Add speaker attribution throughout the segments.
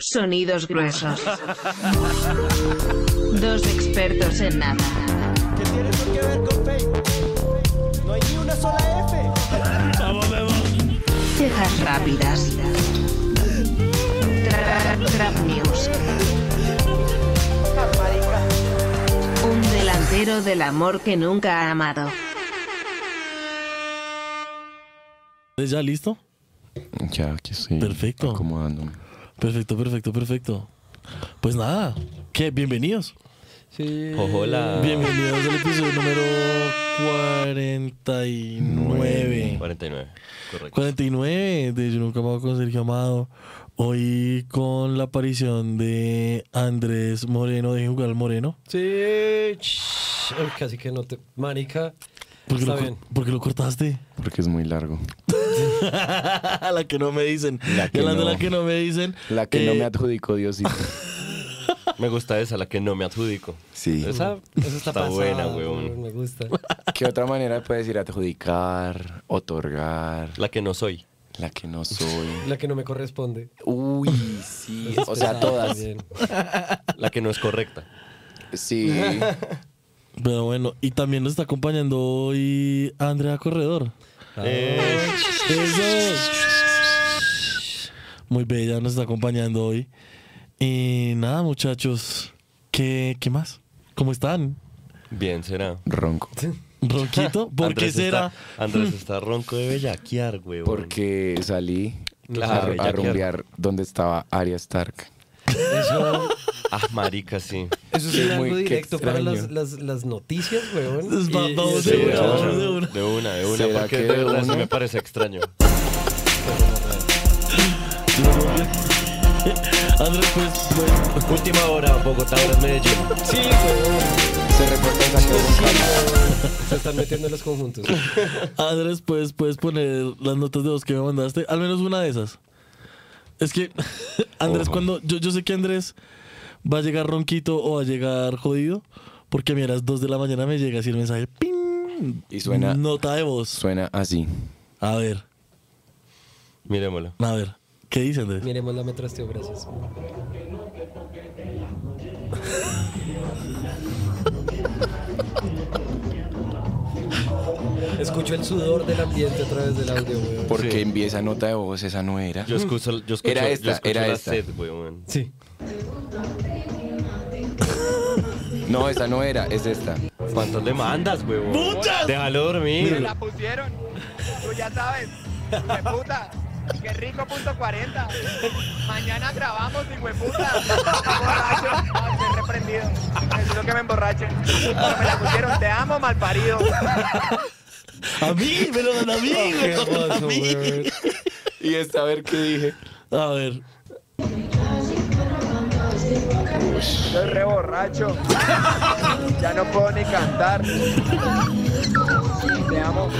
Speaker 1: Sonidos gruesos. Dos expertos en nada.
Speaker 2: ¿Qué tiene eso que ver con Facebook? No hay ni una sola F.
Speaker 3: Vamos, vamos.
Speaker 1: Cejas rápidas. Tra- Trap News. Un delantero del amor que nunca ha amado.
Speaker 3: ¿Ya listo?
Speaker 4: Ya, aquí estoy.
Speaker 3: Perfecto.
Speaker 4: Acomodándome.
Speaker 3: Perfecto, perfecto, perfecto. Pues nada, ¿qué? Bienvenidos.
Speaker 5: Sí.
Speaker 6: Hola.
Speaker 3: Bienvenidos al episodio número 49.
Speaker 6: 49, correcto.
Speaker 3: 49 de Yo Nunca Amado con Sergio Amado. Hoy con la aparición de Andrés Moreno, de Jugar Moreno.
Speaker 5: Sí. casi que no te. Marica.
Speaker 3: ¿Por qué,
Speaker 5: Está
Speaker 3: lo,
Speaker 5: bien.
Speaker 3: por qué lo cortaste?
Speaker 4: Porque es muy largo.
Speaker 3: la que no me dicen.
Speaker 4: La que
Speaker 3: hablando de
Speaker 4: no.
Speaker 3: la que no me dicen.
Speaker 4: La que no
Speaker 3: eh,
Speaker 4: me adjudicó Diosito.
Speaker 6: Me gusta esa, la que no me adjudico.
Speaker 4: Sí.
Speaker 6: Esa
Speaker 5: Eso está,
Speaker 6: está buena, weón.
Speaker 5: Me gusta.
Speaker 4: ¿Qué otra manera puedes decir adjudicar, otorgar?
Speaker 6: La que no soy.
Speaker 4: La que no soy.
Speaker 5: La que no me corresponde.
Speaker 4: Uy, sí. O sea, todas.
Speaker 6: La que no es correcta.
Speaker 4: Sí.
Speaker 3: Pero bueno, y también nos está acompañando hoy Andrea Corredor.
Speaker 6: Eh,
Speaker 3: Eso. Muy bella, nos está acompañando hoy. Y nada, muchachos, ¿qué, qué más? ¿Cómo están?
Speaker 6: bien será.
Speaker 4: Ronco.
Speaker 3: ¿Ronquito? ¿Por qué
Speaker 6: Andrés
Speaker 3: será?
Speaker 6: Está, Andrés está ronco de bellaquear, güey.
Speaker 4: Porque salí
Speaker 6: Claro,
Speaker 4: a, a rumbear donde estaba Arya Stark.
Speaker 5: Eso,
Speaker 6: Ah, marica, sí.
Speaker 5: eso es
Speaker 4: Sí,
Speaker 5: algo
Speaker 4: muy- qué
Speaker 5: directo para las, las, las noticias, weón.
Speaker 3: Es vamos de
Speaker 6: Sí,
Speaker 3: una,
Speaker 6: de una,
Speaker 3: de una.
Speaker 6: de una, de una,
Speaker 4: ¿Será
Speaker 6: porque
Speaker 4: que
Speaker 6: de
Speaker 4: de
Speaker 6: verdad sí me parece extraño.
Speaker 3: Andrés, pues, bueno,
Speaker 6: Última hora, Bogotá, ahora es Medellín.
Speaker 5: Sí, weón.
Speaker 4: Se reporta en saqueo con calma.
Speaker 5: Se están metiendo en los conjuntos.
Speaker 3: Andrés, pues, puedes poner las notas de voz que me mandaste, al menos una de esas. Es que, Andrés,
Speaker 4: Ojo.
Speaker 3: cuando. Yo, yo sé que Andrés va a llegar ronquito o va a llegar jodido, porque a mí a las 2 de la mañana me llega así el mensaje. ¡ping!
Speaker 4: Y suena-
Speaker 3: Nota de voz.
Speaker 4: Suena así.
Speaker 3: A ver,
Speaker 6: Miremosla.
Speaker 3: a ver. ¿Qué dice Andrés?
Speaker 5: Miremos la metrasteo, gracias. Escucho el sudor del ambiente a través del audio, weón.
Speaker 4: Porque
Speaker 6: Sí.
Speaker 4: envié esa nota de voz, esa no era.
Speaker 6: Yo escucho, yo escucho,
Speaker 4: Era
Speaker 6: yo
Speaker 4: esta,
Speaker 6: escucho
Speaker 4: era
Speaker 6: la
Speaker 4: esta.
Speaker 6: sed, weón.
Speaker 5: Sí.
Speaker 4: No, esa no era, es esta.
Speaker 6: ¿Cuántas le mandas, weón?
Speaker 3: ¡Muchas!
Speaker 6: Déjalo dormir.
Speaker 7: la pusieron. Tú ya sabes. ¡Qué puta! ¡Qué rico punto 40! Mañana grabamos, hijueputa. Borracho. Ay, estoy reprendido. Necesito que me emborrachen. Me la pusieron. Te amo, malparido.
Speaker 3: A mí, me lo dan a mí,
Speaker 5: Oh, Qué
Speaker 3: weón, a
Speaker 5: hermoso,
Speaker 3: mí.
Speaker 4: Y esta, a ver qué dije.
Speaker 3: A ver.
Speaker 7: Estoy re borracho. Ya no puedo ni cantar. Te amo.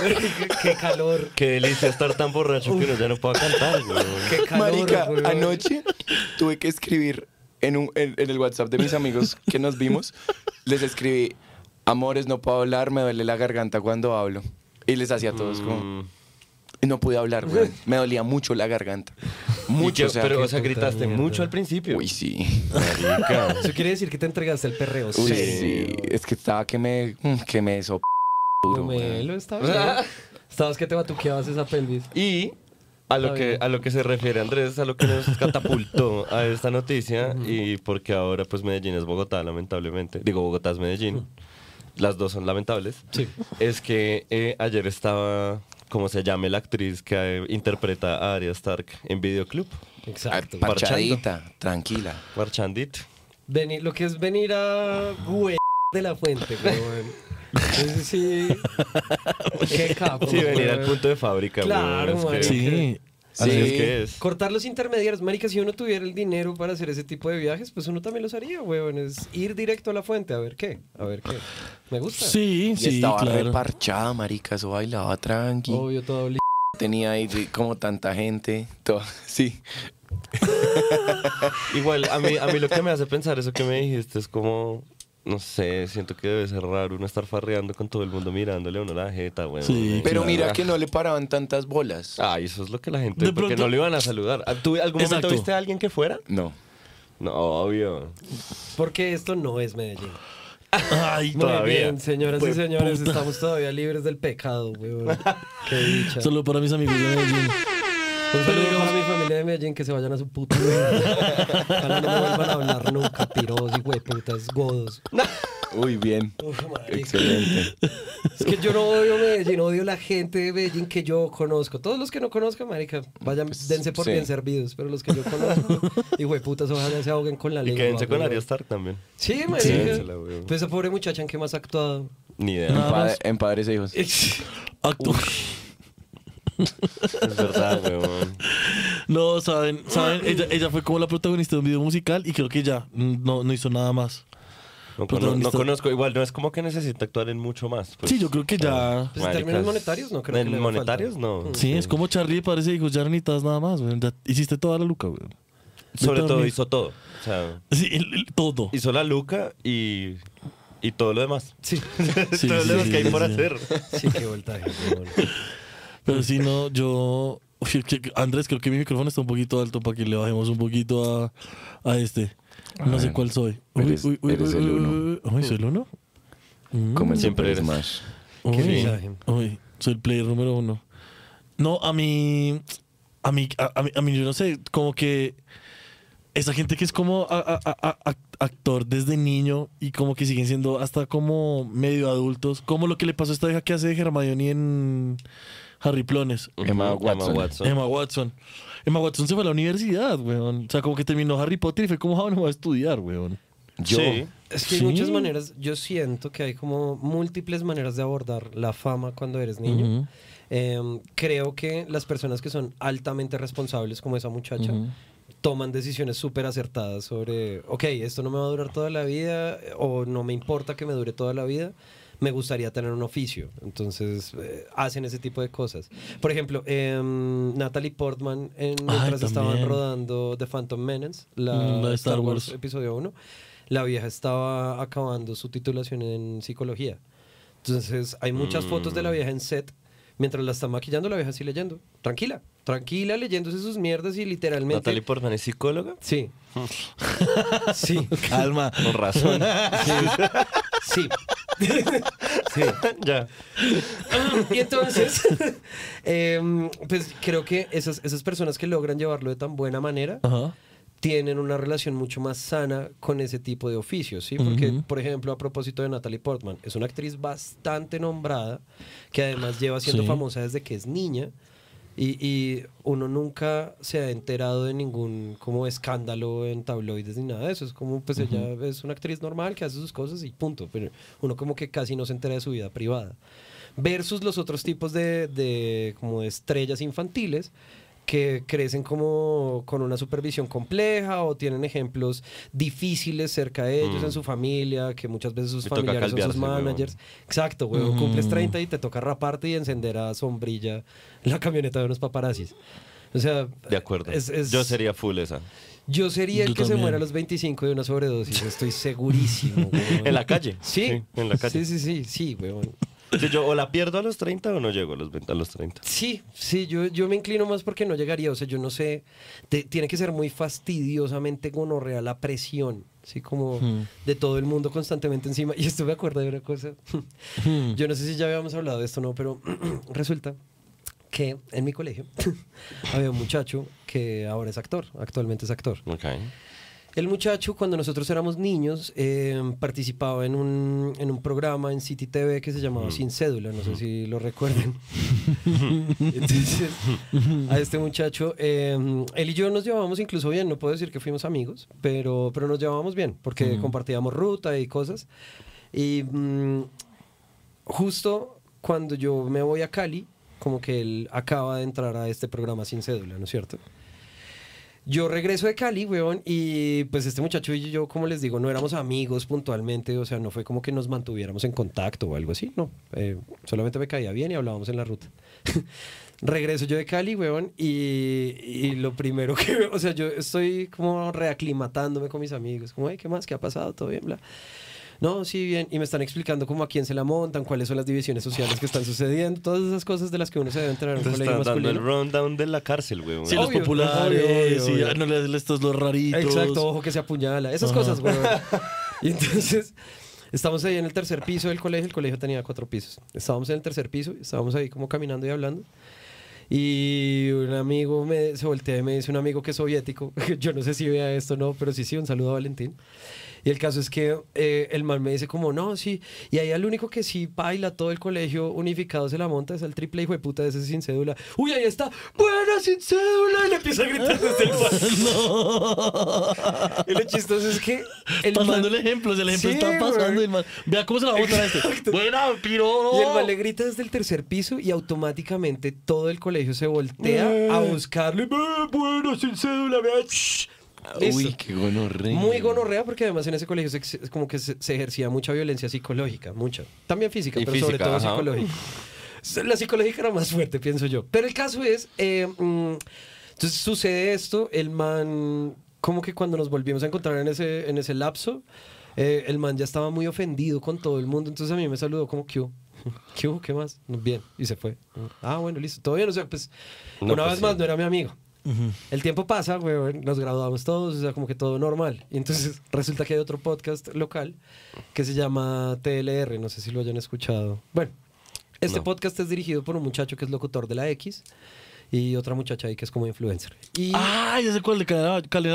Speaker 5: qué, qué calor.
Speaker 6: Qué delicia estar tan borracho que uno ya no pueda cantar, weón.
Speaker 5: Qué calor.
Speaker 4: Marica, anoche tuve que escribir en, un, en, en el WhatsApp de mis amigos que nos vimos. Les escribí, amores, no puedo hablar, me duele la garganta cuando hablo. Y les hacía a todos como...
Speaker 6: Mm.
Speaker 4: Y no pude hablar, güey. Me dolía mucho la garganta. Mucho, o sea,
Speaker 6: pero, o sea, gritaste
Speaker 5: mierda.
Speaker 6: mucho al principio.
Speaker 4: Uy, sí.
Speaker 6: Marica.
Speaker 5: Eso quiere decir que te entregaste el perreo.
Speaker 4: Uy, sí. Es que estaba que me... Que me duro,
Speaker 5: está bien. Estabas que te batuqueabas esa pelvis.
Speaker 6: Y a lo, que, a lo que se refiere Andrés, a lo que nos catapultó a esta noticia y porque ahora pues Medellín es Bogotá, lamentablemente. Digo, Bogotá es Medellín. Las dos son lamentables.
Speaker 5: Sí.
Speaker 6: Es que eh, ayer estaba, como se llame la actriz que eh, interpreta a Arya Stark en Videoclub,
Speaker 5: Exacto.
Speaker 4: Parchadita, tranquila.
Speaker 6: Marchandit.
Speaker 5: Venir, lo que es venir a güey de la fuente, weón. Eso sí. Qué capo.
Speaker 6: Sí, venir al punto de fábrica.
Speaker 5: Claro,
Speaker 6: weón, es que-
Speaker 5: marica.
Speaker 3: Sí.
Speaker 6: Así
Speaker 4: Sí.
Speaker 6: es que es.
Speaker 5: Cortar los intermediarios. Marica, si uno tuviera el dinero para hacer ese tipo de viajes, pues uno también los haría, weón. Es ir directo a la fuente, a ver qué. A ver qué. Me gusta.
Speaker 3: Sí,
Speaker 4: Y
Speaker 3: sí,
Speaker 4: estaba
Speaker 3: claro.
Speaker 4: reparchada, marica. Eso bailaba tranqui.
Speaker 5: Obvio, todo li-
Speaker 4: Tenía ahí como tanta gente. Todo, sí.
Speaker 6: Igual, a mí, a mí lo que me hace pensar eso que me dijiste es como No sé, siento que debe ser raro uno estar farreando con todo el mundo mirándole a uno la jeta, güey.
Speaker 3: Sí,
Speaker 4: Pero
Speaker 3: claro.
Speaker 4: mira que no le paraban tantas bolas.
Speaker 6: Ay, eso es lo que la gente...
Speaker 3: De
Speaker 6: porque
Speaker 3: pronto-
Speaker 6: no le iban a saludar. Ah, ¿Tú algún momento viste a alguien que fuera?
Speaker 4: No.
Speaker 6: No, obvio.
Speaker 5: Porque esto no es Medellín.
Speaker 3: Ay,
Speaker 5: Muy
Speaker 6: Todavía.
Speaker 5: bien, señoras y señores,
Speaker 3: puta.
Speaker 5: estamos todavía libres del pecado, weón. Qué dicha.
Speaker 3: Solo para mis amigos de Medellín.
Speaker 5: Un saludo para mi familia de Medellín que se vayan a su puta. Ojalá no me vuelvan a hablar nunca, piros y hueputas, godos.
Speaker 4: Uy, bien.
Speaker 5: Uf.
Speaker 4: Excelente.
Speaker 5: Es que yo no odio Medellín, odio la gente de Medellín que yo conozco. Todos los que no conozcan, marica, vayan, dense por
Speaker 4: sí.
Speaker 5: bien servidos. Pero los que yo conozco, y hueputas, ojalá se ahoguen con la
Speaker 6: Y
Speaker 5: lengua.
Speaker 6: quédense con. Arya Stark también.
Speaker 5: Sí,
Speaker 6: Sí,
Speaker 5: marica.
Speaker 6: veo.
Speaker 5: pues esa pobre muchacha en qué más ha actuado.
Speaker 6: Ni idea.
Speaker 4: En, en padres e hijos.
Speaker 3: Actu-
Speaker 6: Es verdad, weón.
Speaker 3: No, saben, saben, ella, ella fue como la protagonista de un video musical y creo que ya no, no hizo nada más.
Speaker 6: No, cono- no conozco, igual no es como que necesita actuar en mucho más. pues.
Speaker 3: Sí, yo creo que ya.
Speaker 5: Pues en términos monetarios no creo que
Speaker 6: En
Speaker 5: haga
Speaker 6: monetarios
Speaker 5: falta.
Speaker 6: no.
Speaker 3: Sí, es como Charlie parece hijos, ya no necesitas nada más, güey. Ya hiciste toda la luca, güey.
Speaker 6: Sobre
Speaker 3: a
Speaker 6: todo
Speaker 3: dormir.
Speaker 6: hizo todo. O sea,
Speaker 3: Sí, el- el- todo.
Speaker 6: hizo la luca y, y todo lo demás.
Speaker 5: Sí,
Speaker 3: Sí,
Speaker 6: todo
Speaker 3: sí,
Speaker 6: lo demás
Speaker 3: sí,
Speaker 6: que hay
Speaker 3: sí,
Speaker 6: por
Speaker 3: sí.
Speaker 6: hacer.
Speaker 5: sí, qué voltaje. weón.
Speaker 3: Pero si no, yo. Uy, Andrés, creo que mi micrófono está un poquito alto para que le bajemos un poquito a, a este. No sé cuál soy. Uy,
Speaker 4: Eres-
Speaker 3: uy, uy,
Speaker 4: eres
Speaker 3: uy,
Speaker 4: el uno.
Speaker 3: uy, ¿soy el uno? Mm.
Speaker 4: Como
Speaker 6: Siempre eres.
Speaker 4: Smash.
Speaker 3: Uy,
Speaker 5: Qué mensaje.
Speaker 3: uy, soy el player número uno. No, a mí. A mí, a, a mí, a mí, yo no sé, como que. Esa gente que es como a- a- a- a- a- actor desde niño y como que siguen siendo hasta como medio adultos, como lo que le pasó a esta vieja que hace de Hermione en Harry Plones.
Speaker 4: Emma
Speaker 6: Ujú,
Speaker 4: Watson.
Speaker 3: Emma Watson. Emma Watson se fue a la universidad, weón. O sea, como que terminó Harry Potter y fue como, ah, no voy a estudiar, weón.
Speaker 4: Yo.
Speaker 6: Sí.
Speaker 5: Es que hay
Speaker 3: Sí.
Speaker 5: muchas maneras, yo siento que hay como múltiples maneras de abordar la fama cuando eres niño.
Speaker 3: Ujú.
Speaker 5: Em, creo que las personas que son altamente responsables, como esa muchacha,
Speaker 3: Ujú.
Speaker 5: toman decisiones súper acertadas sobre, ok, esto no me va a durar toda la vida o no me importa que me dure toda la vida. Me gustaría tener un oficio. Entonces, eh, hacen ese tipo de cosas. Por ejemplo, em, Natalie Portman, en, mientras estaban rodando The Phantom Menace, la,
Speaker 3: Mm, la de
Speaker 5: Star Wars,
Speaker 3: Wars.
Speaker 5: episodio 1, la vieja estaba acabando su titulación en psicología. Entonces, hay muchas fotos de la vieja en set. Mientras la está maquillando, la vieja así leyendo. Tranquila, tranquila, leyéndose sus mierdas y literalmente.
Speaker 6: Natalie Portman es psicóloga.
Speaker 5: Sí. sí.
Speaker 3: Calma.
Speaker 6: Con razón.
Speaker 5: Sí.
Speaker 6: ya.
Speaker 5: Y entonces, em, pues creo que esas, esas personas que logran llevarlo de tan buena manera
Speaker 3: Ajá.
Speaker 5: Tienen una relación mucho más sana con ese tipo de oficios, ¿sí? Porque, por ejemplo, a propósito de Natalie Portman, es una actriz bastante nombrada que además lleva siendo
Speaker 3: Sí.
Speaker 5: famosa desde que es niña. Y, y uno nunca se ha enterado de ningún como escándalo en tabloides ni nada de eso. Es como, pues ella es una actriz normal que hace sus cosas y punto. Pero uno como que casi no se entera de su vida privada. Versus los otros tipos de, de como de estrellas infantiles que crecen como con una supervisión compleja o tienen ejemplos difíciles cerca de ellos
Speaker 6: Mm.
Speaker 5: en su familia, que muchas veces sus familiares son sus
Speaker 6: weón.
Speaker 5: managers. Exacto, güey.
Speaker 3: Mm.
Speaker 5: Cumples 30 y te toca raparte y encender a sombrilla la camioneta de unos paparazzis. O sea,
Speaker 6: De acuerdo.
Speaker 5: es- es-
Speaker 6: Yo sería full esa.
Speaker 5: yo sería el
Speaker 3: Yo
Speaker 5: que se muera a los 25 de una sobredosis, estoy segurísimo. weón.
Speaker 6: En la calle.
Speaker 5: Sí,
Speaker 6: en la calle.
Speaker 5: Sí, sí, sí, sí, weón.
Speaker 6: Sí, yo o la pierdo a los 30 o no llego a los, 20 a los 30.
Speaker 5: Sí, sí, yo, yo me inclino más porque no llegaría, o sea, yo no sé, te- tiene que ser muy fastidiosamente gonorrea la presión, así como
Speaker 3: Hmm.
Speaker 5: de todo el mundo constantemente encima. Y esto me acuerda de una cosa,
Speaker 3: Hmm.
Speaker 5: yo no sé si ya habíamos hablado de esto o no, pero resulta que en mi colegio había un muchacho que ahora es actor, actualmente es actor.
Speaker 6: Ok.
Speaker 5: El muchacho, cuando nosotros éramos niños, eh, participaba en un, en un programa en City TV que se llamaba Sin Cédula, no sé si lo recuerden. Entonces, a este muchacho, eh, él y yo nos llevábamos incluso bien, no puedo decir que fuimos amigos, pero, pero nos llevábamos bien, porque compartíamos ruta y cosas. Y mm, justo cuando yo me voy a Cali, como que él acaba de entrar a este programa Sin Cédula, ¿no es cierto? Yo regreso de Cali, weón, y pues este muchacho y yo, como les digo, no éramos amigos puntualmente, o sea, no fue como que nos mantuviéramos en contacto o algo así, no. Eh, solamente me caía bien y hablábamos en la ruta. regreso yo de Cali, weón, y, y lo primero que o sea, yo estoy como reaclimatándome con mis amigos, como, "Ey, ¿qué más? ¿Qué ha pasado? ¿Todo bien? Bla. No, sí, bien. Y me están explicando cómo a quién se la montan, cuáles son las divisiones sociales que están sucediendo, todas esas cosas de las que uno se debe enterar en un colegio
Speaker 6: están dando el
Speaker 5: masculino.
Speaker 6: rundown de la cárcel, weón.
Speaker 3: Sí, los populares,
Speaker 5: obvio, obvio,
Speaker 3: y ah, no le estos los raritos.
Speaker 5: Exacto, ojo que se apuñala, esas
Speaker 3: Ajá.
Speaker 5: cosas, güey. Y entonces, estamos ahí en el tercer piso del colegio, el colegio tenía cuatro pisos. Estábamos en el tercer piso, estábamos ahí como caminando y hablando. Y un amigo me, se voltea y me dice, un amigo que es soviético, yo no sé si vea esto o no, pero sí, sí, un saludo a Valentín. Y el caso es que eh, el man me dice como, no, sí, y ahí el único que sí baila todo el colegio unificado se la monta es el triple hijo de puta de ese sin cédula. Uy, ahí está, buena sin cédula, y le empieza a gritar desde el man. Y lo chistoso es que el
Speaker 3: pasando
Speaker 5: man-
Speaker 3: el ejemplo, el ejemplo
Speaker 5: Sí,
Speaker 3: está pasando y el man, vea cómo se la va a este. Buena, piro.
Speaker 5: Y el man le grita desde el tercer piso y automáticamente todo el colegio se voltea a buscarle. "Ve, Bueno, sin cédula, vea. shh". Listo.
Speaker 4: Uy, qué gonorrea.
Speaker 5: Muy gonorrea porque además en ese colegio se como que se, se ejercía mucha violencia psicológica, mucha. También física,
Speaker 6: Y
Speaker 5: pero sobre todo
Speaker 6: ajá.
Speaker 5: psicológica. La psicológica era más fuerte, pienso yo. Pero el caso es, eh, mm, entonces sucede esto, el man, como que cuando nos volvimos a encontrar en ese, en ese lapso, eh, el man ya estaba muy ofendido con todo el mundo, entonces a mí me saludó como, ¿qué hubo? ¿Qué hubo? ¿Qué más? Bien, y se fue. Ah, bueno, listo, todo bien, o sea, pues,
Speaker 6: No,
Speaker 5: una
Speaker 6: pues
Speaker 5: vez
Speaker 6: sí.
Speaker 5: más, no era mi amigo. El tiempo pasa, güey, nos graduamos todos, o sea, como que todo normal. Y entonces resulta que hay otro podcast local que se llama TLR, no sé si lo hayan escuchado. Bueno, este
Speaker 6: No.
Speaker 5: podcast es dirigido por un muchacho que es locutor de la X y otra muchacha ahí que es como influencer. Y,
Speaker 3: Ah, ya sé cuál de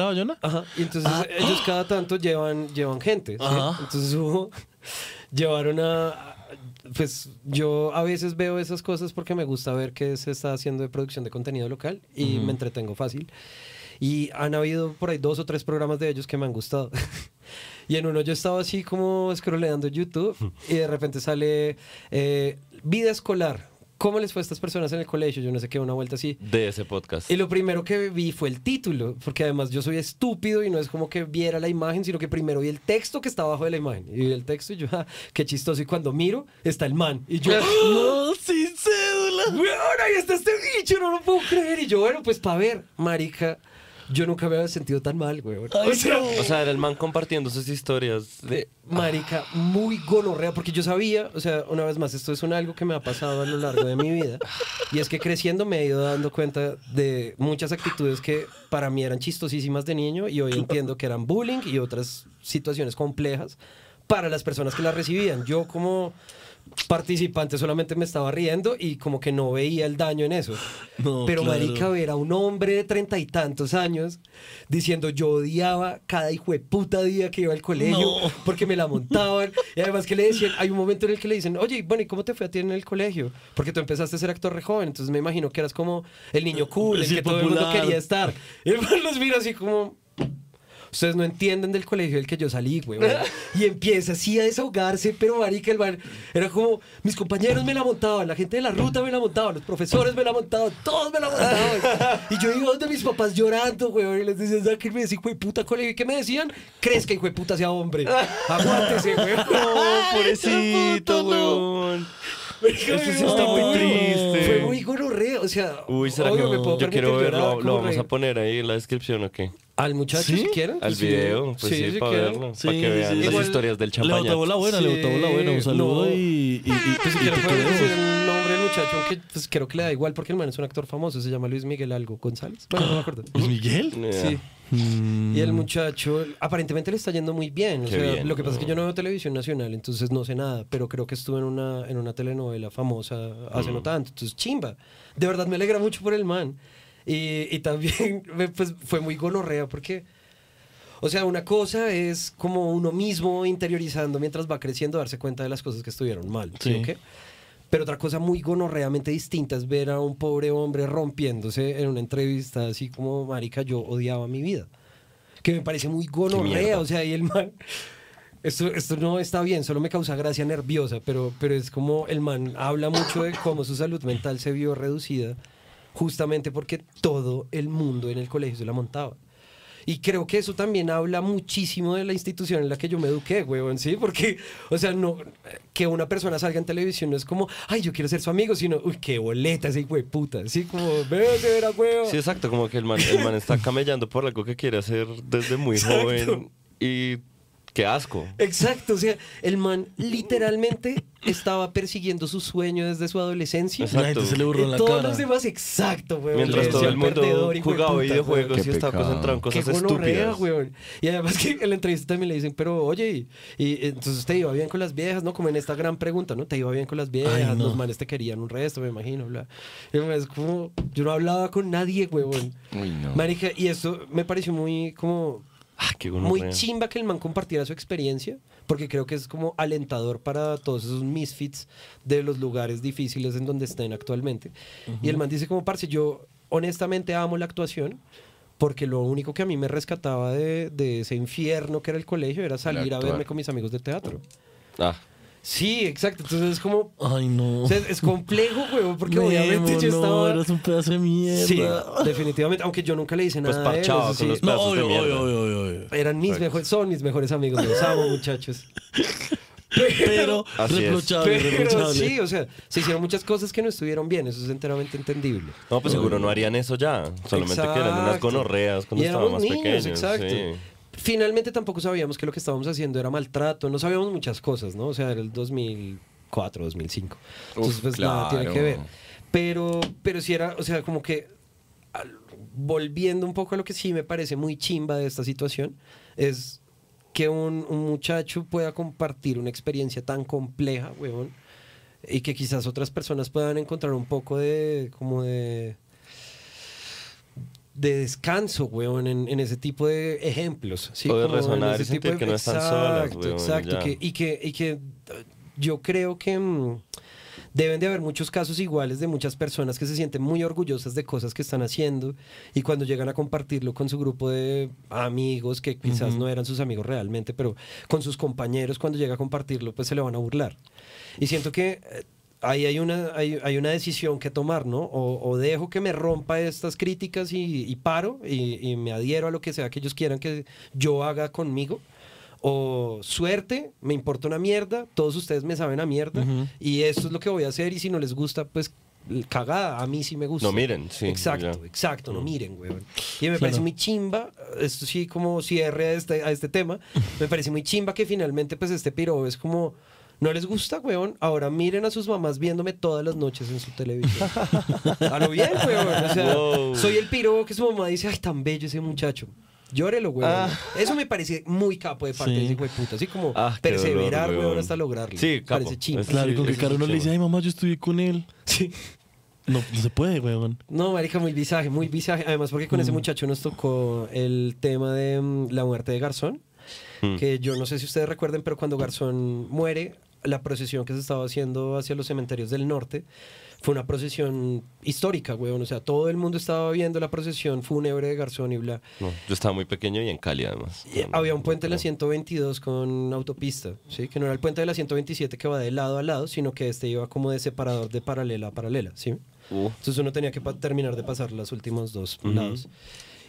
Speaker 3: Bayona.
Speaker 5: Ajá, y entonces ellos cada tanto llevan, llevan gente. ¿sí?
Speaker 3: Ajá.
Speaker 5: Entonces hubo, llevaron a... Pues yo a veces veo esas cosas porque me gusta ver qué se está haciendo de producción de contenido local y me entretengo fácil. Y han habido por ahí dos o tres programas de ellos que me han gustado. y en uno yo estaba así como scrolleando YouTube y de repente sale eh, vida escolar. ¿Cómo les fue a estas personas en el colegio? Yo no sé qué, una vuelta así.
Speaker 6: De ese podcast.
Speaker 5: Y lo primero que vi fue el título, porque además yo soy estúpido y no es como que viera la imagen, sino que primero vi el texto que está abajo de la imagen. Y vi el texto y yo, ah, qué chistoso. Y cuando miro, está el man. Y yo,
Speaker 3: No, sin cédula.
Speaker 5: weón, ahí está este bicho, no lo puedo creer. Y yo, bueno, pues para ver, marica, yo nunca me había sentido tan mal.
Speaker 3: Ay,
Speaker 5: O sea,
Speaker 3: no.
Speaker 6: O sea, era el man compartiendo sus historias de...
Speaker 5: marica, muy gonorrea, porque yo sabía, o sea, una vez más, esto es un algo que me ha pasado a lo largo de mi vida, y es que creciendo me he ido dando cuenta de muchas actitudes que para mí eran chistosísimas de niño y hoy entiendo que eran bullying y otras situaciones complejas para las personas que las recibían. Yo como participante solamente me estaba riendo y como que no veía el daño en eso.
Speaker 3: No,
Speaker 5: Pero
Speaker 3: claro.
Speaker 5: marica, ver a un hombre de treinta y tantos años diciendo yo odiaba cada hijo de puta día que iba al colegio
Speaker 3: No.
Speaker 5: porque me la montaban. Y además que le decían, hay un momento en el que le dicen, oye, bueno, ¿y cómo te fue a ti en el colegio? Porque tú empezaste a ser actor re joven, entonces me imagino que eras como el niño cool, el
Speaker 3: Sí,
Speaker 5: que todo el mundo
Speaker 3: popular.
Speaker 5: quería estar. Y el los mira así como... Ustedes no entienden del colegio del que yo salí, güey. Y empieza así a desahogarse, pero marica, el man era como, mis compañeros me la montaban, la gente de la ruta me la montaban, los profesores me la montaban, todos me la montaban. Y yo iba donde mis papás llorando, güey, y les decía, sáquenme ese hijo de puta colegio. ¿Y qué me decían? Crees que hijo de puta sea hombre. Aguántese, güey.
Speaker 6: No, pobrecito.
Speaker 5: Marica,
Speaker 6: Eso sí está muy triste.
Speaker 5: Fue muy gonorrea, o sea,
Speaker 6: Uy, ¿será
Speaker 5: obvio
Speaker 6: que
Speaker 5: me puedo
Speaker 6: yo quiero verlo?
Speaker 5: llorar,
Speaker 6: ¿Lo
Speaker 5: como
Speaker 6: vamos a poner ahí en la descripción o qué?
Speaker 5: Al muchacho,
Speaker 3: ¿Sí?
Speaker 5: si quieren.
Speaker 6: Al
Speaker 5: pues sí.
Speaker 6: video, pues sí,
Speaker 5: si
Speaker 6: para
Speaker 5: quieren.
Speaker 6: verlo.
Speaker 3: Sí,
Speaker 6: para que vean
Speaker 3: sí.
Speaker 6: las
Speaker 3: Igual
Speaker 6: historias del
Speaker 3: Le
Speaker 6: champaña.
Speaker 3: botó la buena, le botó la buena. Un
Speaker 5: Sí,
Speaker 3: saludo
Speaker 5: no.
Speaker 3: y, y, y,
Speaker 5: Pues si
Speaker 3: y
Speaker 5: quieren decir el nombre del muchacho, aunque pues creo que le da igual porque el man es un actor famoso, se llama Luis Miguel algo González. Bueno, no me acuerdo.
Speaker 3: ¿Luis Miguel?
Speaker 5: Sí.
Speaker 3: Mm.
Speaker 5: Y el muchacho aparentemente le está yendo muy bien. O sea,
Speaker 6: bien.
Speaker 5: lo que pasa es que yo no veo televisión nacional, entonces no sé nada, pero creo que estuve en una, en una telenovela famosa hace
Speaker 6: Mm.
Speaker 5: no tanto. Entonces, chimba. De verdad me alegra mucho por el man. Y, y también pues, fue muy gonorrea porque, o sea, una cosa es como uno mismo interiorizando mientras va creciendo, darse cuenta de las cosas que estuvieron mal. ¿sí
Speaker 3: Sí.
Speaker 5: o qué? Pero otra cosa muy gonorreamente distinta es ver a un pobre hombre rompiéndose en una entrevista así como, marica, yo odiaba mi vida. Que me parece muy gonorrea, o sea, y el man... Esto, esto no está bien, solo me causa gracia nerviosa, pero, pero es como el man habla mucho de cómo su salud mental se vio reducida justamente porque todo el mundo en el colegio se la montaba. Y creo que eso también habla muchísimo de la institución en la que yo me eduqué, huevón, ¿sí? Porque, o sea, no, que una persona salga en televisión no es como, ay, yo quiero ser su amigo, sino, uy, qué boleta ese de puta, ¿sí? Como, veo que era huevo.
Speaker 6: Sí, exacto, como que el man, el man está camellando por algo que quiere hacer desde muy
Speaker 5: Exacto.
Speaker 6: joven y Qué asco.
Speaker 5: Exacto, o sea, el man literalmente estaba persiguiendo su sueño desde su adolescencia.
Speaker 6: Exacto.
Speaker 3: La gente se le burló en la
Speaker 5: todos
Speaker 3: cara.
Speaker 5: los demás, exacto, weón.
Speaker 6: Mientras todo el mundo jugaba
Speaker 5: puta,
Speaker 6: videojuegos
Speaker 4: weón.
Speaker 6: y estaba
Speaker 4: Qué
Speaker 6: concentrado en
Speaker 5: Qué
Speaker 6: cosas
Speaker 5: gonorrea,
Speaker 6: estúpidas.
Speaker 5: weón. Y además que en la entrevista también le dicen, pero oye, y, y entonces te iba bien con las viejas, ¿no? Como en esta gran pregunta, ¿no? Te iba bien con las viejas,
Speaker 3: Ay, no.
Speaker 5: los manes te querían un resto, me imagino, bla. Y es como, yo no hablaba con nadie, weón.
Speaker 4: Uy, no.
Speaker 5: Marica, y esto me pareció muy como
Speaker 6: Ah, qué
Speaker 5: muy chimba que el man compartiera su experiencia, porque creo que es como alentador para todos esos misfits de los lugares difíciles en donde estén actualmente. Y el man dice como, parce, yo honestamente amo la actuación, porque lo único que a mí me rescataba de, de ese infierno que era el colegio era salir a verme con mis amigos de teatro.
Speaker 6: Ah,
Speaker 5: Sí, exacto. Entonces es como...
Speaker 3: Ay, no.
Speaker 5: o sea, es complejo, güey, porque
Speaker 3: Memo,
Speaker 5: obviamente yo
Speaker 3: no,
Speaker 5: estaba...
Speaker 3: eras un pedazo de mierda.
Speaker 5: Sí, definitivamente, aunque yo nunca le hice
Speaker 6: Pues
Speaker 5: nada
Speaker 6: parchaba
Speaker 5: eso
Speaker 6: con
Speaker 5: sí.
Speaker 6: los
Speaker 3: No,
Speaker 6: de
Speaker 3: obvio,
Speaker 6: mierda.
Speaker 3: obvio, obvio, obvio.
Speaker 5: Eran mis
Speaker 6: Exacto.
Speaker 5: mejores, son mis mejores amigos, los amo, muchachos.
Speaker 3: Pero
Speaker 6: Así es.
Speaker 3: reprochable,
Speaker 5: Pero
Speaker 3: reprochable.
Speaker 5: sí, o sea, se hicieron muchas cosas que no estuvieron bien, eso es enteramente entendible.
Speaker 6: no, pues seguro no harían eso ya. Solamente que eran unas
Speaker 5: Exacto.
Speaker 6: gonorreas cuando
Speaker 5: Y
Speaker 6: estaban
Speaker 5: éramos
Speaker 6: más
Speaker 5: niños,
Speaker 6: pequeños.
Speaker 5: exacto.
Speaker 6: sí.
Speaker 5: Finalmente tampoco sabíamos que lo que estábamos haciendo era maltrato, no sabíamos muchas cosas, ¿no? O sea, era el 2004, 2005. Entonces, pues nada tiene que ver. Pero, pero sí era, o sea, como que al- volviendo un poco a lo que sí me parece muy chimba de esta situación, es que un, un muchacho pueda compartir una experiencia tan compleja, weón, y que quizás otras personas puedan encontrar un poco de, como de, de descanso, weón, en, en ese tipo de ejemplos. ¿sí?
Speaker 6: O de
Speaker 5: Como
Speaker 6: resonar y
Speaker 5: ese
Speaker 6: sentir que no están solas,
Speaker 5: Exacto,
Speaker 6: weón,
Speaker 5: Exacto, que- y que, y que eh, yo creo que mm, deben de haber muchos casos iguales de muchas personas que se sienten muy orgullosas de cosas que están haciendo y cuando llegan a compartirlo con su grupo de amigos que quizás no eran sus amigos realmente, pero con sus compañeros cuando llega a compartirlo pues se le van a burlar. Y siento que eh, ahí hay una, hay, hay una decisión que tomar, ¿no? O, o dejo que me rompa estas críticas y, y paro y, y me adhiero a lo que sea que ellos quieran que yo haga conmigo. O suerte, me importa una mierda, todos ustedes me saben a mierda y esto es lo que voy a hacer y si no les gusta, pues cagada, a mí sí me gusta.
Speaker 6: No miren, sí,
Speaker 5: Exacto,
Speaker 6: ya.
Speaker 5: exacto, no miren, weón. Y me parece muy chimba, esto sí como cierre a este, a este tema, me parece muy chimba que finalmente pues este piro es como... ¿No les gusta, weón? Ahora miren a sus mamás viéndome todas las noches en su televisión. A lo bien, weón. O sea,
Speaker 6: Wow.
Speaker 5: soy el piro que su mamá dice, ay, tan bello ese muchacho. Llórelo, weón. Eso me parece muy capo de parte
Speaker 3: Sí.
Speaker 5: de ese hijo de puta. Así como
Speaker 6: Ah,
Speaker 5: perseverar,
Speaker 6: dolor,
Speaker 5: weón, hasta lograrlo.
Speaker 6: Sí, capo.
Speaker 5: Parece chimba.
Speaker 3: Claro, y con
Speaker 6: Sí,
Speaker 3: que Caro no le dice, ay mamá, yo estudié con él.
Speaker 5: Sí.
Speaker 3: No, no se puede, weón.
Speaker 5: No, marica, muy visaje, muy visaje. Además, porque con ese muchacho nos tocó el tema de mm, la muerte de Garzón.
Speaker 6: Mm.
Speaker 5: Que yo no sé si ustedes recuerden, pero cuando Garzón muere, la procesión que se estaba haciendo hacia los cementerios del norte fue una procesión histórica, weón. O sea, todo el mundo estaba viendo la procesión fúnebre de Garzón y bla.
Speaker 6: No, yo estaba muy pequeño y en Cali además.
Speaker 5: Y había un puente de la
Speaker 6: no.
Speaker 5: 122 con autopista, ¿sí? Que no era el puente de la 127 que va de lado a lado, sino que este iba como de separador de paralela a paralela, ¿sí?
Speaker 6: Uh,
Speaker 5: Entonces uno tenía que terminar de pasar los últimos dos lados.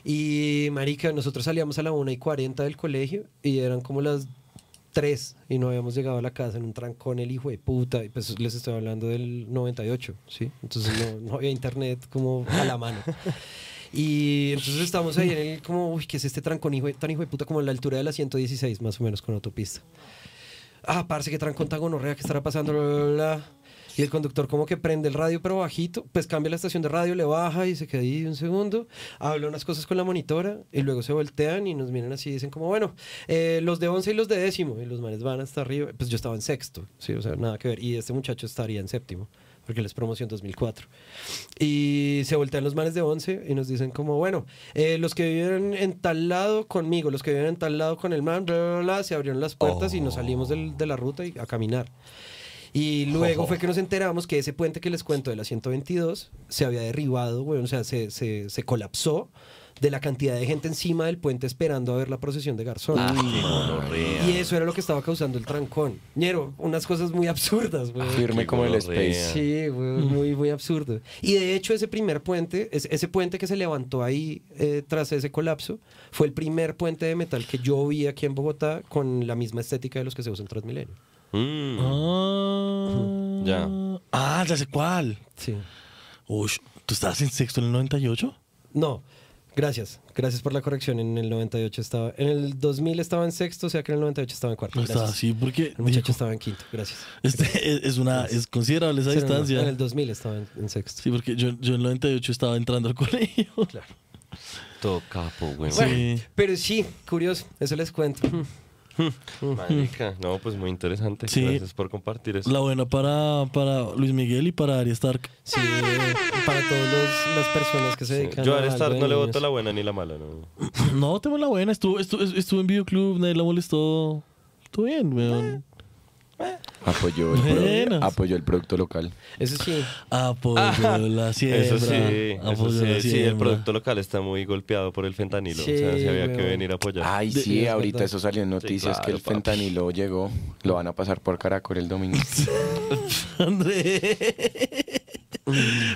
Speaker 5: Y, marica, nosotros salíamos a la 1 y 40 del colegio y eran como las 3 y no habíamos llegado a la casa en un trancón el hijo de puta. Y pues les estoy hablando del 98, ¿sí? Entonces no, había internet como a la mano. Y entonces estamos ahí en el como, uy, ¿qué es este trancón hijo tan hijo de puta? Como la altura de la 116 más o menos con autopista. Ah, parce, que trancón tan gonorrea que estará pasando, bla, bla, bla. Y el conductor como que prende el radio pero bajito, pues cambia la estación de radio, le baja y se queda ahí un segundo, habla unas cosas con la monitora y luego se voltean y nos miran así y dicen como, bueno, eh, los de 11 y los de décimo y los manes van hasta arriba, pues yo estaba en sexto, sí, o sea, nada que ver, y este muchacho estaría en séptimo, porque él es promoción 2004. Y se voltean los manes de 11 y nos dicen como, bueno, eh, los que viven en tal lado conmigo, los que viven en tal lado con el man, bla, bla, se abrieron las puertas y nos salimos del- de la ruta y a caminar. Y luego fue que nos enteramos que ese puente que les cuento de la 122 se había derribado, güey, o sea, se, se, se colapsó de la cantidad de gente encima del puente esperando a ver la procesión de Garzón.
Speaker 6: qué gonorrea.
Speaker 5: y eso era lo que estaba causando el trancón. Ñero, unas cosas muy absurdas, güey.
Speaker 4: Firme como el. Space.
Speaker 5: Sí, güey, muy, muy absurdo. Y de hecho ese primer puente, es- ese puente que se levantó ahí eh, tras ese colapso, fue el primer puente de metal que yo vi aquí en Bogotá con la misma estética de los que se usan en Transmilenio.
Speaker 6: Mm.
Speaker 3: Ah.
Speaker 6: Ya.
Speaker 3: Ah, ya sé cuál.
Speaker 5: Sí.
Speaker 3: Uy, ¿tú estabas en sexto en el 98?
Speaker 5: No, Gracias, gracias por la corrección. En el 98 estaba, en el 2000 estaba en sexto, o sea que en el 98 estaba en cuarto.
Speaker 3: No
Speaker 5: Gracias.
Speaker 3: así porque
Speaker 5: El muchacho
Speaker 3: dijo,
Speaker 5: estaba en quinto, gracias.
Speaker 3: este, es, es una es considerable esa
Speaker 5: Sí, no, no,
Speaker 3: distancia.
Speaker 5: en el 2000 estaba en, en sexto.
Speaker 3: Sí, porque yo, yo en el 98 estaba entrando al colegio.
Speaker 6: Todo capo, güey.
Speaker 3: Sí.
Speaker 5: Pero sí, curioso, eso les cuento.
Speaker 6: Marica, no, pues muy interesante.
Speaker 3: Sí.
Speaker 6: Gracias por compartir eso.
Speaker 3: La buena para, para Luis Miguel y para Arya Stark.
Speaker 5: Sí, para todas las personas que se
Speaker 6: Sí.
Speaker 5: dedican
Speaker 6: Yo
Speaker 5: a
Speaker 6: a estar
Speaker 5: algo de
Speaker 6: no le voto la buena ni la mala, ¿no?
Speaker 3: No, tengo la buena. Estuvo, estuvo, estuvo en videoclub, nadie la molestó. Estuvo bien, weón.
Speaker 4: Apoyó el,
Speaker 3: Buenas.
Speaker 4: pro- apoyó el producto local.
Speaker 5: Eso sí.
Speaker 3: Apoyó la siembra.
Speaker 6: Eso sí, eso
Speaker 3: apoyó la
Speaker 6: sí, sí, el
Speaker 3: siembra.
Speaker 6: producto local está muy golpeado por el fentanilo.
Speaker 5: Sí,
Speaker 6: o sea, sí había que
Speaker 5: weón.
Speaker 6: venir a apoyar.
Speaker 4: Ay,
Speaker 3: De-
Speaker 4: sí,
Speaker 5: es
Speaker 4: ahorita
Speaker 5: verdad.
Speaker 4: eso salió en noticias
Speaker 6: claro,
Speaker 4: que el
Speaker 6: papi.
Speaker 4: fentanilo llegó. Lo van a pasar por Caracol el domingo.
Speaker 3: André.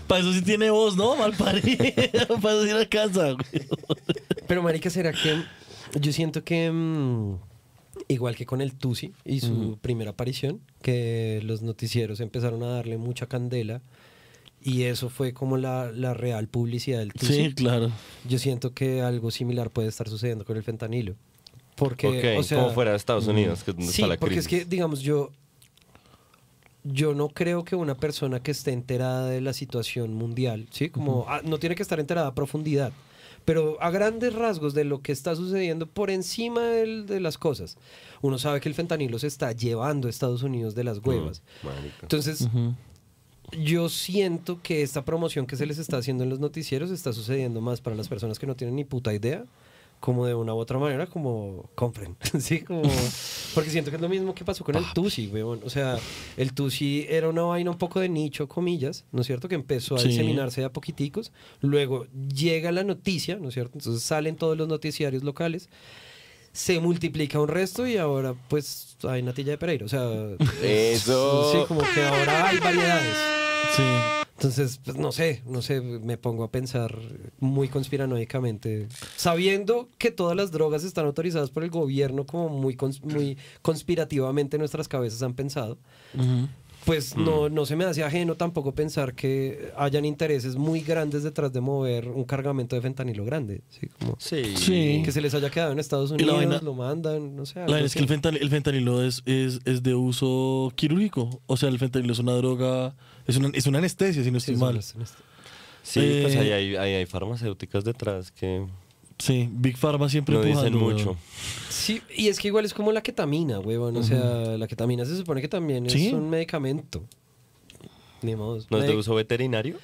Speaker 3: Para eso sí tiene voz, ¿no? Mal parido. Para eso sí la casa, güey.
Speaker 5: Pero, marica, ¿será que yo siento que mm, igual que con el Tusi y su primera aparición, que los noticieros empezaron a darle mucha candela y eso fue como la, la real publicidad del Tusi.
Speaker 3: Sí, claro.
Speaker 5: Yo siento que algo similar puede estar sucediendo con el fentanilo. Porque,
Speaker 6: ok,
Speaker 5: o sea,
Speaker 6: como fuera de Estados Unidos, que es donde
Speaker 5: Sí,
Speaker 6: está la
Speaker 5: porque es que, digamos, yo, yo no creo que una persona que esté enterada de la situación mundial, ¿sí? Como ah, no tiene que estar enterada a profundidad, pero a grandes rasgos de lo que está sucediendo por encima del- de las cosas. Uno sabe que el fentanilo se está llevando a Estados Unidos de las huevas.
Speaker 6: Marica.
Speaker 5: Entonces, yo siento que esta promoción que se les está haciendo en los noticieros está sucediendo más para las personas que no tienen ni puta idea, como de una u otra manera, como compren. sí, como. Porque siento que es lo mismo que pasó con el Tusi, weón. O sea, el Tusi era una vaina un poco de nicho, comillas, ¿no es cierto? Que empezó a
Speaker 3: Sí.
Speaker 5: diseminarse de a poquiticos. Luego llega la noticia, ¿no es cierto? Entonces salen todos los noticiarios locales. Se multiplica un resto y ahora, pues, hay natilla de Pereira. O sea,
Speaker 4: Eso.
Speaker 5: Sí, como que ahora hay variedades.
Speaker 3: Sí.
Speaker 5: Entonces, pues, no sé, no sé, me pongo a pensar muy conspiranoicamente, sabiendo que todas las drogas están autorizadas por el gobierno como muy, cons- muy conspirativamente nuestras cabezas han pensado,
Speaker 3: Ujú.
Speaker 5: pues
Speaker 6: Mm.
Speaker 5: no, no se me hace ajeno tampoco pensar que hayan intereses muy grandes detrás de mover un cargamento de fentanilo grande, ¿sí? Como
Speaker 6: Sí.
Speaker 3: Sí.
Speaker 5: que se les haya quedado en Estados
Speaker 3: la
Speaker 5: Unidos,
Speaker 3: vaina-
Speaker 5: lo mandan, no sé.
Speaker 3: La es que el fentanilo, el fentanilo es, es, es de uso quirúrgico. O sea, el fentanilo es una droga, es una, es una anestesia, si no estoy mal.
Speaker 6: Sí, pues
Speaker 3: Eh,
Speaker 6: ahí hay, ahí hay farmacéuticas detrás que
Speaker 3: Sí, Big Pharma siempre
Speaker 6: no dicen
Speaker 3: empujando,
Speaker 6: mucho.
Speaker 3: weón.
Speaker 5: Sí, y es que igual es como la ketamina, huevón. O sea, la ketamina se supone que también
Speaker 3: Sí.
Speaker 5: es un medicamento. Ni modo.
Speaker 6: ¿No es de uso veterinario?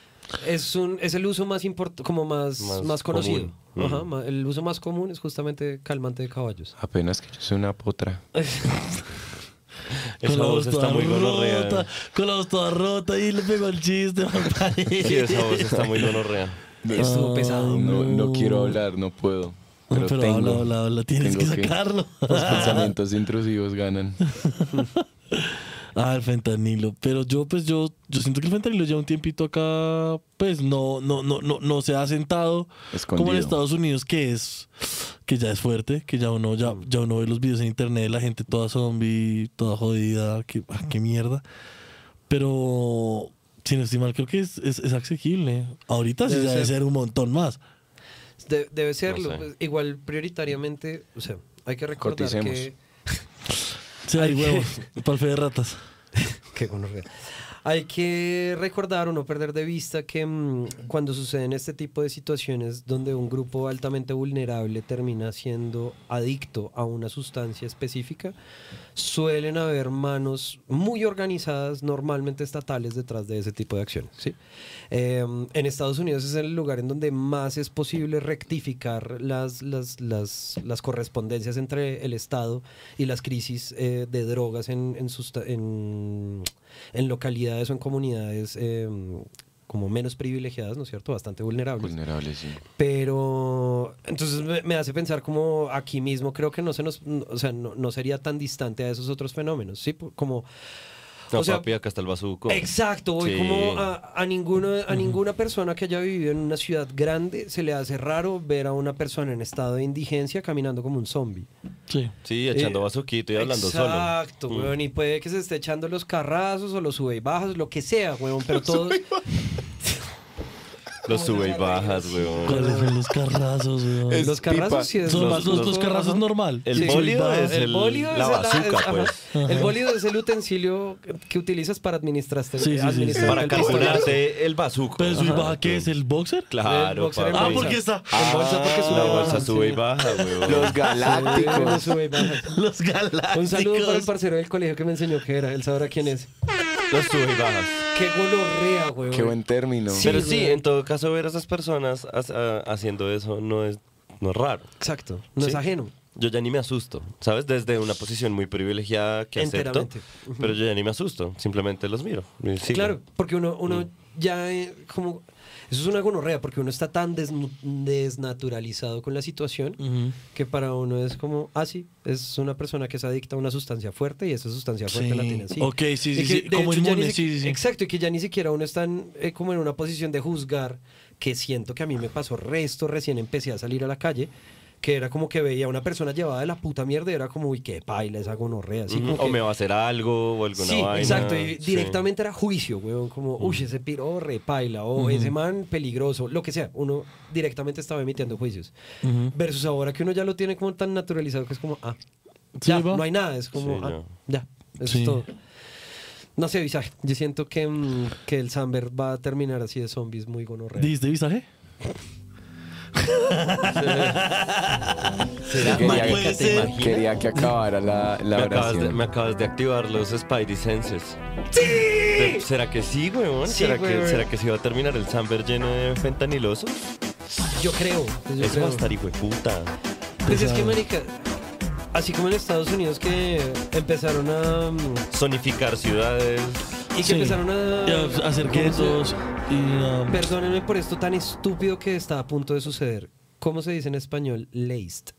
Speaker 5: Es, un, es el uso más import como más,
Speaker 6: Más
Speaker 5: más, conocido.
Speaker 6: común.
Speaker 5: Ajá, el uso más común es justamente calmante de caballos.
Speaker 4: Apenas que yo soy una potra.
Speaker 6: Esa voz está muy gonorrea.
Speaker 3: rota, con la voz toda rota y le pegó el chiste.
Speaker 6: Sí, esa voz está muy gonorrea.
Speaker 5: Estuvo pesado.
Speaker 4: No, no quiero hablar, no puedo. Pero,
Speaker 3: Pero,
Speaker 4: tengo.
Speaker 3: habla, habla, habla, tienes que
Speaker 4: tengo que-
Speaker 3: sacarlo.
Speaker 4: Los pensamientos intrusivos ganan.
Speaker 3: Ah, el fentanilo. Pero yo, pues, yo, yo siento que el fentanilo ya un tiempito acá, pues, no, no, no, no, no se ha sentado como
Speaker 4: Escondido.
Speaker 3: en Estados Unidos, que es, que ya es fuerte, que ya uno, ya, ya uno ve los videos en internet de la gente toda zombie, toda jodida, que, ah, qué mierda. Pero, si no estoy mal, creo que es, es, es asequible. Ahorita sí
Speaker 5: Debe ser.
Speaker 3: un montón más.
Speaker 5: De- debe serlo.
Speaker 6: sé.
Speaker 5: pues, igual prioritariamente, o sea, hay que recordar que...
Speaker 3: Sí, hay huevos, para el fe de ratas.
Speaker 5: Qué gonorrea. Hay que recordar o no perder de vista que mm, cuando suceden este tipo de situaciones donde un grupo altamente vulnerable termina siendo adicto a una sustancia específica, suelen haber manos muy organizadas, normalmente estatales, detrás de ese tipo de acciones. ¿sí? Eh, en Estados Unidos es el lugar en donde más es posible rectificar las, las, las, las correspondencias entre el Estado y las crisis eh, de drogas en, en, en, en localidades o en comunidades eh, como menos privilegiadas, ¿no es cierto? Bastante vulnerables.
Speaker 4: Vulnerables, sí.
Speaker 5: Pero entonces me, me hace pensar como aquí mismo creo que no se nos, o sea, no, no sería tan distante a esos otros fenómenos, ¿sí? Como
Speaker 6: No,
Speaker 5: O sea,
Speaker 6: papi, acá está el bazuco.
Speaker 5: Exacto, voy
Speaker 6: Sí.
Speaker 5: como a, a ninguna, a ninguna persona que haya vivido en una ciudad grande se le hace raro ver a una persona en estado de indigencia caminando como un zombie.
Speaker 3: Sí.
Speaker 6: Sí, echando
Speaker 5: Eh,
Speaker 6: bazuquito y hablando solo.
Speaker 5: Exacto,
Speaker 6: Mm.
Speaker 5: weón, y puede que se esté echando los carrazos o los sube y bajas, lo que sea, weón, pero todos...
Speaker 6: Los sube y bajas, weón.
Speaker 3: ¿Cuáles son los carrazos, weón?
Speaker 4: Es
Speaker 5: Los carrazos sí es
Speaker 3: Son
Speaker 6: los-
Speaker 3: más los,
Speaker 6: los-
Speaker 3: los carrazos normal.
Speaker 6: El
Speaker 5: Sí.
Speaker 6: bólido es
Speaker 5: El
Speaker 6: el,
Speaker 5: bólido
Speaker 6: la
Speaker 5: es el- es-
Speaker 6: pues.
Speaker 5: ajá. El bólido es el utensilio que utilizas para administrarte.
Speaker 3: Sí, sí, sí,
Speaker 5: administrar
Speaker 6: Para
Speaker 5: el
Speaker 6: el bazooka.
Speaker 3: Pero sub y baja, ¿qué es? ¿El boxer?
Speaker 5: El
Speaker 6: Claro,
Speaker 5: boxer en
Speaker 6: papi.
Speaker 3: Ah,
Speaker 5: bolsa.
Speaker 3: porque está.
Speaker 5: En bolsa porque sube
Speaker 6: La
Speaker 5: y baja,
Speaker 6: bolsa sube y baja, weón.
Speaker 4: Los galácticos.
Speaker 5: sube y baja.
Speaker 3: Los galácticos.
Speaker 5: Un saludo para el parcero del colegio que me enseñó que era. Él sabrá quién es.
Speaker 6: Los sube y bajas.
Speaker 5: Qué gonorrea, güey.
Speaker 4: Qué buen término.
Speaker 5: Sí,
Speaker 6: Pero sí, en todo caso, ver a esas personas ha- ha- haciendo eso no es, no es raro.
Speaker 5: Exacto. No es ajeno.
Speaker 6: Yo ya ni me asusto, ¿sabes? Desde una posición muy privilegiada que acepto. Pero yo ya ni me asusto, simplemente los miro.
Speaker 5: Claro, porque uno, uno ya eh, como... Eso es una gonorrea, porque uno está tan desnaturalizado con la situación que para uno es como, ah, sí, es una persona que es adicta a una sustancia fuerte y esa sustancia fuerte
Speaker 3: Sí.
Speaker 5: la tiene así.
Speaker 3: Ok, sí, sí, sí, como inmune, sí, sí, sí.
Speaker 5: Exacto, y que ya ni siquiera uno está en, eh, como en una posición de juzgar, que siento que a mí me pasó resto, recién empecé a salir a la calle, que era como que veía a una persona llevada de la puta mierda y era como, uy, qué paila esa gonorrea. Así como
Speaker 6: O
Speaker 5: que-
Speaker 6: me va a hacer algo o alguna
Speaker 5: Sí,
Speaker 6: vaina.
Speaker 5: exacto. Y
Speaker 6: Sí.
Speaker 5: directamente era juicio, weón. Como, uy, ese piro repaila, o ese man peligroso, lo que sea. Uno directamente estaba emitiendo juicios. Versus ahora que uno ya lo tiene como tan naturalizado que es como, ah, ya, no hay nada. Es como,
Speaker 6: Sí,
Speaker 5: ah, ya, eso
Speaker 3: Sí.
Speaker 5: es todo. No sé, visaje. Yo siento que, mm, que el Samber va a terminar así de zombies muy gonorrea.
Speaker 3: ¿Dijiste visaje?
Speaker 4: Quería,
Speaker 3: Marica,
Speaker 4: que-
Speaker 3: ¿te
Speaker 4: quería que acabara la, la
Speaker 6: Me acabas, de,
Speaker 4: oración.
Speaker 6: me acabas de activar los Spidey Senses. ¡Sí! ¿Será que sí, weón?
Speaker 5: Sí,
Speaker 6: ¿Será, que. ¿Será que sí va a terminar el Samber lleno de fentanilosos?
Speaker 5: Yo creo. pues yo
Speaker 6: Eso
Speaker 5: creo.
Speaker 6: va a estar hijo de puta.
Speaker 5: Pues es que, marica, así como en Estados Unidos que empezaron a... mm,
Speaker 6: Zonificar ciudades.
Speaker 5: Y que
Speaker 3: Sí.
Speaker 5: empezaron a...
Speaker 3: A hacer
Speaker 5: ¿cómo se-
Speaker 3: guetos y... um,
Speaker 5: Perdónenme por esto tan estúpido que está a punto de suceder. ¿Cómo se dice en español? Laced.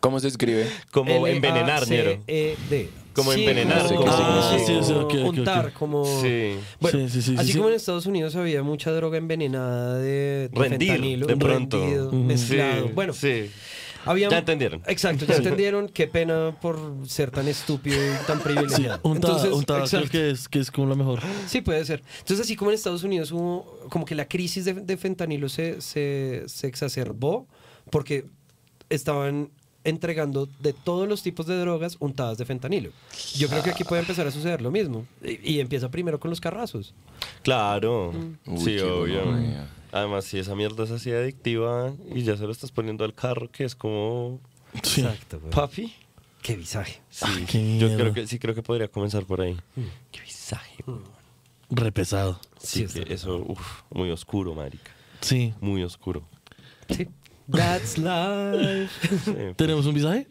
Speaker 4: ¿Cómo se escribe?
Speaker 6: Como envenenar, Ñero.
Speaker 5: L-A-C-E-D.
Speaker 6: Como
Speaker 5: Sí,
Speaker 6: envenenar,
Speaker 5: como-
Speaker 6: como-
Speaker 3: Ah, sí, sí,
Speaker 5: como
Speaker 3: ok, ok, ok.
Speaker 5: untar, como...
Speaker 6: Sí.
Speaker 5: Bueno,
Speaker 3: Sí, sí, sí,
Speaker 5: así
Speaker 3: sí,
Speaker 5: como
Speaker 3: sí.
Speaker 5: en Estados Unidos había mucha droga envenenada de, de
Speaker 6: Rendir,
Speaker 5: fentanilo,
Speaker 6: de pronto.
Speaker 5: rendido, mezclado.
Speaker 6: Sí,
Speaker 5: bueno,
Speaker 6: sí.
Speaker 5: Había...
Speaker 6: Ya entendieron.
Speaker 5: Exacto, ya entendieron. Qué pena por ser tan estúpido y tan
Speaker 3: Sí,
Speaker 5: privilegiado.
Speaker 3: un ta-
Speaker 5: Entonces,
Speaker 3: un ta- creo que es, que es como lo mejor.
Speaker 5: Sí, puede ser. Entonces, así como en Estados Unidos hubo como que la crisis de, de fentanilo se, se, se exacerbó porque estaban entregando de todos los tipos de drogas untadas de fentanilo. Yo creo que aquí puede empezar a suceder lo mismo. Y, y empieza primero con los carrazos.
Speaker 6: Claro.
Speaker 4: Uy,
Speaker 6: sí, obvio. Además, si esa mierda es así adictiva y ya se lo estás poniendo al carro, que es como.
Speaker 3: Sí.
Speaker 5: Exacto, güey.
Speaker 6: Papi.
Speaker 5: Qué visaje.
Speaker 6: Sí,
Speaker 3: Ay, qué
Speaker 6: yo creo que sí creo que podría comenzar por ahí. Qué visaje. weón.
Speaker 3: Re pesado.
Speaker 6: Sí,
Speaker 5: Sí,
Speaker 6: que eso, uf, muy oscuro, marica.
Speaker 3: Sí.
Speaker 6: Muy oscuro.
Speaker 5: Sí. That's life.
Speaker 6: Sí.
Speaker 3: ¿Tenemos un visaje?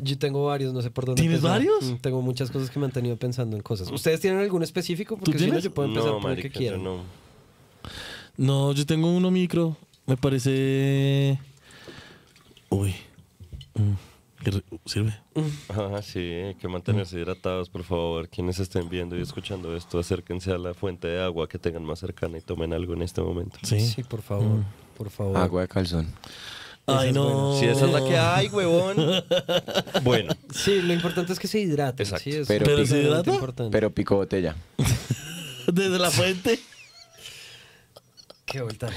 Speaker 5: Yo tengo varios, no sé por dónde
Speaker 3: ¿Tienes
Speaker 5: empezar.
Speaker 3: varios?
Speaker 5: Mm, Tengo muchas cosas que me han tenido pensando en cosas. ¿Ustedes tienen algún específico? Porque si no,
Speaker 3: tienes?
Speaker 5: yo puedo empezar
Speaker 6: no,
Speaker 5: por el que
Speaker 6: yo
Speaker 5: quieran.
Speaker 6: no.
Speaker 3: No, yo tengo uno micro. Me parece. Uy. Mm, ¿qué re- ¿Sirve?
Speaker 6: Ah, sí, hay que mantenerse hidratados, por favor. Quienes estén viendo y escuchando esto, acérquense a la fuente de agua que tengan más cercana y tomen algo en este momento.
Speaker 3: Sí.
Speaker 5: Sí, por favor. Por favor.
Speaker 4: Agua de calzón.
Speaker 3: Ay, no.
Speaker 6: Si esa es la que hay, huevón. bueno,
Speaker 5: Sí, lo importante es que se hidraten.
Speaker 6: Exacto.
Speaker 5: Sí,
Speaker 4: Pero-
Speaker 3: ¿Pero se hidrata?
Speaker 5: importante.
Speaker 4: Pero pico botella.
Speaker 3: Desde la fuente.
Speaker 5: Qué vuelta.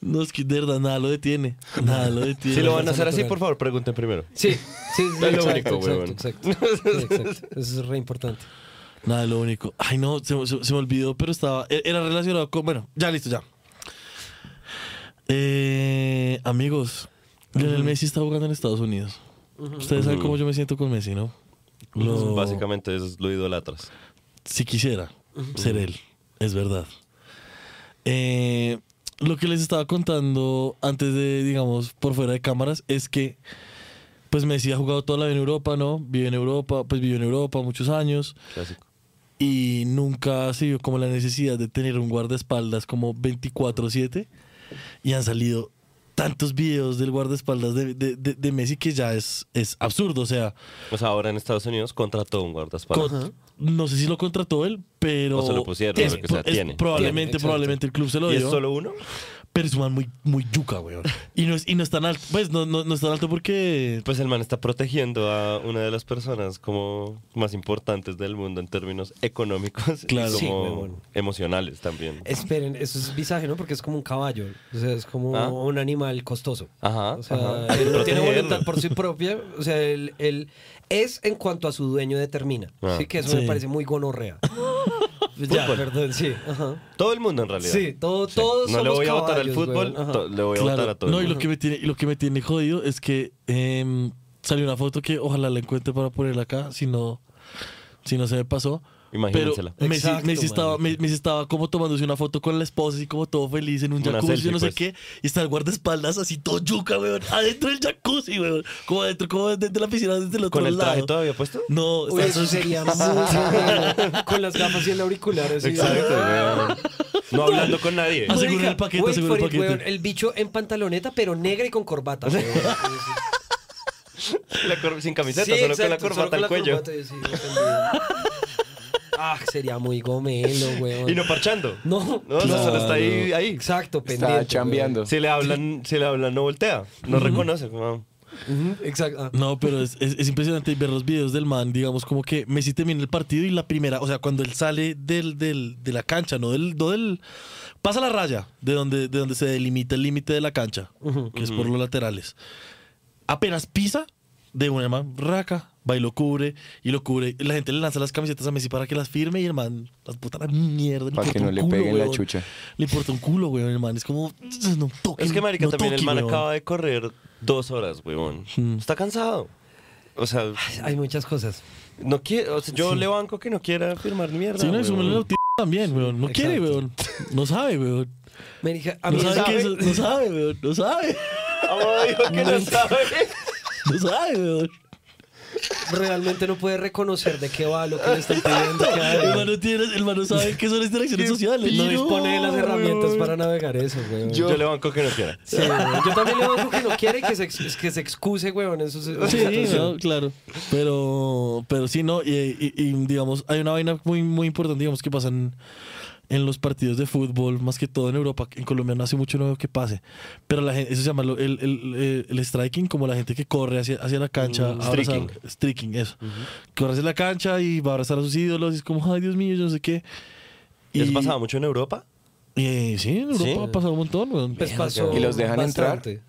Speaker 3: No, es que de verdad nada lo detiene. Nada lo detiene.
Speaker 6: si lo van a hacer así, por favor, pregunten primero.
Speaker 5: Sí, sí, sí,
Speaker 6: Es lo
Speaker 5: exacto,
Speaker 6: único,
Speaker 5: exacto,
Speaker 6: huevón.
Speaker 5: exacto, Sí, exacto. Eso es re importante.
Speaker 3: Nada, lo único. Ay, no, se, se- se me olvidó, pero estaba. e- Era relacionado con. Bueno, ya listo, ya. Eh, amigos, Lionel Messi está jugando en Estados Unidos. Ustedes saben cómo yo me siento con Messi, ¿no? Lo-
Speaker 6: Básicamente es lo idolatras.
Speaker 3: Si quisiera ser él, es verdad. Eh, lo que les estaba contando antes de, digamos, por fuera de cámaras, es que pues Messi ha jugado toda la vida en Europa, ¿no? Vive en Europa, pues vivió en Europa muchos años
Speaker 6: Clásico.
Speaker 3: y nunca se vio como la necesidad de tener un guardaespaldas como 24/7 y han salido tantos videos del guardaespaldas de, de- de- de Messi que ya es, es absurdo, o sea,
Speaker 6: sea, ahora en Estados Unidos contrató un guardaespaldas.
Speaker 3: con- no sé si lo contrató él, pero
Speaker 6: O se lo pusieron,
Speaker 3: es
Speaker 6: lo que sea,
Speaker 3: es
Speaker 6: tiene.
Speaker 3: probablemente,
Speaker 5: Tiene,
Speaker 3: probablemente el club se lo
Speaker 6: ¿Y
Speaker 3: dio.
Speaker 6: es solo uno?
Speaker 3: Pero es un man muy, muy yuca, weón. Y no es, y no es tan alto. Pues no, no, no es tan alto porque.
Speaker 6: Pues el man está protegiendo a una de las personas como más importantes del mundo en términos económicos
Speaker 3: Claro.
Speaker 6: y
Speaker 5: Sí,
Speaker 6: como
Speaker 5: huevón.
Speaker 6: emocionales también.
Speaker 5: Esperen, eso es visaje, ¿no? Porque es como un caballo. O sea, es como
Speaker 6: Ah.
Speaker 5: un animal costoso.
Speaker 6: Ajá,
Speaker 5: O sea,
Speaker 6: ajá.
Speaker 5: él no tiene voluntad por sí propia. O sea, él, él es en cuanto a su dueño determina.
Speaker 6: Ah.
Speaker 5: Así que eso
Speaker 3: Sí.
Speaker 5: me parece muy gonorrea. ya, perdón, sí. Ajá.
Speaker 6: Todo el mundo en realidad.
Speaker 5: Sí, todo- todos
Speaker 6: No le
Speaker 5: somos
Speaker 6: voy a votar al
Speaker 5: caballos,
Speaker 6: fútbol,
Speaker 5: weón. Ajá.
Speaker 6: to- le voy a
Speaker 3: Claro.
Speaker 6: votar a todo.
Speaker 3: No,
Speaker 6: el
Speaker 3: y lo
Speaker 6: mundo.
Speaker 3: que me tiene, y lo que me tiene jodido es que em, salió una foto que ojalá la encuentre para ponerla acá, si no, si no se me pasó. Pero
Speaker 6: Imagínensela.
Speaker 3: Messi,
Speaker 5: Exacto,
Speaker 3: Messi estaba, Messi estaba como tomándose una foto con la esposa, así como todo feliz en un
Speaker 6: Una
Speaker 3: jacuzzi,
Speaker 6: selfie,
Speaker 3: no sé
Speaker 6: pues.
Speaker 3: qué. Y está el guardaespaldas así todo yuca, weón, adentro del jacuzzi, weón. Como adentro, como desde la piscina, desde el otro
Speaker 6: ¿Con el traje
Speaker 3: lado.
Speaker 6: todavía puesto?
Speaker 3: No,
Speaker 5: Uy,
Speaker 3: está
Speaker 5: eso sería muy bueno. Con las gafas y el auricular así.
Speaker 6: Exacto, weón. No hablando con nadie.
Speaker 3: Asegura el paquete, asegura el
Speaker 5: it,
Speaker 3: paquete.
Speaker 5: weón. El bicho en pantaloneta, pero negra y con corbata. weón.
Speaker 6: La cor- sin camiseta,
Speaker 5: Sí,
Speaker 6: solo con la
Speaker 5: exacto,
Speaker 6: corbata
Speaker 5: solo con
Speaker 6: al cuello.
Speaker 5: corbata, sí. Ah, sería muy gomelo, weón.
Speaker 6: Y no parchando.
Speaker 5: No,
Speaker 6: No, o sea, solo está ahí, ahí.
Speaker 5: Exacto, pendiente.
Speaker 4: Está chambeando.
Speaker 6: Si le hablan, si le hablan, no voltea. No reconoce.
Speaker 5: Exacto. ah.
Speaker 3: No, pero es, es- es impresionante ver los videos del man, digamos, como que Messi termina el partido y la primera, o sea, cuando él sale del, del- de la cancha, no del, no del... Pasa la raya de donde, de donde se delimita el límite de la cancha, que es por los laterales. Apenas pisa, de una man, raca, va y lo cubre, y lo cubre. Y la gente le lanza las camisetas a Messi para que las firme y el man, las puta la mierda.
Speaker 4: Para que no le
Speaker 3: culo,
Speaker 4: peguen la chucha.
Speaker 3: Le importa un culo, weón, el man. Es como, no toquen,
Speaker 6: Es que, marica,
Speaker 3: no
Speaker 6: también el man
Speaker 3: weón.
Speaker 6: acaba de correr dos horas, weón.
Speaker 3: Hmm.
Speaker 6: Está cansado. O sea,
Speaker 5: Hay muchas cosas.
Speaker 6: no quiere, o sea, yo le banco que no quiera firmar ni mierda.
Speaker 3: Sí, no, y
Speaker 6: weón.
Speaker 3: súmele también, weón. No quiere,
Speaker 5: Exacto.
Speaker 3: weón. No sabe, weón.
Speaker 5: Me dije, a mí
Speaker 3: No sabe,
Speaker 5: ¿sabe?
Speaker 3: qué es, no sabe, weón. No sabe.
Speaker 6: Dijo que no sabe.
Speaker 3: No sabe, weón.
Speaker 5: Realmente no puede reconocer de qué va lo que le están pidiendo que
Speaker 3: El
Speaker 5: haga.
Speaker 3: man no, tiene, el man no sabe qué son las interacciones sociales.
Speaker 5: No dispone de las herramientas para navegar eso, weón.
Speaker 6: Yo, le banco que no quiera.
Speaker 5: Sí, yo también le digo que no quiere que se, que se excuse, weón, en sus
Speaker 3: Sí, no, claro. Pero, pero sí, no. Y, y- y, digamos, hay una vaina muy, muy importante, digamos, que pasa en, en los partidos de fútbol, más que todo en Europa. En Colombia no hace mucho no veo que pase. Pero la gente, eso se llama el, el, el- el striking, como la gente que corre hacia, hacia la cancha.
Speaker 6: Mm,
Speaker 3: a abrazar-
Speaker 6: streaking.
Speaker 3: Streaking, eso. Corre hacia la cancha y va a abrazar a sus ídolos. Y es como, ay, Dios mío, yo no sé qué.
Speaker 6: ¿Y eso pasaba mucho en Europa?
Speaker 3: y, sí, en Europa
Speaker 6: Sí.
Speaker 3: ha pasado un montón.
Speaker 5: Pues pasó
Speaker 4: ¿Y los dejan entrar?
Speaker 5: bastante.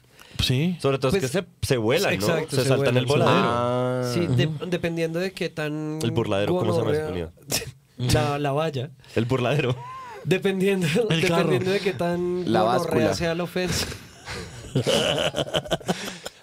Speaker 3: Sí.
Speaker 6: Sobre todo
Speaker 5: Pues,
Speaker 6: es que se, se vuelan, ¿no?
Speaker 5: exacto,
Speaker 6: se,
Speaker 5: se
Speaker 6: saltan
Speaker 5: vuelan,
Speaker 6: el voladero.
Speaker 4: Ah.
Speaker 5: Sí, de- dependiendo de qué tan.
Speaker 6: El burladero, ¿cómo se
Speaker 5: gonorrea- La, la valla.
Speaker 6: El burladero.
Speaker 5: Dependiendo,
Speaker 3: El
Speaker 5: dependiendo de qué tan
Speaker 4: La
Speaker 5: gonorrea sea la ofensa.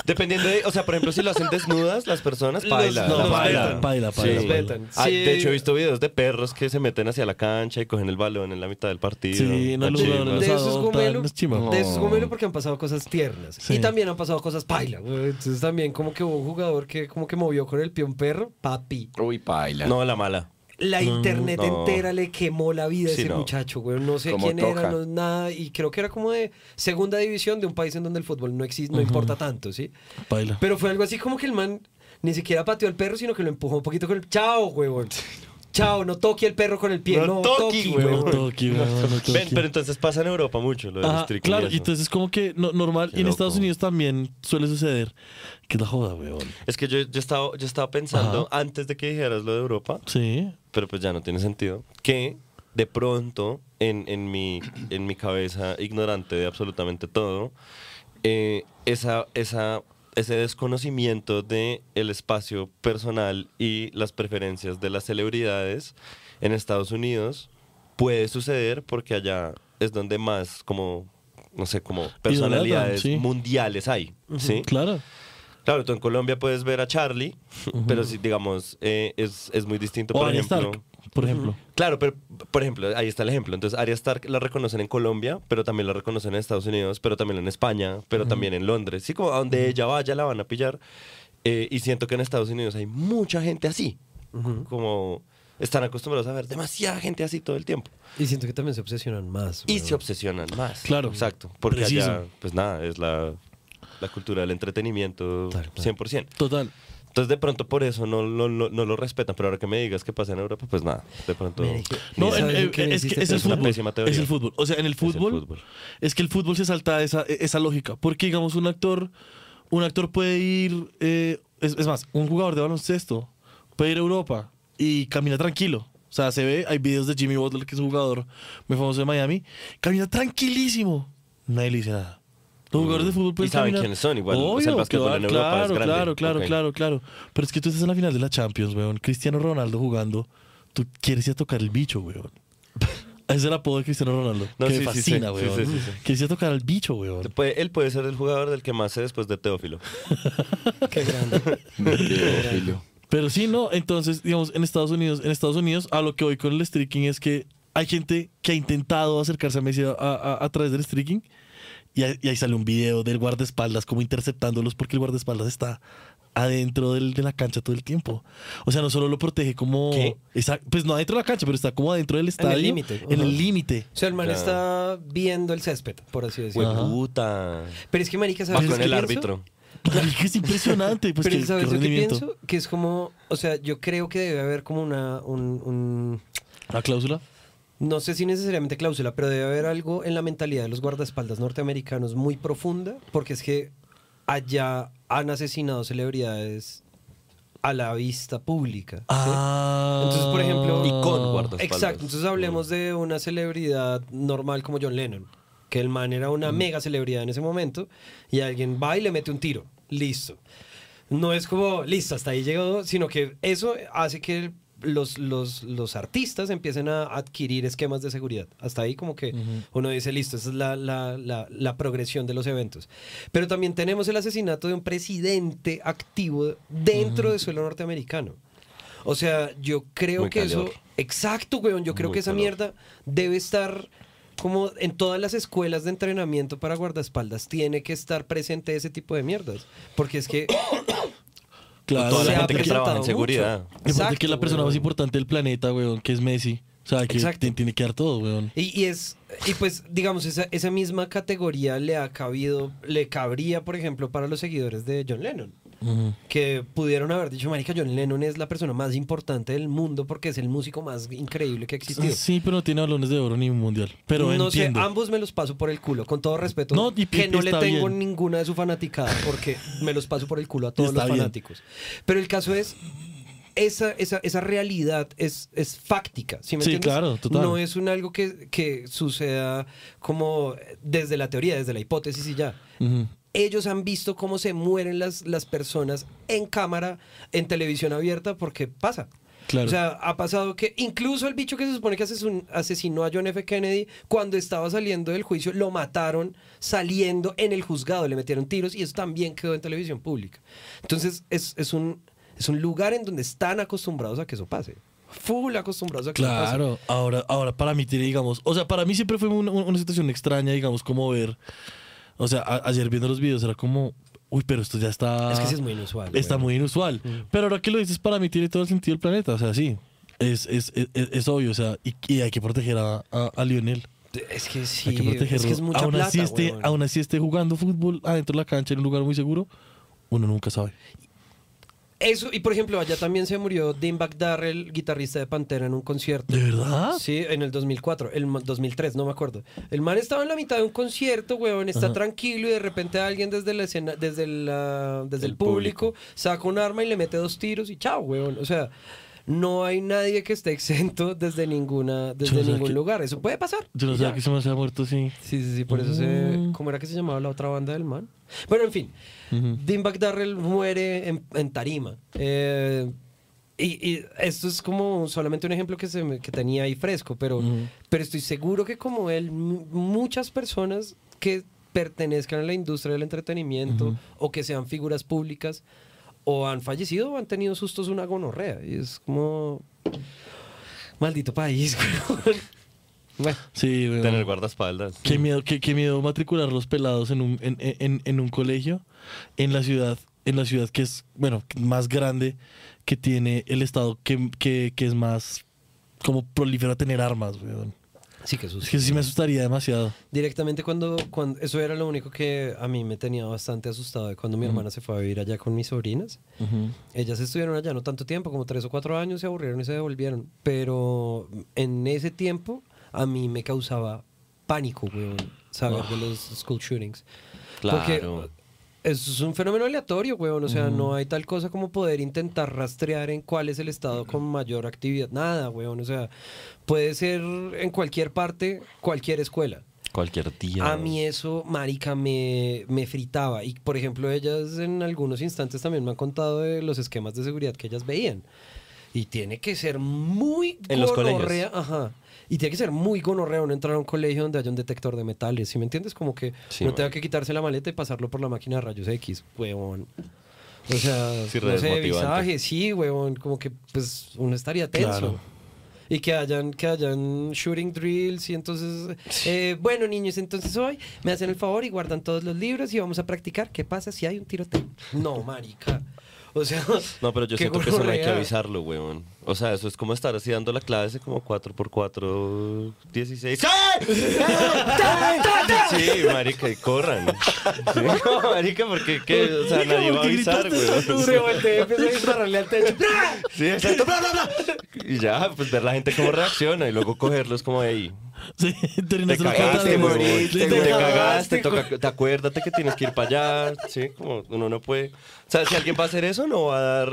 Speaker 6: Dependiendo de, o sea, por ejemplo, si lo hacen desnudas las personas,
Speaker 5: Los-
Speaker 6: paila.
Speaker 5: no,
Speaker 6: paila.
Speaker 3: Paila,
Speaker 6: Sí.
Speaker 3: paila.
Speaker 6: Ah,
Speaker 5: Sí.
Speaker 6: de hecho, he visto videos de perros que se meten hacia la cancha y cogen el balón en la mitad del partido.
Speaker 3: Sí, no,
Speaker 6: chimba.
Speaker 3: jugadores
Speaker 5: de
Speaker 3: los
Speaker 5: eso es
Speaker 3: adoptan,
Speaker 5: gomelo.
Speaker 4: No.
Speaker 5: De eso es gomelo porque han pasado cosas tiernas.
Speaker 3: Sí.
Speaker 5: Y también han pasado cosas paila. Entonces también como que hubo un jugador que como que movió con el pie un perro, papi.
Speaker 4: Uy, paila.
Speaker 6: No, la mala.
Speaker 5: La internet
Speaker 6: no.
Speaker 5: entera le quemó la vida a ese
Speaker 6: no.
Speaker 5: muchacho, güey. No sé
Speaker 4: Como
Speaker 5: quién
Speaker 4: toca.
Speaker 5: era, no nada. Y creo que era como de segunda división de un país en donde el fútbol no existe, no importa tanto, ¿sí? Pero fue algo así como que el man ni siquiera pateó al perro, sino que lo empujó un poquito con el. ¡Chao, huevón! ¡Chao! No toque al perro con el pie.
Speaker 6: No
Speaker 5: No,
Speaker 6: toqui,
Speaker 5: toque,
Speaker 6: huevón.
Speaker 3: No toqui, weón, no toqui.
Speaker 6: Ven, pero entonces pasa en Europa mucho lo del
Speaker 3: Ajá,
Speaker 6: streaking
Speaker 3: claro,
Speaker 6: y
Speaker 3: entonces como que no- normal,
Speaker 6: Qué
Speaker 3: y en
Speaker 6: loco.
Speaker 3: Estados Unidos también suele suceder. Que es la joda, weón.
Speaker 6: Es que yo, yo, estaba, yo estaba pensando, antes de que dijeras lo de Europa,
Speaker 3: Sí.
Speaker 6: pero pues ya no tiene sentido, que de pronto en, en, mi, en mi cabeza ignorante de absolutamente todo, eh, esa, esa, ese desconocimiento de el espacio personal y las preferencias de las celebridades en Estados Unidos puede suceder porque allá es donde más como no sé como personalidades
Speaker 3: sí.
Speaker 6: mundiales hay ¿sí?
Speaker 3: Claro.
Speaker 6: Claro, tú en Colombia puedes ver a Charlie, pero si digamos eh, es, es muy distinto,
Speaker 3: O
Speaker 6: por ejemplo.
Speaker 3: Stark, por ejemplo.
Speaker 6: Claro, pero por ejemplo, ahí está el ejemplo. Entonces, Arya Stark la reconocen en Colombia, pero también la reconocen en Estados Unidos, pero también en España, pero también en Londres. Sí, como a donde ella vaya la van a pillar. Eh, y siento que en Estados Unidos hay mucha gente así. Como están acostumbrados a ver demasiada gente así todo el tiempo.
Speaker 5: Y siento que también se obsesionan más.
Speaker 6: Y se obsesionan más.
Speaker 3: Claro.
Speaker 6: Exacto. Porque
Speaker 3: Preciso.
Speaker 6: allá, pues nada, es la, la cultura del entretenimiento
Speaker 5: claro.
Speaker 6: 100%.
Speaker 3: Total.
Speaker 6: Entonces de pronto por eso no, no, no, no lo respetan, pero ahora que me digas que pasa en Europa, pues nada, de pronto...
Speaker 3: No,
Speaker 5: ¿Sabes
Speaker 3: en-
Speaker 5: en
Speaker 3: en-
Speaker 5: qué me
Speaker 3: es, que es el fútbol.
Speaker 6: Una pésima teoría.
Speaker 3: Es el fútbol. O sea, en el
Speaker 6: Es el
Speaker 3: fútbol,
Speaker 6: fútbol.
Speaker 3: es que el fútbol se salta esa, esa lógica. Porque, digamos, un actor, un actor puede ir. eh, es, es más, un jugador de baloncesto puede ir a Europa y camina tranquilo. O sea, se ve, hay videos de Jimmy Butler, que es un jugador muy famoso de Miami. Camina tranquilísimo. Nadie le dice nada. Los jugadores de fútbol
Speaker 6: Y saben
Speaker 3: caminar.
Speaker 6: quiénes son, igual, o sea, el básquetbol
Speaker 3: que
Speaker 6: en es
Speaker 3: claro,
Speaker 6: grande.
Speaker 3: claro, claro,
Speaker 6: Ok.
Speaker 3: claro, claro. Pero es que tú estás en la final de la Champions, weón. Cristiano Ronaldo jugando. Tú quieres ir a tocar el bicho, weón. Ese es el apodo de Cristiano Ronaldo.
Speaker 6: No,
Speaker 3: que
Speaker 6: sí,
Speaker 3: me
Speaker 6: sí,
Speaker 3: fascina,
Speaker 6: sí, sí,
Speaker 3: weón.
Speaker 6: sí, sí, sí.
Speaker 3: Quieres ir a tocar al bicho, weón.
Speaker 6: Puede- él puede ser el jugador del que más sé después de Teófilo.
Speaker 5: Qué grande.
Speaker 4: Teófilo.
Speaker 3: Pero sí, no. Entonces, digamos, en Estados Unidos, en Estados Unidos, a lo que voy con el streaking es que hay gente que ha intentado acercarse a Messi a, a- a través del streaking. Y, ahí- y ahí sale un video del guardaespaldas como interceptándolos porque el guardaespaldas está adentro del- de la cancha todo el tiempo. O sea, no solo lo protege como...
Speaker 6: ¿Qué?
Speaker 3: Esa- pues no adentro de la cancha, pero está como adentro del estadio.
Speaker 5: límite.
Speaker 3: En el límite.
Speaker 5: O sea, el man
Speaker 6: Claro.
Speaker 5: está viendo el césped, por así decirlo.
Speaker 6: Hueputa.
Speaker 5: Pero es que, marica,
Speaker 6: Va
Speaker 5: ¿sabes
Speaker 6: con
Speaker 5: qué
Speaker 6: el
Speaker 5: pienso?
Speaker 6: árbitro.
Speaker 3: Marica, es impresionante. Pues
Speaker 5: Pero
Speaker 3: qué-
Speaker 5: ¿sabes
Speaker 3: qué
Speaker 5: lo que pienso? Que es como, o sea, yo creo que debe haber como una, un- un
Speaker 3: ¿La cláusula?
Speaker 5: No sé si necesariamente cláusula, pero debe haber algo en la mentalidad de los guardaespaldas norteamericanos muy profunda, porque es que allá han asesinado celebridades a la vista pública. ¿sí?
Speaker 3: Ah.
Speaker 5: Entonces, por ejemplo-
Speaker 6: Y con guardaespaldas.
Speaker 5: Exacto, entonces hablemos de una celebridad normal como John Lennon, que el man era una mega celebridad en ese momento, y alguien va y le mete un tiro, listo. No es como, listo, hasta ahí llegó, sino que eso hace que los, los, los artistas empiecen a adquirir esquemas de seguridad. Hasta ahí como que uno dice, listo, esa es la, la, la, la progresión de los eventos. Pero también tenemos el asesinato de un presidente activo dentro del suelo norteamericano. O sea, yo creo
Speaker 6: Muy
Speaker 5: que
Speaker 6: calor.
Speaker 5: eso... Exacto, weón. Yo creo
Speaker 6: Muy
Speaker 5: que esa
Speaker 6: calor.
Speaker 5: mierda debe estar como en todas las escuelas de entrenamiento para guardaespaldas. Tiene que estar presente ese tipo de mierdas. Porque es que
Speaker 3: Claro,
Speaker 6: Toda
Speaker 5: se
Speaker 6: la
Speaker 5: ha
Speaker 6: gente que trabaja en seguridad.
Speaker 5: Exacto,
Speaker 3: que es la persona
Speaker 5: weón.
Speaker 3: más importante del planeta, weón, que es Messi. O sea, que
Speaker 5: Exacto.
Speaker 3: tiene que dar todo, weón.
Speaker 5: Y, y es, y pues, digamos, esa, esa misma categoría le ha cabido, le cabría, por ejemplo, para los seguidores de John Lennon. Que pudieron haber dicho, marica, John Lennon es la persona más importante del mundo porque es el músico más increíble que ha existido.
Speaker 3: Sí, pero no tiene balones de oro ni un mundial. Pero
Speaker 5: no
Speaker 3: entiendo.
Speaker 5: sé, ambos me los paso por el culo, con todo respeto.
Speaker 3: No, y-
Speaker 5: que no le tengo
Speaker 3: bien.
Speaker 5: ninguna de su fanaticada, porque me los paso por el culo a todos
Speaker 3: Está
Speaker 5: los
Speaker 3: bien.
Speaker 5: fanáticos. Pero el caso es, esa, esa, esa realidad es, es fáctica, ¿sí me
Speaker 3: Sí,
Speaker 5: entiendes?
Speaker 3: claro, total.
Speaker 5: No es un algo que, que suceda como desde la teoría, desde la hipótesis y ya.
Speaker 3: Ujú.
Speaker 5: Ellos han visto cómo se mueren las, las personas en cámara, en televisión abierta, porque pasa.
Speaker 3: Claro.
Speaker 5: O sea, ha pasado que incluso el bicho que se supone que asesin- asesinó a John F. Kennedy, cuando estaba saliendo del juicio, lo mataron saliendo en el juzgado, le metieron tiros y eso también quedó en televisión pública. Entonces, es, es un, es un lugar en donde están acostumbrados a que eso pase. Full acostumbrados a que eso pase.
Speaker 3: Claro, ahora, ahora para mí tiene, digamos, o sea, para mí siempre fue una, una situación extraña, digamos, como ver, o sea, a- ayer viendo los videos era como, uy, pero esto ya está...
Speaker 5: Es que sí es muy inusual.
Speaker 3: Está
Speaker 5: güey.
Speaker 3: muy inusual. Pero ahora que lo dices, para mí tiene todo el sentido del planeta, o sea, sí, es, es, es, es obvio, o sea, y, y hay que proteger a, a, a Lionel.
Speaker 5: Es que sí,
Speaker 3: hay que protegerlo.
Speaker 5: es que es mucha
Speaker 3: aún,
Speaker 5: plata,
Speaker 3: así esté, aún así esté jugando fútbol adentro de la cancha en un lugar muy seguro, uno nunca sabe.
Speaker 5: Eso, y por ejemplo, allá también se murió Dimebag Darrell, guitarrista de Pantera, en un concierto.
Speaker 3: ¿De verdad?
Speaker 5: Sí, en el 2004, el ma- 2003, no me acuerdo. El man estaba en la mitad de un concierto, weón, está tranquilo y de repente alguien desde la escena, desde la, desde el,
Speaker 6: El
Speaker 5: público,
Speaker 6: público.
Speaker 5: saca un arma y le mete dos tiros y chao, weón. O sea, no hay nadie que esté exento desde ninguna, desde
Speaker 3: no
Speaker 5: ningún
Speaker 3: qué-
Speaker 5: lugar. Eso puede pasar.
Speaker 3: Yo no sabía que se me había muerto así.
Speaker 5: Sí, sí, sí, por eso se...
Speaker 3: Mm.
Speaker 5: ¿Cómo era que se llamaba la otra banda del man? Bueno, en fin,
Speaker 3: Ujú.
Speaker 5: Dimebag Darrell muere en, en tarima. Eh, y, y esto es como solamente un ejemplo que, se me- que tenía ahí fresco, pero,
Speaker 3: Ujú.
Speaker 5: pero estoy seguro que como él, muchas personas que pertenezcan a la industria del entretenimiento o que sean figuras públicas o han fallecido o han tenido sustos una gonorrea. Y es como... Maldito país, weón. Bueno,
Speaker 3: Sí, weón.
Speaker 6: Tener guardaespaldas.
Speaker 3: Qué miedo, qué, qué miedo matricular los pelados en un, en, en- en un colegio, en la ciudad, en la ciudad que es, bueno, más grande, que tiene el estado que, que, que es más como prolífero a tener armas, weón.
Speaker 5: Sí, que
Speaker 3: Es
Speaker 5: susto.
Speaker 3: que sí me asustaría demasiado.
Speaker 5: Directamente cuando, cuando... Eso era lo único que a mí me tenía bastante asustado de cuando mi hermana se fue a vivir allá con mis sobrinas. Ellas estuvieron allá no tanto tiempo, como tres o cuatro años, se aburrieron y se devolvieron. Pero en ese tiempo a mí me causaba pánico, weón, saber de los school shootings. Porque
Speaker 6: Claro.
Speaker 5: eso es un fenómeno aleatorio, weón. O sea, no hay tal cosa como poder intentar rastrear en cuál es el estado con mayor actividad. Nada, weón. O sea, puede ser en cualquier parte, cualquier escuela.
Speaker 6: Cualquier día.
Speaker 5: A mí eso, marica, me, me fritaba. Y, por ejemplo, ellas en algunos instantes también me han contado de los esquemas de seguridad que ellas veían. Y tiene que ser muy
Speaker 6: En los colegios.
Speaker 5: Ajá. Y tiene que ser muy gonorrea uno entrar a un colegio donde haya un detector de metales. ¿Sí me entiendes? Como que
Speaker 6: Sí,
Speaker 5: no tenga que quitarse la maleta y pasarlo por la máquina de rayos X, huevón. O sea,
Speaker 6: Sí,
Speaker 5: no sé, visaje, sí, huevón. Como que pues uno estaría tenso.
Speaker 3: Claro.
Speaker 5: Y que hayan, que hayan shooting drills y entonces, eh, bueno niños, entonces hoy me hacen el favor y guardan todos los libros y vamos a practicar qué pasa si hay un tiroteo. No, marica. O sea,
Speaker 6: No, pero yo siento que eso no hay que avisarlo, weón. O sea, eso es como estar así dando la clase como 4x4, 16. Sí, marica, y corran. Sí, no, marica, porque ¿qué? O sea, nadie va a avisar, weón.
Speaker 5: Se voltea y empieza a dispararle al techo.
Speaker 6: Sí, exacto. bla, bla, bla. Y ya, pues ver la gente cómo reacciona y luego cogerlos como ahí.
Speaker 3: Sí,
Speaker 6: Te cagaste, moriste, te cagaste, toca, te acuérdate que tienes que ir para allá, sí, como uno no puede. O sea, si alguien va a hacer eso, no va a dar.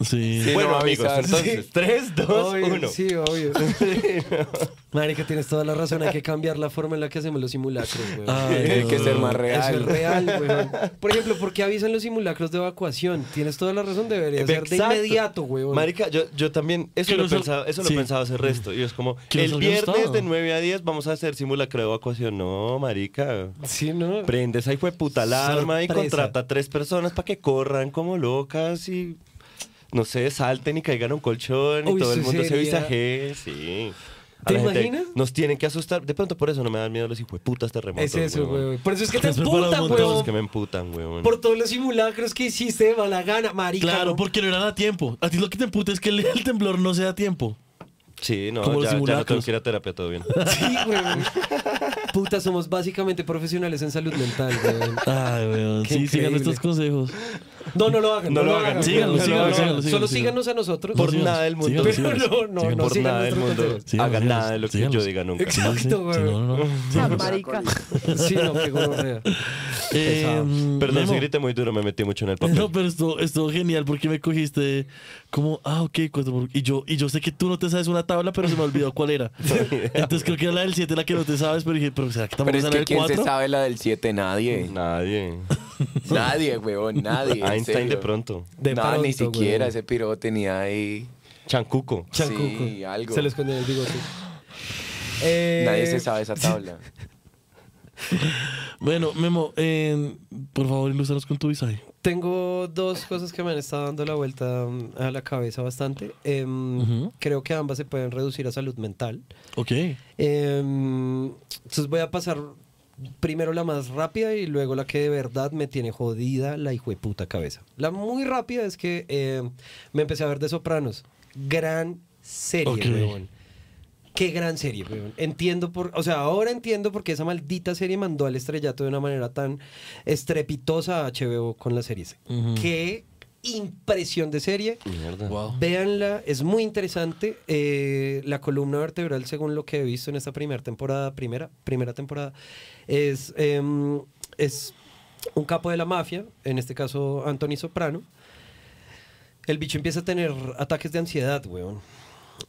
Speaker 3: Sí.
Speaker 4: Sí,
Speaker 6: bueno,
Speaker 4: no
Speaker 6: amigos,
Speaker 4: avisar.
Speaker 6: entonces, 3, 2,
Speaker 5: Obvio,
Speaker 6: 1.
Speaker 5: Sí, obvio. Marica, tienes toda la razón. Hay que cambiar la forma en la que hacemos los simulacros, weón.
Speaker 3: Ay,
Speaker 4: Tiene que ser más
Speaker 5: Eso
Speaker 4: real.
Speaker 5: es real, weón. Por ejemplo, ¿por qué avisan los simulacros de evacuación? Tienes toda la razón, debería ser de inmediato, weón.
Speaker 6: Marica, yo, yo también, eso lo, pensado, eso lo
Speaker 3: sí.
Speaker 6: he pensado hace resto. Y es como, el viernes de 9 a 10 vamos a hacer simulacro de evacuación. No, marica.
Speaker 5: Sí, ¿no?
Speaker 6: Prende esa hijo de puta alarma y contrata a tres personas para que corran como locas y no sé, salten y caigan a un colchón y
Speaker 5: Uy,
Speaker 6: todo el mundo se
Speaker 5: sería-
Speaker 6: visajee. Sí. A
Speaker 5: ¿Te imaginas?
Speaker 6: Nos tienen que asustar. De pronto por eso no me dan miedo los hijos de putas terremotos.
Speaker 5: Es eso,
Speaker 6: weón.
Speaker 5: Por eso es que te emputan,
Speaker 3: montón.
Speaker 6: es que me emputan, weón.
Speaker 5: Por todos los simulacros que hiciste de mala gana, marica.
Speaker 3: Claro,
Speaker 5: ¿no?
Speaker 3: porque no eran a tiempo. A ti lo que te emputa es que el, el temblor no sea a tiempo.
Speaker 6: Sí, no,
Speaker 3: Como los
Speaker 6: ya, ya no tengo que ir a terapia, todo bien.
Speaker 5: Sí, weón. Puta, somos básicamente profesionales en salud mental, weón.
Speaker 3: Ay, weón.
Speaker 5: Qué
Speaker 3: Sí, sigan estos consejos.
Speaker 5: No, no lo hagan. No, lo hagan.
Speaker 3: Síganlo,
Speaker 5: No,
Speaker 3: síganlo,
Speaker 5: Solo síganos a nosotros.
Speaker 6: Por
Speaker 3: síganos,
Speaker 6: nada del mundo.
Speaker 3: síganos,
Speaker 5: Pero
Speaker 3: síganos.
Speaker 5: no, no,
Speaker 6: por nada del mundo. hagan
Speaker 3: síganos,
Speaker 6: nada de lo que
Speaker 3: síganos.
Speaker 6: yo diga nunca.
Speaker 5: Exacto,
Speaker 3: Sí, sí,
Speaker 5: weón.
Speaker 3: no, no, no. Sí.
Speaker 7: marica.
Speaker 5: Sí, no, qué.
Speaker 3: Eh,
Speaker 6: Perdón, si grité muy duro, me metí mucho en el papel.
Speaker 3: No, pero esto, esto genial porque me cogiste como, ah, ok, cuatro por- y yo, y yo sé que tú no te sabes una tabla, pero se me olvidó cuál era. Entonces creo que era la del 7 la que no te sabes, pero dije, pero ¿será que tampoco
Speaker 4: Pero es que
Speaker 3: el
Speaker 4: ¿quién se
Speaker 3: 4?
Speaker 4: sabe la del 7? Nadie.
Speaker 6: Nadie.
Speaker 4: Nadie, weón, nadie. en
Speaker 6: Einstein de pronto.
Speaker 5: De
Speaker 4: no,
Speaker 5: pronto,
Speaker 4: ni siquiera.
Speaker 5: weón.
Speaker 4: Ese piro tenía ahí.
Speaker 6: Chancuco.
Speaker 5: Chancuco.
Speaker 4: Sí, algo.
Speaker 5: Se le escondió el bigote. Eh,
Speaker 4: Nadie se sabe esa tabla.
Speaker 3: Bueno, Memo, eh, por favor, ilústranos con tu visaje.
Speaker 5: Tengo dos cosas que me han estado dando la vuelta mm, a la cabeza bastante. Em. Creo que ambas se pueden reducir a salud mental.
Speaker 3: Ok.
Speaker 5: Em, entonces voy a pasar primero la más rápida y luego la que de verdad me tiene jodida la hijo de puta cabeza. La muy rápida es que em, me empecé a ver de Sopranos. Gran serie,
Speaker 3: Ok.
Speaker 5: Qué gran serie, weón. Entiendo por, o sea, ahora entiendo por qué esa maldita serie mandó al estrellato de una manera tan estrepitosa a HBO con las series.
Speaker 3: Ujú.
Speaker 5: Qué impresión de serie.
Speaker 6: Mierda.
Speaker 5: Véanla, es muy interesante. Eh, la columna vertebral, según lo que he visto en esta primera temporada, primera, primera temporada, es, em, es un capo de la mafia, en este caso Anthony Soprano. El bicho empieza a tener ataques de ansiedad, weón.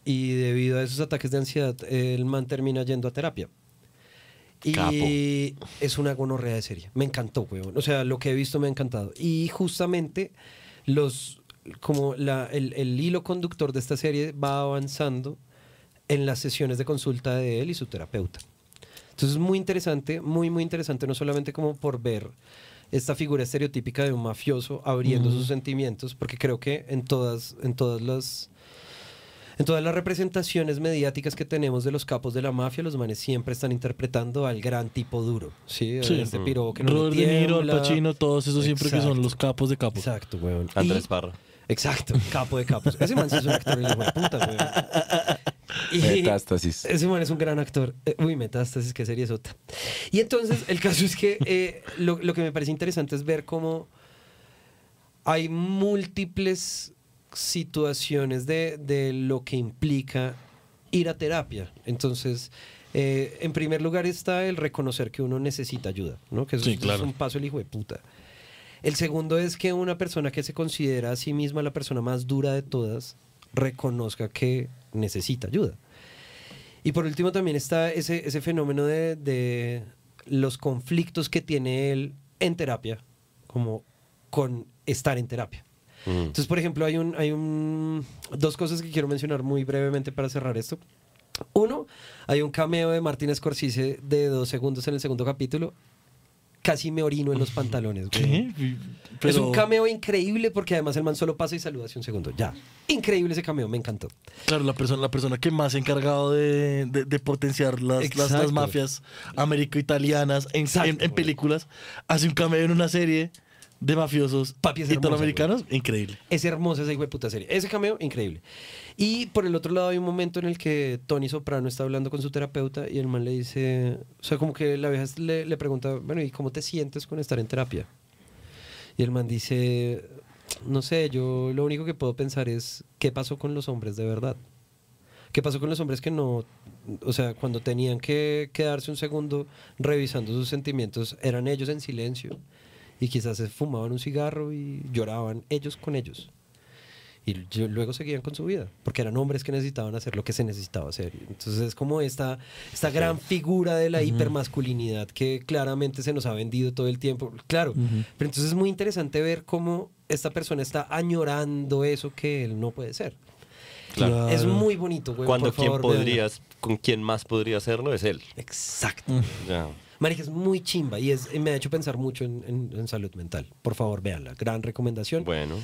Speaker 5: Y debido a esos ataques de ansiedad, el man termina yendo a terapia. Y
Speaker 6: Capo.
Speaker 5: es una gonorrea de serie. Me encantó, weón. O sea, lo que he visto me ha encantado. Y justamente los como la, el, el hilo conductor de esta serie va avanzando en las sesiones de consulta de él y su terapeuta. Entonces es muy interesante, muy, muy interesante, no solamente como por ver esta figura estereotípica de un mafioso abriendo sus sentimientos, porque creo que en todas, en todas las en todas las representaciones mediáticas que tenemos de los capos de la mafia, los manes siempre están interpretando al gran tipo duro. Sí,
Speaker 3: Sí.
Speaker 5: este piro que no
Speaker 3: Robert De Niro, Al. Pacino, todos esos siempre que son los capos de capos.
Speaker 5: Exacto, weón.
Speaker 6: Andrés
Speaker 5: Y-
Speaker 6: Parra.
Speaker 5: Exacto, capo de capos. Ese man sí es un actor de puta, weón. Y-
Speaker 4: Metástasis.
Speaker 5: Ese man es un gran actor. Eh, Uy, Metástasis, qué serie sota. Y entonces, el caso es que eh, lo, lo que me parece interesante es ver cómo hay múltiples situaciones de, de lo que implica ir a terapia. Entonces, eh, en primer lugar está el reconocer que uno necesita ayuda, ¿no? Que eso,
Speaker 3: Sí,
Speaker 5: es-
Speaker 3: claro.
Speaker 5: es un paso el hijo de puta. El segundo es que una persona que se considera a sí misma la persona más dura de todas reconozca que necesita ayuda. Y por último también está ese, ese fenómeno de, de los conflictos que tiene él en terapia, como con estar en terapia.
Speaker 6: Mm.
Speaker 5: Entonces, por ejemplo, hay un, hay un dos cosas que quiero mencionar muy brevemente para cerrar esto. Uno, hay un cameo de Martin Scorsese de dos segundos en el segundo capítulo. Casi me orino en los pantalones. güey.
Speaker 3: ¿Qué?
Speaker 5: Es
Speaker 3: Pero-
Speaker 5: un cameo increíble porque además el man solo pasa y saluda hace un segundo. Ya. Increíble ese cameo, me encantó.
Speaker 3: Claro, la persona, la persona que más se ha encargado de, de- de potenciar las, las- las, mafias américo-italianas en, en- en películas, hace un cameo en una serie de mafiosos
Speaker 5: Papi, es hermosa,
Speaker 3: italoamericanos. Increíble.
Speaker 5: Es hermosa esa hijo de puta serie. Ese cameo, increíble. Y por el otro lado hay un momento en el que Tony Soprano está hablando con su terapeuta y el man le dice, o sea, como que la vieja le, le pregunta, bueno, ¿y cómo te sientes con estar en terapia? Y el man dice, no sé, yo lo único que puedo pensar es, ¿qué pasó con los hombres de verdad? ¿Qué pasó con los hombres que no, o sea, cuando tenían que quedarse un segundo revisando sus sentimientos, eran ellos en silencio y quizás se fumaban un cigarro y lloraban ellos con ellos? Y luego seguían con su vida, porque eran hombres que necesitaban hacer lo que se necesitaba hacer. Entonces es como esta, esta gran figura de la hipermasculinidad que claramente se nos ha vendido todo el tiempo. Claro, pero entonces es muy interesante ver cómo esta persona está añorando eso que él no puede ser.
Speaker 6: Claro.
Speaker 5: Es muy bonito, güey.
Speaker 6: Cuando
Speaker 5: por favor, véanla.
Speaker 6: podrías, con quien más podría hacerlo es él.
Speaker 5: Exacto.
Speaker 6: Ya.
Speaker 5: Marica, es muy chimba y es, y me ha hecho pensar mucho en, en- en salud mental. Por favor, véanla. Gran recomendación.
Speaker 6: Bueno.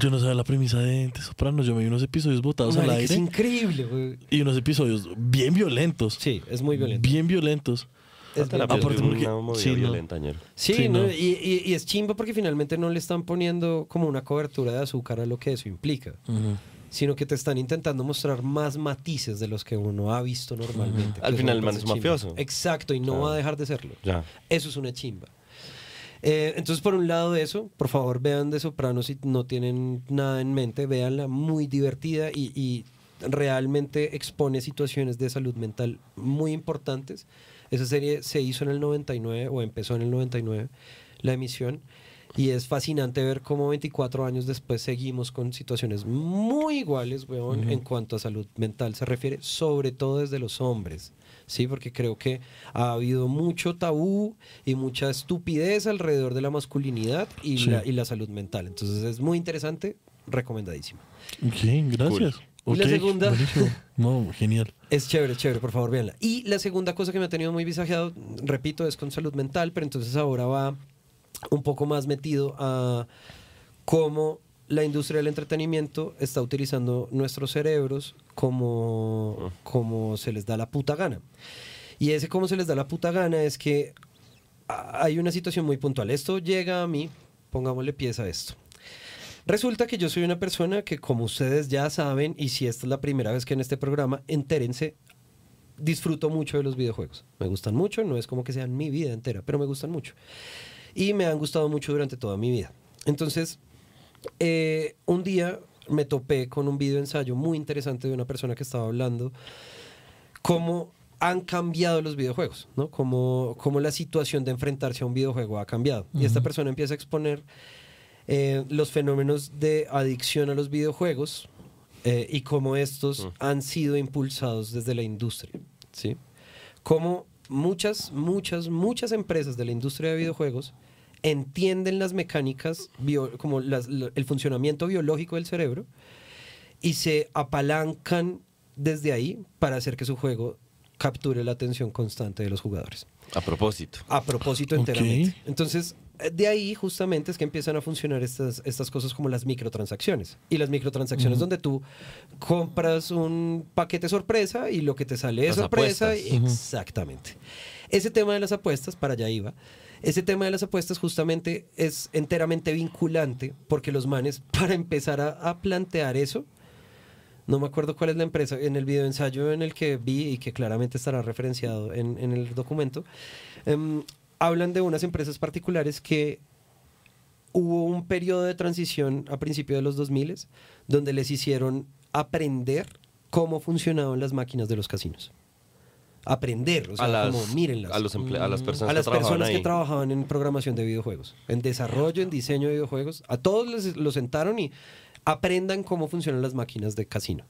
Speaker 3: Yo no sabía la premisa de, de Sopranos. Yo me vi unos episodios botados al
Speaker 5: Marica, es
Speaker 3: aire
Speaker 5: increíble, güey.
Speaker 3: y unos episodios bien violentos.
Speaker 5: Sí, es muy violento.
Speaker 3: Bien violentos.
Speaker 5: Es
Speaker 6: La
Speaker 3: aparte
Speaker 6: es
Speaker 3: porque-
Speaker 6: una
Speaker 3: sí, no.
Speaker 6: violenta, ñero.
Speaker 5: Sí,
Speaker 3: Sí,
Speaker 5: ¿no?
Speaker 3: no.
Speaker 5: Y, y- y es chimba porque finalmente no le están poniendo como una cobertura de azúcar a lo que eso implica, sino que te están intentando mostrar más matices de los que uno ha visto normalmente.
Speaker 6: Al final el man es
Speaker 5: chimba.
Speaker 6: mafioso.
Speaker 5: Exacto, y no
Speaker 6: Claro.
Speaker 5: va a dejar de serlo.
Speaker 6: Ya.
Speaker 5: Eso es una chimba. Eh, entonces, por un lado de eso, por favor vean De Sopranos si no tienen nada en mente, véanla, muy divertida y, y realmente expone situaciones de salud mental muy importantes. Esa serie se hizo en el 99 o empezó en el 99 la emisión y es fascinante ver cómo 24 años después seguimos con situaciones muy iguales, weón, en cuanto a salud mental se refiere, sobre todo desde los hombres. Sí, porque creo que ha habido mucho tabú y mucha estupidez alrededor de la masculinidad y,
Speaker 3: Sí.
Speaker 5: la, y la salud mental. Entonces es muy interesante, recomendadísima.
Speaker 3: Ok, gracias.
Speaker 5: ¿Y la segunda?
Speaker 3: buenísimo. No, genial.
Speaker 5: Es chévere, chévere, por favor, véanla. Y la segunda cosa que me ha tenido muy visajeado, repito, es con salud mental, pero entonces ahora va un poco más metido a cómo la industria del entretenimiento está utilizando nuestros cerebros como, como se les da la puta gana. Y ese cómo se les da la puta gana es que hay una situación muy puntual. Esto llega a mí, pongámosle pieza a esto. Resulta que yo soy una persona que, como ustedes ya saben, y si esta es la primera vez que en este programa, entérense, disfruto mucho de los videojuegos. Me gustan mucho, no es como que sean mi vida entera, pero me gustan mucho. Y me han gustado mucho durante toda mi vida. Entonces, eh, un día me topé con un video ensayo muy interesante de una persona que estaba hablando cómo han cambiado los videojuegos, ¿no? Cómo, cómo la situación de enfrentarse a un videojuego ha cambiado. Y esta persona empieza a exponer eh, los fenómenos de adicción a los videojuegos eh, y cómo estos han sido impulsados desde la industria, ¿sí? Cómo muchas, muchas, muchas empresas de la industria de videojuegos entienden las mecánicas, bio- como las- el funcionamiento biológico del cerebro y se apalancan desde ahí para hacer que su juego capture la atención constante de los jugadores.
Speaker 6: A propósito.
Speaker 5: A propósito enteramente. Entonces, de ahí justamente es que empiezan a funcionar estas, estas cosas como las microtransacciones. Y las microtransacciones donde tú compras un paquete sorpresa y lo que te sale es
Speaker 6: Las
Speaker 5: sorpresa. Exactamente. Ese tema de las apuestas, para allá iba. Ese tema de las apuestas justamente es enteramente vinculante porque los manes, para empezar a, plantear eso, no me acuerdo cuál es la empresa, en el video ensayo en el que vi y que claramente estará referenciado en, en el documento, em, hablan de unas empresas particulares que hubo un periodo de transición a principios de los 2000 donde les hicieron aprender cómo funcionaban las máquinas de los casinos. Aprender, o sea,
Speaker 6: a las,
Speaker 5: como mírenlas.
Speaker 6: a, los emple- a las personas
Speaker 5: a las
Speaker 6: que trabajaban
Speaker 5: personas que trabajaban en programación de videojuegos, en desarrollo, en diseño de videojuegos, a todos les, los sentaron y aprendan cómo funcionan las máquinas de casino.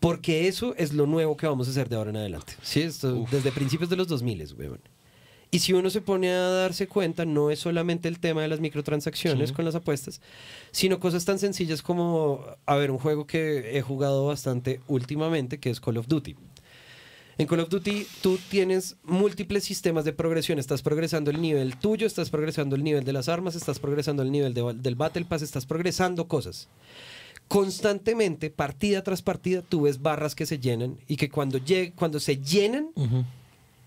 Speaker 5: Porque eso es lo nuevo que vamos a hacer de ahora en adelante. ¿sí? Esto, desde principios de los 2000, weón. Y si uno se pone a darse cuenta, no es solamente el tema de las microtransacciones con las apuestas, sino cosas tan sencillas como, a ver, un juego que he jugado bastante últimamente, que es Call of Duty. En Call of Duty tú tienes múltiples sistemas de progresión. Estás progresando el nivel tuyo, estás progresando el nivel de las armas, estás progresando el nivel de- del Battle Pass, estás progresando cosas. Constantemente, partida tras partida, tú ves barras que se llenan y que cuando, lleg- cuando se llenan,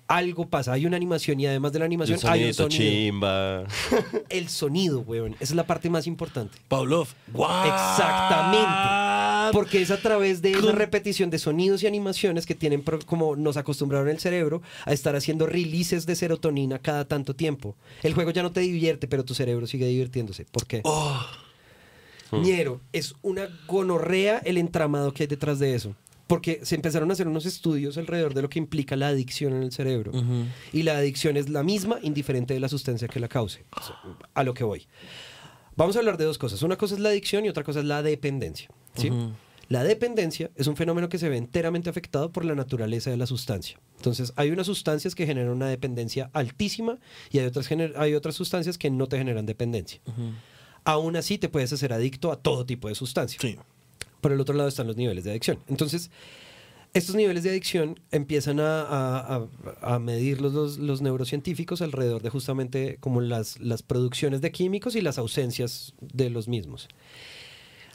Speaker 5: algo pasa. Hay una animación y además de la animación hay un sonido.
Speaker 6: chimba.
Speaker 5: El sonido, weón. Esa es la parte más importante.
Speaker 3: Pavlov.
Speaker 5: Exactamente. Porque es a través de esa
Speaker 3: Con-
Speaker 5: repetición de sonidos y animaciones que tienen, como nos acostumbraron el cerebro, a estar haciendo releases de serotonina cada tanto tiempo. El juego ya no te divierte, pero tu cerebro sigue divirtiéndose. ¿Por qué? Ñero, es una gonorrea el entramado que hay detrás de eso. Porque se empezaron a hacer unos estudios alrededor de lo que implica la adicción en el cerebro. Y la adicción es la misma, indiferente de la sustancia que la cause. A lo que voy. Vamos a hablar de dos cosas. Una cosa es la adicción y otra cosa es la dependencia. ¿sí? La dependencia es un fenómeno que se ve enteramente afectado por la naturaleza de la sustancia. Entonces, hay unas sustancias que generan una dependencia altísima y hay otras, hay otras sustancias que no te generan dependencia. Aún así, te puedes hacer adicto a todo tipo de sustancias.
Speaker 3: Sí.
Speaker 5: Por el otro lado están los niveles de adicción. Entonces, estos niveles de adicción empiezan a, a- medirlos los, neurocientíficos alrededor de justamente como las, producciones de químicos y las ausencias de los mismos.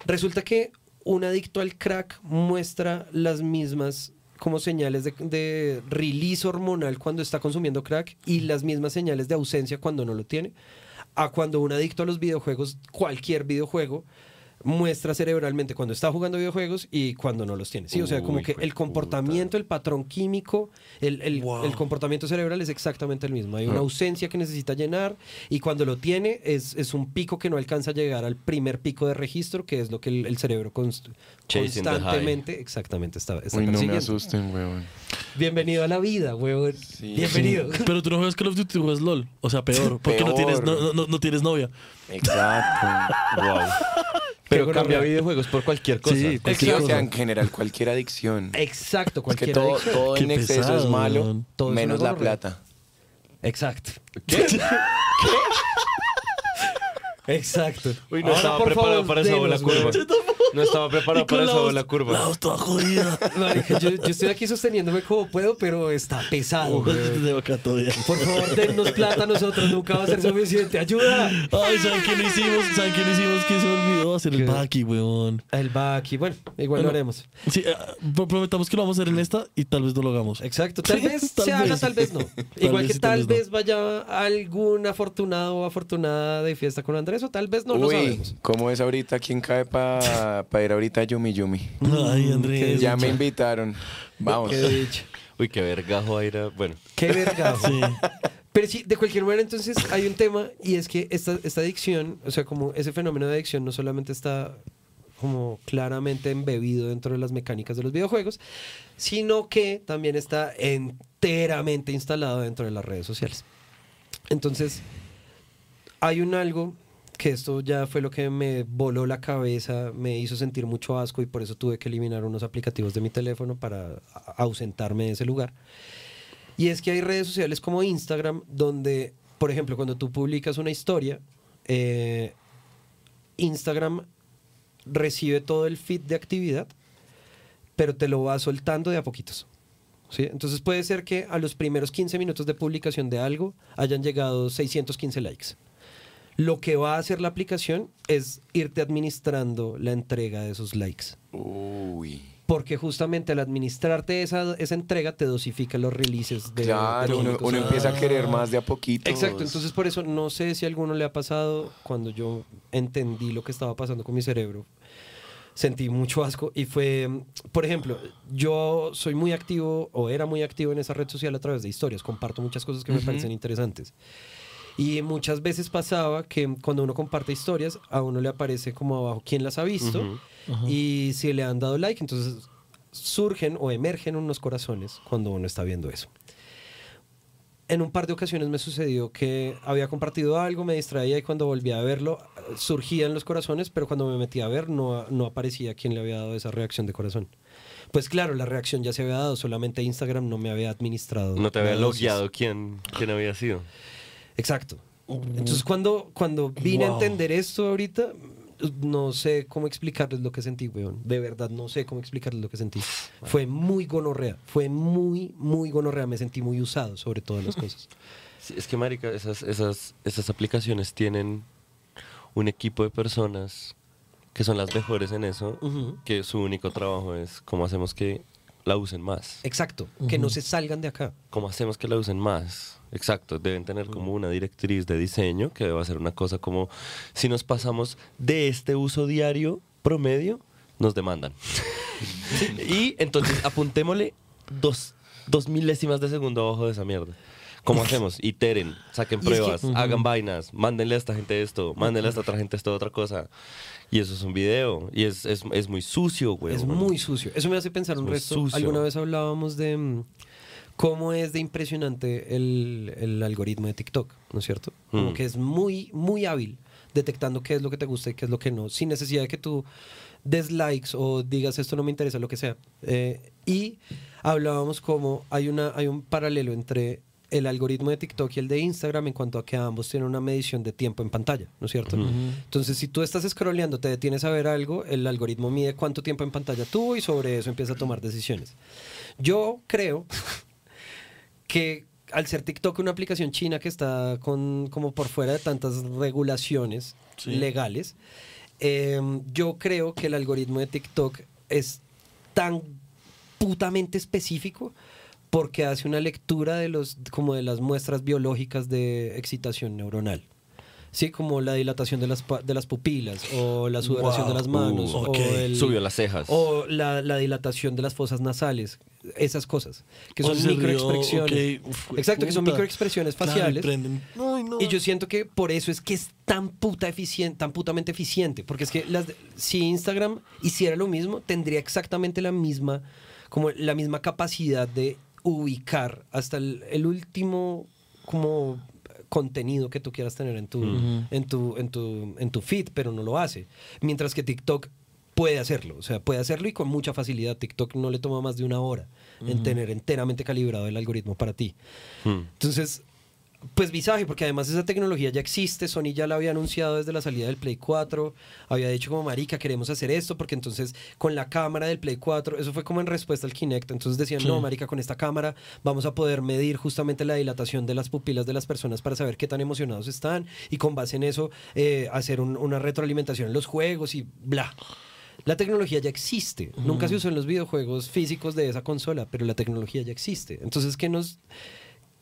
Speaker 5: Resulta que un adicto al crack muestra las mismas como señales de release hormonal cuando está consumiendo crack y las mismas señales de ausencia cuando no lo tiene, a cuando un adicto a los videojuegos, cualquier videojuego, muestra cerebralmente cuando está jugando videojuegos y cuando no los tiene. Sí, o sea, como
Speaker 6: Uy,
Speaker 5: que el comportamiento, el patrón químico, el, el-
Speaker 3: Wow.
Speaker 5: el comportamiento cerebral es exactamente el mismo. Hay una ausencia que necesita llenar y cuando lo tiene es, es un pico que no alcanza a llegar al primer pico de registro, que es lo que el, el cerebro const-
Speaker 6: Chasing
Speaker 5: constantemente, exactamente, está, está
Speaker 4: Uy, no me asusten, weón.
Speaker 5: Bienvenido a la vida, huevón. Bienvenido.
Speaker 3: Pero tú no juegas Call of Duty, tú juegas LOL. O sea, peor. Porque no tienes, no, no- no- no tienes novia.
Speaker 4: Exacto.
Speaker 6: Wow. Pero
Speaker 5: Qué
Speaker 6: cambia videojuegos por cualquier cosa.
Speaker 3: Sí, cualquier
Speaker 4: o sea,
Speaker 3: cosa.
Speaker 4: en general, cualquier adicción.
Speaker 5: Exacto,
Speaker 4: Es que
Speaker 5: cualquier
Speaker 4: todo,
Speaker 5: adicción.
Speaker 4: todo
Speaker 3: Qué
Speaker 4: en exceso es malo.
Speaker 5: Todo
Speaker 4: menos la plata.
Speaker 5: Exacto. Exacto.
Speaker 6: Uy, no
Speaker 5: Ahora,
Speaker 6: estaba
Speaker 5: por
Speaker 6: preparado
Speaker 5: favor,
Speaker 6: para esa bola
Speaker 5: denos,
Speaker 6: curva. No estaba preparado
Speaker 3: Y con
Speaker 6: para esa
Speaker 3: la
Speaker 6: bola
Speaker 3: voz-
Speaker 6: curva.
Speaker 3: La voz toda jodida.
Speaker 5: Marica, yo, yo estoy aquí sosteniéndome como puedo, pero está pesado.
Speaker 3: De todavía.
Speaker 5: Por favor, dennos plata a nosotros, nunca va a ser suficiente. ¡Ayuda!
Speaker 3: Ay, ¿saben qué no hicimos? ¿Saben qué no hicimos? Que se me olvidó hacer el
Speaker 5: ¿Qué?
Speaker 3: baki, weón.
Speaker 5: El va aquí. Bueno, igual
Speaker 3: Bueno.
Speaker 5: lo haremos.
Speaker 3: Sí, eh, pro- prometamos que lo vamos a hacer en esta y tal vez no lo hagamos.
Speaker 5: Exacto. Tal vez
Speaker 3: Tal
Speaker 5: se haga,
Speaker 3: vez.
Speaker 5: tal vez no. Igual
Speaker 3: vez
Speaker 5: que
Speaker 3: sí,
Speaker 5: tal
Speaker 3: tal vez
Speaker 5: vez vaya algún afortunado o afortunada de fiesta con Andrés, o tal vez no lo
Speaker 4: Uy,
Speaker 5: sabemos.
Speaker 4: ¿cómo es ahorita? ¿Quién cae para ir ahorita a Yumi Yumi?
Speaker 3: Ay, Andrés.
Speaker 4: ya me invitaron. Vamos.
Speaker 5: Qué.
Speaker 6: Uy, qué vergajo. Bueno,
Speaker 5: Qué verga.
Speaker 3: Sí.
Speaker 5: Pero sí, de cualquier manera, entonces hay un tema y es que esta, esta adicción, o sea, como ese fenómeno de adicción no solamente está como claramente embebido dentro de las mecánicas de los videojuegos, sino que también está enteramente instalado dentro de las redes sociales. Entonces, hay un algo que esto ya fue lo que me voló la cabeza, me hizo sentir mucho asco y por eso tuve que eliminar unos aplicativos de mi teléfono para ausentarme de ese lugar. Y es que hay redes sociales como Instagram donde, por ejemplo, cuando tú publicas una historia, eh, Instagram recibe todo el feed de actividad, pero te lo va soltando de a poquitos. ¿sí? Entonces puede ser que a los primeros 15 minutos de publicación de algo hayan llegado 615 likes. Lo que va a hacer la aplicación es irte administrando la entrega de esos likes.
Speaker 4: Uy.
Speaker 5: Porque justamente al administrarte esa, esa entrega te dosifica los releases de.
Speaker 4: Claro, uno, uno empieza a querer más de a poquito.
Speaker 5: Exacto, entonces por eso no sé si a alguno le ha pasado cuando yo entendí lo que estaba pasando con mi cerebro. sentí mucho asco y fue, por ejemplo, yo soy muy activo o era muy activo en esa red social a través de historias, comparto muchas cosas que me parecen interesantes. Y muchas veces pasaba que cuando uno comparte historias, a uno le aparece como abajo quién las ha visto y si le han dado like, entonces surgen o emergen unos corazones cuando uno está viendo eso. En un par de ocasiones me sucedió que había compartido algo, me distraía y cuando volvía a verlo surgían los corazones, pero cuando me metía a ver no, no aparecía quién le había dado esa reacción de corazón. Pues claro, la reacción ya se había dado, solamente Instagram no me había administrado.
Speaker 6: No te había logueado quién, quién había sido.
Speaker 5: Exacto. Entonces cuando, cuando vine a entender esto ahorita, no sé cómo explicarles lo que sentí, weón. De verdad, no sé cómo explicarles lo que sentí. Fue muy gonorrea, fue muy, muy gonorrea. Me sentí muy usado sobre todas las cosas.
Speaker 6: Sí, es que, marica, esas, esas, esas aplicaciones tienen un equipo de personas que son las mejores en eso,
Speaker 5: Ujú.
Speaker 6: que su único trabajo es cómo hacemos que la usen más.
Speaker 5: Exacto, que no se salgan de acá.
Speaker 6: ¿Cómo hacemos que la usen más? Exacto, deben tener como una directriz de diseño que debe ser una cosa como, si nos pasamos de este uso diario promedio, nos demandan. y entonces apuntémosle dos, dos milésimas de segundo abajo de esa mierda. ¿Cómo hacemos? Iteren, saquen
Speaker 5: Y es que-
Speaker 6: pruebas, hagan vainas, mándenle a esta gente esto, mándenle a esta otra gente esto otra cosa. Y eso es un video. Y es, es, es muy sucio, güey.
Speaker 5: Es muy sucio. Eso me hace pensar un resto.
Speaker 6: sucio.
Speaker 5: Alguna vez hablábamos de mm, cómo es de impresionante el, el algoritmo de TikTok, ¿no es cierto? Como
Speaker 6: Mm.
Speaker 5: que es muy, muy hábil detectando qué es lo que te gusta y qué es lo que no, sin necesidad de que tú des likes o digas esto no me interesa, lo que sea. Eh, y hablábamos como hay, una, hay un paralelo entre el algoritmo de TikTok y el de Instagram en cuanto a que ambos tienen una medición de tiempo en pantalla, ¿no es cierto? Entonces, si tú estás scrolleando, te detienes a ver algo, el algoritmo mide cuánto tiempo en pantalla tuvo y sobre eso empieza a tomar decisiones. Yo creo que al ser TikTok una aplicación china que está con, como por fuera de tantas regulaciones
Speaker 3: Sí.
Speaker 5: legales, eh, yo creo que el algoritmo de TikTok es tan putamente específico porque hace una lectura de los como de las muestras biológicas de excitación neuronal. Sí, como la dilatación de las, de las pupilas o la sudoración
Speaker 3: Wow.
Speaker 5: de las manos
Speaker 6: Uh,
Speaker 5: o el-
Speaker 6: Subió las cejas.
Speaker 5: o la, la dilatación de las fosas nasales, esas cosas, que son microexpresiones. Exacto, que son microexpresiones faciales.
Speaker 3: no.
Speaker 5: Y yo siento que por eso es que es tan puta eficiente, tan putamente eficiente, porque es que las, si Instagram hiciera lo mismo, tendría exactamente la misma, como la misma capacidad de ubicar hasta el, el último como contenido que tú quieras tener en tu, en, tu, en, tu, en tu feed, pero no lo hace. Mientras que TikTok puede hacerlo, o sea, puede hacerlo y con mucha facilidad. TikTok no le toma más de una hora en tener enteramente calibrado el algoritmo para ti.
Speaker 6: Hmm.
Speaker 5: Entonces, pues visaje, porque además esa tecnología ya existe, Sony ya la había anunciado desde la salida del Play 4, había dicho como marica, queremos hacer esto, porque entonces con la cámara del Play 4, eso fue como en respuesta al Kinect, entonces decían, no, marica, con esta cámara vamos a poder medir justamente la dilatación de las pupilas de las personas para saber qué tan emocionados están, y con base en eso eh, hacer un- una retroalimentación en los juegos y bla. La tecnología ya existe. Nunca se usó en los videojuegos físicos de esa consola, pero la tecnología ya existe. Entonces, ¿qué nos,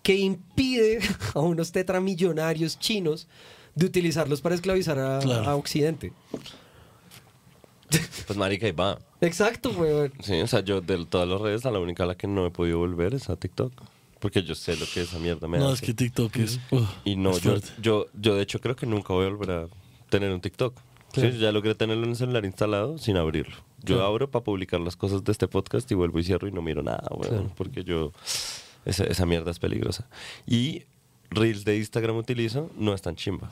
Speaker 5: que impide a unos tetramillonarios chinos de utilizarlos para esclavizar a,
Speaker 3: Claro.
Speaker 5: a Occidente.
Speaker 6: Pues marica, y va.
Speaker 5: Exacto, weón.
Speaker 6: Sí, o sea, yo de todas las redes, a la única a la que no he podido volver es a TikTok. Porque yo sé lo que esa mierda me
Speaker 3: No,
Speaker 6: hace.
Speaker 3: es que TikTok es.
Speaker 6: Y no,
Speaker 3: es
Speaker 6: yo, yo, yo de hecho creo que nunca voy a volver a tener un TikTok. Sí, ya logré tenerlo en el celular instalado sin abrirlo. Yo
Speaker 5: Claro.
Speaker 6: abro para publicar las cosas de este podcast y vuelvo y cierro y no miro nada, weón, porque yo esa, esa mierda es peligrosa. Y Reels de Instagram utilizo, no es tan chimba.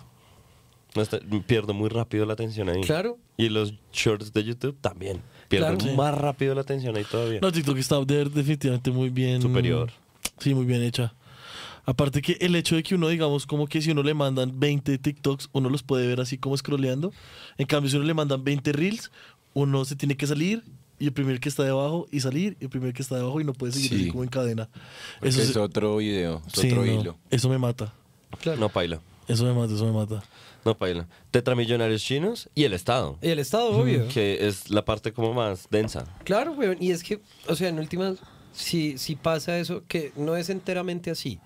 Speaker 6: No está- pierdo muy rápido la atención ahí.
Speaker 5: Claro.
Speaker 6: Y los shorts de YouTube también. Pierdo
Speaker 5: Claro.
Speaker 3: Sí.
Speaker 6: más rápido la atención ahí todavía.
Speaker 3: No, TikTok está de- definitivamente muy bien.
Speaker 6: Superior.
Speaker 3: Sí, muy bien hecha. Aparte que el hecho de que uno, digamos, como que si uno le mandan 20 TikToks, uno los puede ver así como scrolleando. En cambio, si uno le mandan 20 Reels, uno se tiene que salir y el primer que está debajo y salir y el primer que está debajo y no puede seguir
Speaker 4: Sí.
Speaker 3: así como en cadena.
Speaker 4: Porque
Speaker 3: Eso
Speaker 4: es
Speaker 3: es-
Speaker 4: otro video, es
Speaker 3: sí,
Speaker 4: otro
Speaker 3: no,
Speaker 4: hilo.
Speaker 3: Eso me mata.
Speaker 6: No paila.
Speaker 3: Eso me mata, eso me mata.
Speaker 6: No paila. Tetramillonarios chinos y el Estado.
Speaker 5: Y el Estado, obvio.
Speaker 6: Que es la parte como más densa.
Speaker 5: Claro, weón. Y es que, o sea, en últimas, si, si pasa eso, que no es enteramente así,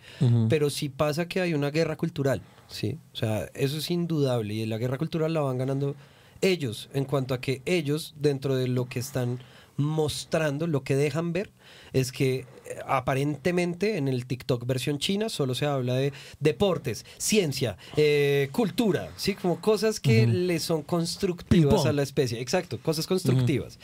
Speaker 5: pero sí pasa que hay una guerra cultural, ¿sí? O sea, eso es indudable. Y la guerra cultural la van ganando ellos, en cuanto a que ellos, dentro de lo que están mostrando, lo que dejan ver, es que eh, aparentemente en el TikTok versión china solo se habla de deportes, ciencia, eh, cultura, ¿sí? Como cosas que le son constructivas a la especie. Exacto, cosas constructivas.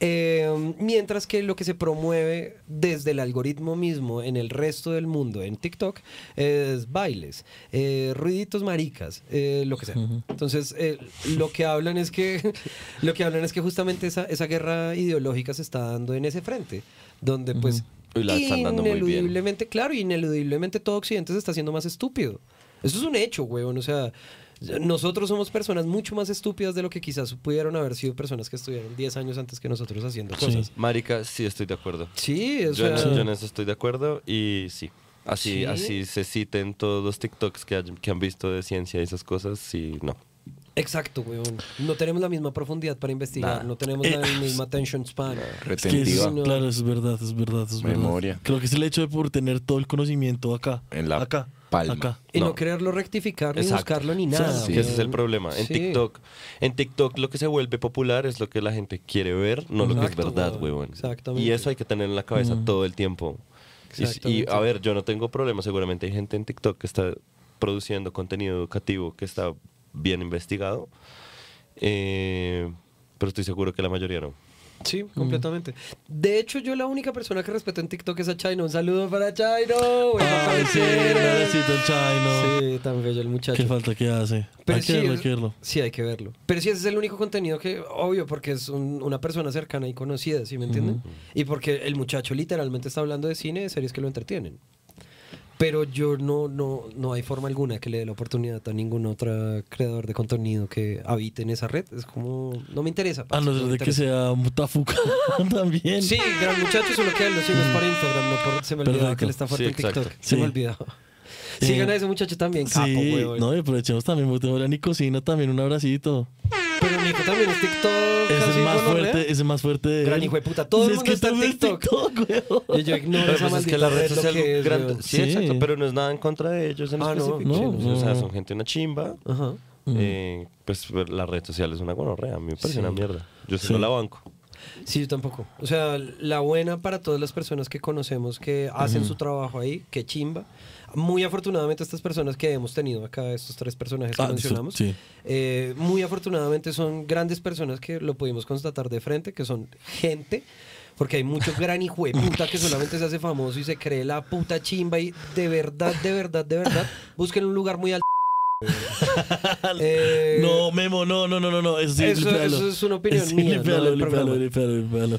Speaker 5: Eh, mientras que lo que se promueve desde el algoritmo mismo en el resto del mundo, en TikTok, es bailes, eh, ruiditos maricas, eh, lo que sea. Entonces, eh, lo que hablan es que lo que hablan es que justamente esa, esa guerra ideológica se está dando en ese frente, donde pues
Speaker 6: Y la están dando muy bien.
Speaker 5: ineludiblemente, claro, ineludiblemente todo Occidente se está haciendo más estúpido. Eso es un hecho, weón. O sea, nosotros somos personas mucho más estúpidas de lo que quizás pudieron haber sido personas que estuvieron 10 años antes que nosotros haciendo cosas.
Speaker 6: Marica, sí estoy de acuerdo.
Speaker 5: Sí, o
Speaker 6: Yo, en-
Speaker 5: sea,
Speaker 6: yo en eso estoy de acuerdo y sí. Así,
Speaker 5: Sí.
Speaker 6: así se citen todos los TikToks que, hay- que han visto de ciencia y esas cosas, sí, no.
Speaker 5: exacto, weón. No tenemos la misma profundidad para investigar,
Speaker 6: Nah.
Speaker 5: no tenemos
Speaker 3: Eh,
Speaker 5: la misma attention span.
Speaker 3: Es que es-
Speaker 4: Retentiva.
Speaker 5: no.
Speaker 3: claro, es verdad, es verdad, es verdad.
Speaker 4: Memoria.
Speaker 3: Creo que es el hecho de por tener todo el conocimiento acá.
Speaker 4: En la
Speaker 3: acá,
Speaker 4: palma.
Speaker 3: Acá.
Speaker 5: Y no,
Speaker 6: No.
Speaker 5: quererlo rectificar ni
Speaker 6: Exacto.
Speaker 5: buscarlo ni nada.
Speaker 3: Sí,
Speaker 6: ese es el problema. En
Speaker 5: Sí.
Speaker 6: TikTok, en TikTok lo que se vuelve popular es lo que la gente quiere ver, no lo que es verdad,
Speaker 5: weón.
Speaker 6: huevón.
Speaker 5: Exactamente.
Speaker 6: Y eso hay que tener en la cabeza todo el tiempo. Y- Y, a ver, yo no tengo problema, seguramente hay gente en TikTok que está produciendo contenido educativo que está bien investigado. Eh, pero estoy seguro que la mayoría no.
Speaker 5: Sí, completamente. De hecho, yo la única persona que respeto en TikTok es a Chino. Un saludo para Chino. Buena
Speaker 3: Ay, sí, el Chino.
Speaker 5: Sí, tan bello el muchacho.
Speaker 3: Qué falta que hace.
Speaker 5: Pero
Speaker 3: hay
Speaker 5: sí,
Speaker 3: que verlo, hay que verlo.
Speaker 5: Sí, hay que verlo. Pero sí, ese es el único contenido que, obvio, porque es un- una persona cercana y conocida, ¿sí me entienden? Y porque el muchacho literalmente está hablando de cine, de series que lo entretienen. Pero yo no, no, no hay forma alguna que le dé la oportunidad a ningún otro creador de contenido que habite en esa red. Es como, no me interesa.
Speaker 3: A
Speaker 5: parce,
Speaker 3: no
Speaker 5: no
Speaker 3: ser de que sea mutafuca también.
Speaker 5: Sí, gran muchacho, solo que lo sigo es por Instagram, no por, se me olvidaba que él está fuerte
Speaker 6: Sí,
Speaker 5: en TikTok. Se me
Speaker 3: Sí.
Speaker 5: olvidaba.
Speaker 3: Eh,
Speaker 5: Sigan a ese muchacho también, capo,
Speaker 3: Sí, no, y aprovechemos también, botemos la Nicocina también, un abracito.
Speaker 5: Nico también es TikTok.
Speaker 3: Es más
Speaker 5: gonorrea.
Speaker 3: fuerte, ese es más fuerte de
Speaker 5: Gran hijo de puta, todo el mundo
Speaker 3: es
Speaker 5: está en TikTok. Y yo ignoro
Speaker 6: Pero
Speaker 5: esa
Speaker 6: es
Speaker 5: maldita
Speaker 6: que la red
Speaker 5: red lo
Speaker 6: social
Speaker 5: que es,
Speaker 6: gran-
Speaker 5: weón.
Speaker 6: sí, exacto, pero no es nada en contra de ellos en
Speaker 5: Ah,
Speaker 6: específico. o sea, son gente una chimba.
Speaker 5: Ajá.
Speaker 6: Eh, pues la red social es una gonorrea, a mí me parece una mierda. Yo sí,
Speaker 3: Sí.
Speaker 6: no la banco.
Speaker 5: Sí, yo tampoco. O sea, la buena para todas las personas que conocemos que hacen su trabajo ahí, que chimba. Muy afortunadamente estas personas que hemos tenido acá, estos tres personajes que
Speaker 3: Ah,
Speaker 5: mencionamos,
Speaker 3: sí.
Speaker 5: eh, muy afortunadamente son grandes personas que lo pudimos constatar de frente, que son gente, porque hay mucho gran hijo de puta que solamente se hace famoso y se cree la puta chimba y de verdad, de verdad, de verdad, busquen un lugar muy alto. Eh,
Speaker 3: No, Memo, no, no, no, no, no. Eso sí,
Speaker 5: Eso- es una opinión
Speaker 3: Sí,
Speaker 5: mía, no.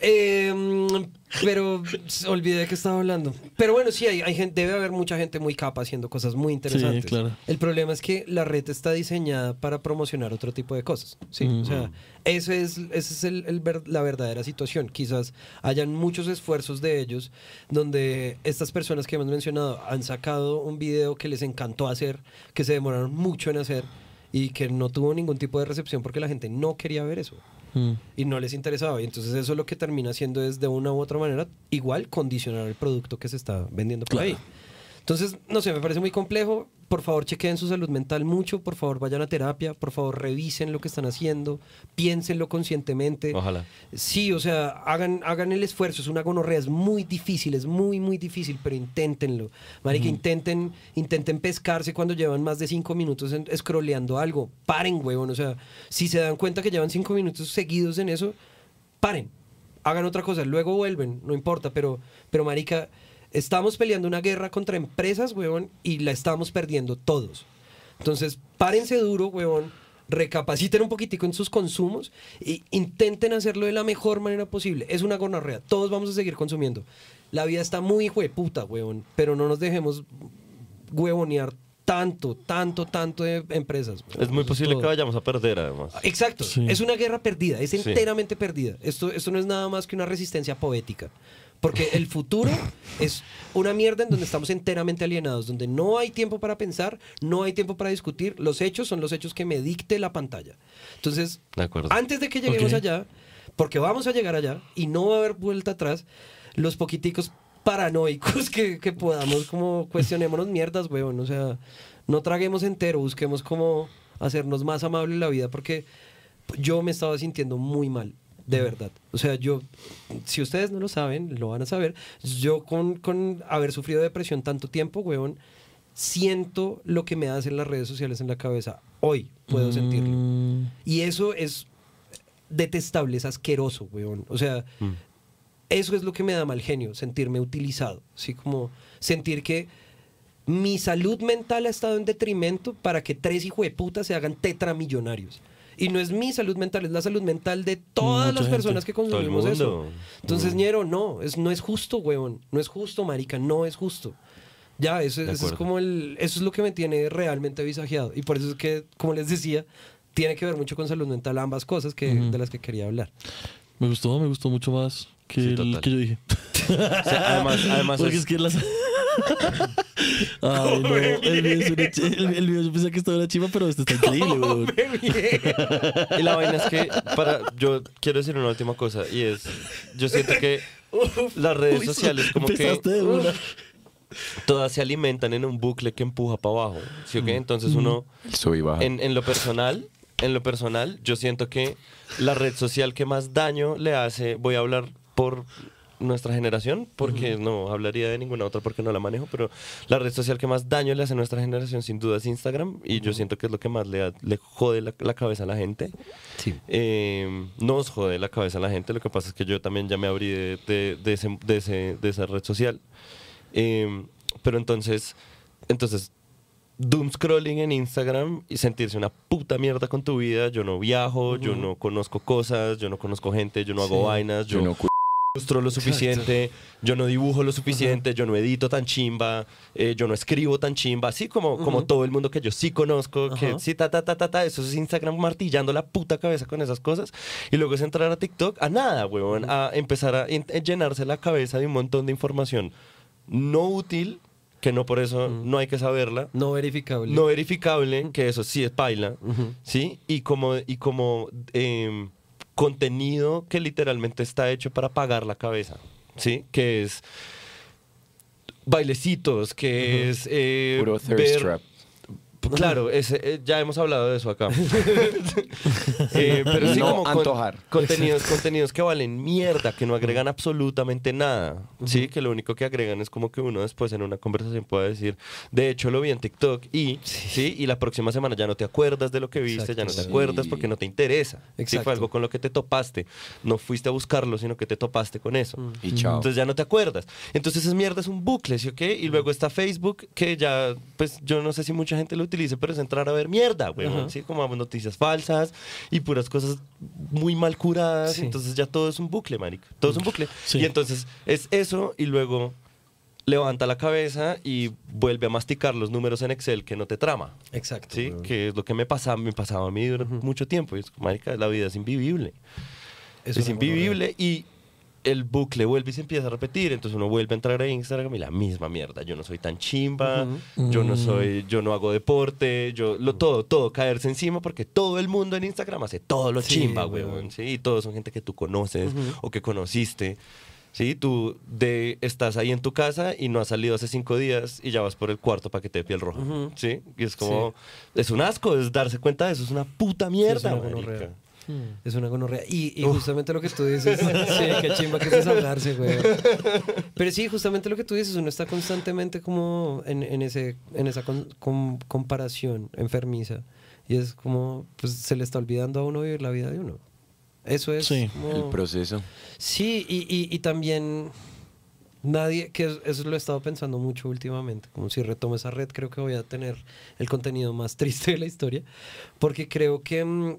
Speaker 5: Eh, pero olvidé de qué estaba hablando. Pero bueno, sí, hay, hay gente, debe haber mucha gente muy capa haciendo cosas muy interesantes.
Speaker 3: claro.
Speaker 5: El problema es que la red está diseñada para promocionar otro tipo de cosas. ¿sí? O sea, ese es, ese es el- el ver- la verdadera situación. Quizás hayan muchos esfuerzos de ellos donde estas personas que hemos mencionado han sacado un video que les encantó hacer, que se demoraron mucho en hacer y que no tuvo ningún tipo de recepción porque la gente no quería ver eso Y no les interesaba. Y entonces eso lo que termina haciendo es de una u otra manera igual condicionar el producto que se está vendiendo por ahí. Entonces, no sé, me parece muy complejo. Por favor, chequeen su salud mental mucho. Por favor, vayan a terapia. Por favor, revisen lo que están haciendo. Piénsenlo conscientemente.
Speaker 6: Ojalá.
Speaker 5: Sí, o sea, hagan, hagan el esfuerzo. Es una gonorrea, es muy difícil, es muy, muy difícil, pero inténtenlo. Marica, intenten, intenten pescarse cuando llevan más de cinco minutos en, scrolleando algo. Paren, huevón. O sea, si se dan cuenta que llevan cinco minutos seguidos en eso, paren. Hagan otra cosa, luego vuelven, no importa, pero, pero marica, estamos peleando una guerra contra empresas, huevón, y la estamos perdiendo todos. Entonces, párense duro, huevón, recapaciten un poquitico en sus consumos e intenten hacerlo de la mejor manera posible. Es una gonorrea, todos vamos a seguir consumiendo. La vida está muy hijo de puta, huevón, pero no nos dejemos huevonear tanto, tanto, tanto de empresas.
Speaker 6: Es muy posible
Speaker 5: todo.
Speaker 6: que vayamos a perder, además.
Speaker 5: Exacto,
Speaker 3: Sí.
Speaker 5: es una guerra perdida, es enteramente perdida. Esto, esto no es nada más que una resistencia poética. Porque el futuro es una mierda en donde estamos enteramente alienados, donde no hay tiempo para pensar, no hay tiempo para discutir. Los hechos son los hechos que me dicte la pantalla. Entonces,
Speaker 6: De
Speaker 5: antes de que lleguemos allá, porque vamos a llegar allá y no va a haber vuelta atrás, los poquiticos paranoicos que, que podamos, como cuestionémonos mierdas, weón. O sea, no traguemos entero, busquemos como hacernos más amable la vida porque yo me estaba sintiendo muy mal. De verdad. O sea, yo, si ustedes no lo saben, lo van a saber. Yo con, con haber sufrido depresión tanto tiempo, weón, siento lo que me hacen las redes sociales en la cabeza. Hoy puedo sentirlo.
Speaker 3: Mm,
Speaker 5: Y eso es detestable, es asqueroso, weón. O sea,
Speaker 6: Mm.
Speaker 5: eso es lo que me da mal genio, sentirme utilizado. Así como sentir que mi salud mental ha estado en detrimento para que tres hijueputas se hagan tetramillonarios. Y no es mi salud mental, es la salud mental de todas
Speaker 3: Mucha
Speaker 5: las personas
Speaker 3: gente.
Speaker 5: que consumimos eso. Entonces,
Speaker 6: Mm.
Speaker 5: Ñero, no, es, no es justo, weón. No es justo, marica, no es justo. Ya, eso, es como el, eso es lo que me tiene realmente visajeado. Y por eso es que, como les decía, tiene que ver mucho con salud mental ambas cosas que, de las que quería hablar.
Speaker 3: Me gustó, me gustó mucho más que
Speaker 6: Sí,
Speaker 3: el
Speaker 6: total.
Speaker 3: que yo dije.
Speaker 6: O sea, además, además
Speaker 3: Porque
Speaker 6: es-
Speaker 3: es que las. Ay, no, el video, es una chi- el, el video yo pensé que estaba una chiva, pero este está increíble, weón.
Speaker 6: Y la vaina es que, para, yo quiero decir una última cosa, y es, yo siento que las redes
Speaker 3: Uy,
Speaker 6: sociales como que
Speaker 3: empezaste de una.
Speaker 6: todas se alimentan en un bucle que empuja para abajo, ¿sí o qué? Entonces uno,
Speaker 4: Sub y baja.
Speaker 6: en, en lo personal, en lo personal, yo siento que la red social que más daño le hace, voy a hablar por nuestra generación, porque no hablaría de ninguna otra porque no la manejo, pero la red social que más daño le hace a nuestra generación sin duda es Instagram y yo siento que es lo que más le, jode la, la cabeza a la gente.
Speaker 5: Sí.
Speaker 6: Eh, nos jode la cabeza a la gente, lo que pasa es que yo también ya me abrí de, de- de ese- de ese- de esa red social. Eh, pero entonces, entonces, doom scrolling en Instagram y sentirse una puta mierda con tu vida. Yo no viajo, yo no conozco cosas, yo no conozco gente, yo no hago
Speaker 5: Sí.
Speaker 6: vainas, yo,
Speaker 4: Yo no
Speaker 6: ilustro lo suficiente, yo no dibujo lo suficiente, yo no edito tan chimba, eh, yo no escribo tan chimba, así como, como
Speaker 5: Ujú.
Speaker 6: todo el mundo que yo sí conozco, que sí, ta, ta, ta, ta, ta, eso es Instagram martillando la puta cabeza con esas cosas. Y luego es entrar a TikTok a nada, huevón, a empezar a en- llenarse la cabeza de un montón de información no útil, que no por eso no hay que saberla,
Speaker 5: No verificable.
Speaker 6: no verificable, que eso sí es paila. ¿sí? Y como, y como em, contenido que literalmente está hecho para apagar la cabeza, ¿sí? Que es bailecitos, que es eh,
Speaker 4: Puro thirst
Speaker 6: ver-
Speaker 4: trap.
Speaker 6: Claro, ese, eh, ya hemos hablado de eso acá. Eh, pero sí
Speaker 4: No
Speaker 6: como con-
Speaker 4: antojar.
Speaker 6: contenidos, contenidos que valen mierda, que no agregan absolutamente nada. Sí, que lo único que agregan es como que uno después en una conversación pueda decir, de hecho lo vi en TikTok y sí, y la próxima semana ya no te acuerdas de lo que viste, ya no te acuerdas
Speaker 4: Sí.
Speaker 6: porque no te interesa. Sí,
Speaker 5: Exacto.
Speaker 6: fue algo con lo que te topaste. No fuiste a buscarlo, sino que te topaste con eso.
Speaker 4: Y chao.
Speaker 6: Entonces ya no te acuerdas. Entonces esa mierda es un bucle, ¿sí o qué? Y luego está Facebook, que ya, pues yo no sé si mucha gente lo utilice, pero es entrar a ver mierda, güey.
Speaker 5: Ajá.
Speaker 6: ¿sí? Como noticias falsas y puras cosas muy mal curadas.
Speaker 5: Sí.
Speaker 6: Entonces ya todo es un bucle, marico. Todo es un bucle.
Speaker 3: Sí.
Speaker 6: Y entonces es eso y luego levanta la cabeza y vuelve a masticar los números en Excel que no te trama.
Speaker 5: Exacto.
Speaker 6: ¿sí? Que es lo que me pasaba, me pasaba a mí durante mucho tiempo. Y es, marica, la vida es invivible es,
Speaker 5: una
Speaker 6: invivible y el bucle vuelve y se empieza a repetir. Entonces uno vuelve a entrar a Instagram y la misma mierda. Yo no soy tan chimba, yo no
Speaker 3: Mm.
Speaker 6: soy, yo no hago deporte, yo lo todo, todo caerse encima porque todo el mundo en Instagram hace todo lo
Speaker 5: Sí,
Speaker 6: chimba,
Speaker 5: weón.
Speaker 6: Sí, y todos son gente que tú conoces o que conociste. Sí, tú de, estás ahí en tu casa y no has salido hace cinco días y ya vas por el cuarto paquete de piel roja.
Speaker 5: Ujú.
Speaker 6: Sí, y es como, es un asco, es darse cuenta de eso, es una puta mierda,
Speaker 5: una gonorrea. Es una gonorrea. Y, y justamente lo que tú dices, sí, qué chimba que es desahogarse, güey. Pero sí, justamente lo que tú dices, uno está constantemente como en, en ese, en esa con- com- comparación enfermiza. Y es como, pues se le está olvidando a uno vivir la vida de uno. Eso es
Speaker 3: Sí.
Speaker 5: como-
Speaker 4: El proceso.
Speaker 5: Sí, y, y- y también nadie, que es- eso lo he estado pensando mucho últimamente, como si retomo esa red, creo que voy a tener el contenido más triste de la historia, porque creo que, mm,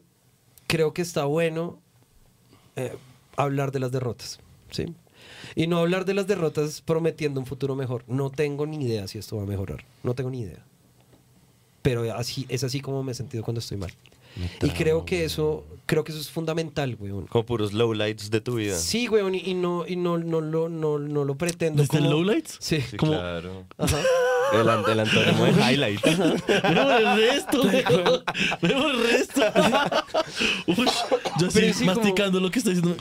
Speaker 5: creo que está bueno eh, hablar de las derrotas, ¿sí? Y no hablar de las derrotas prometiendo un futuro mejor. No tengo ni idea si esto va a mejorar, no tengo ni idea. Pero así, es así como me he sentido cuando estoy mal. Y creo que eso, creo que eso es fundamental, weón.
Speaker 6: Como puros lowlights de tu vida.
Speaker 5: Sí, weón, y, y no, y no, no, lo- no, no lo pretendo.
Speaker 3: ¿Desde
Speaker 5: como-
Speaker 3: lowlights?
Speaker 5: Sí.
Speaker 6: Sí,
Speaker 3: como-
Speaker 6: claro.
Speaker 5: Ajá.
Speaker 6: El, el antónimo de highlight.
Speaker 3: Vemos el resto, weón. Vemos el resto. Uy, yo así
Speaker 5: Pero sí, como-
Speaker 3: masticando lo que está diciendo.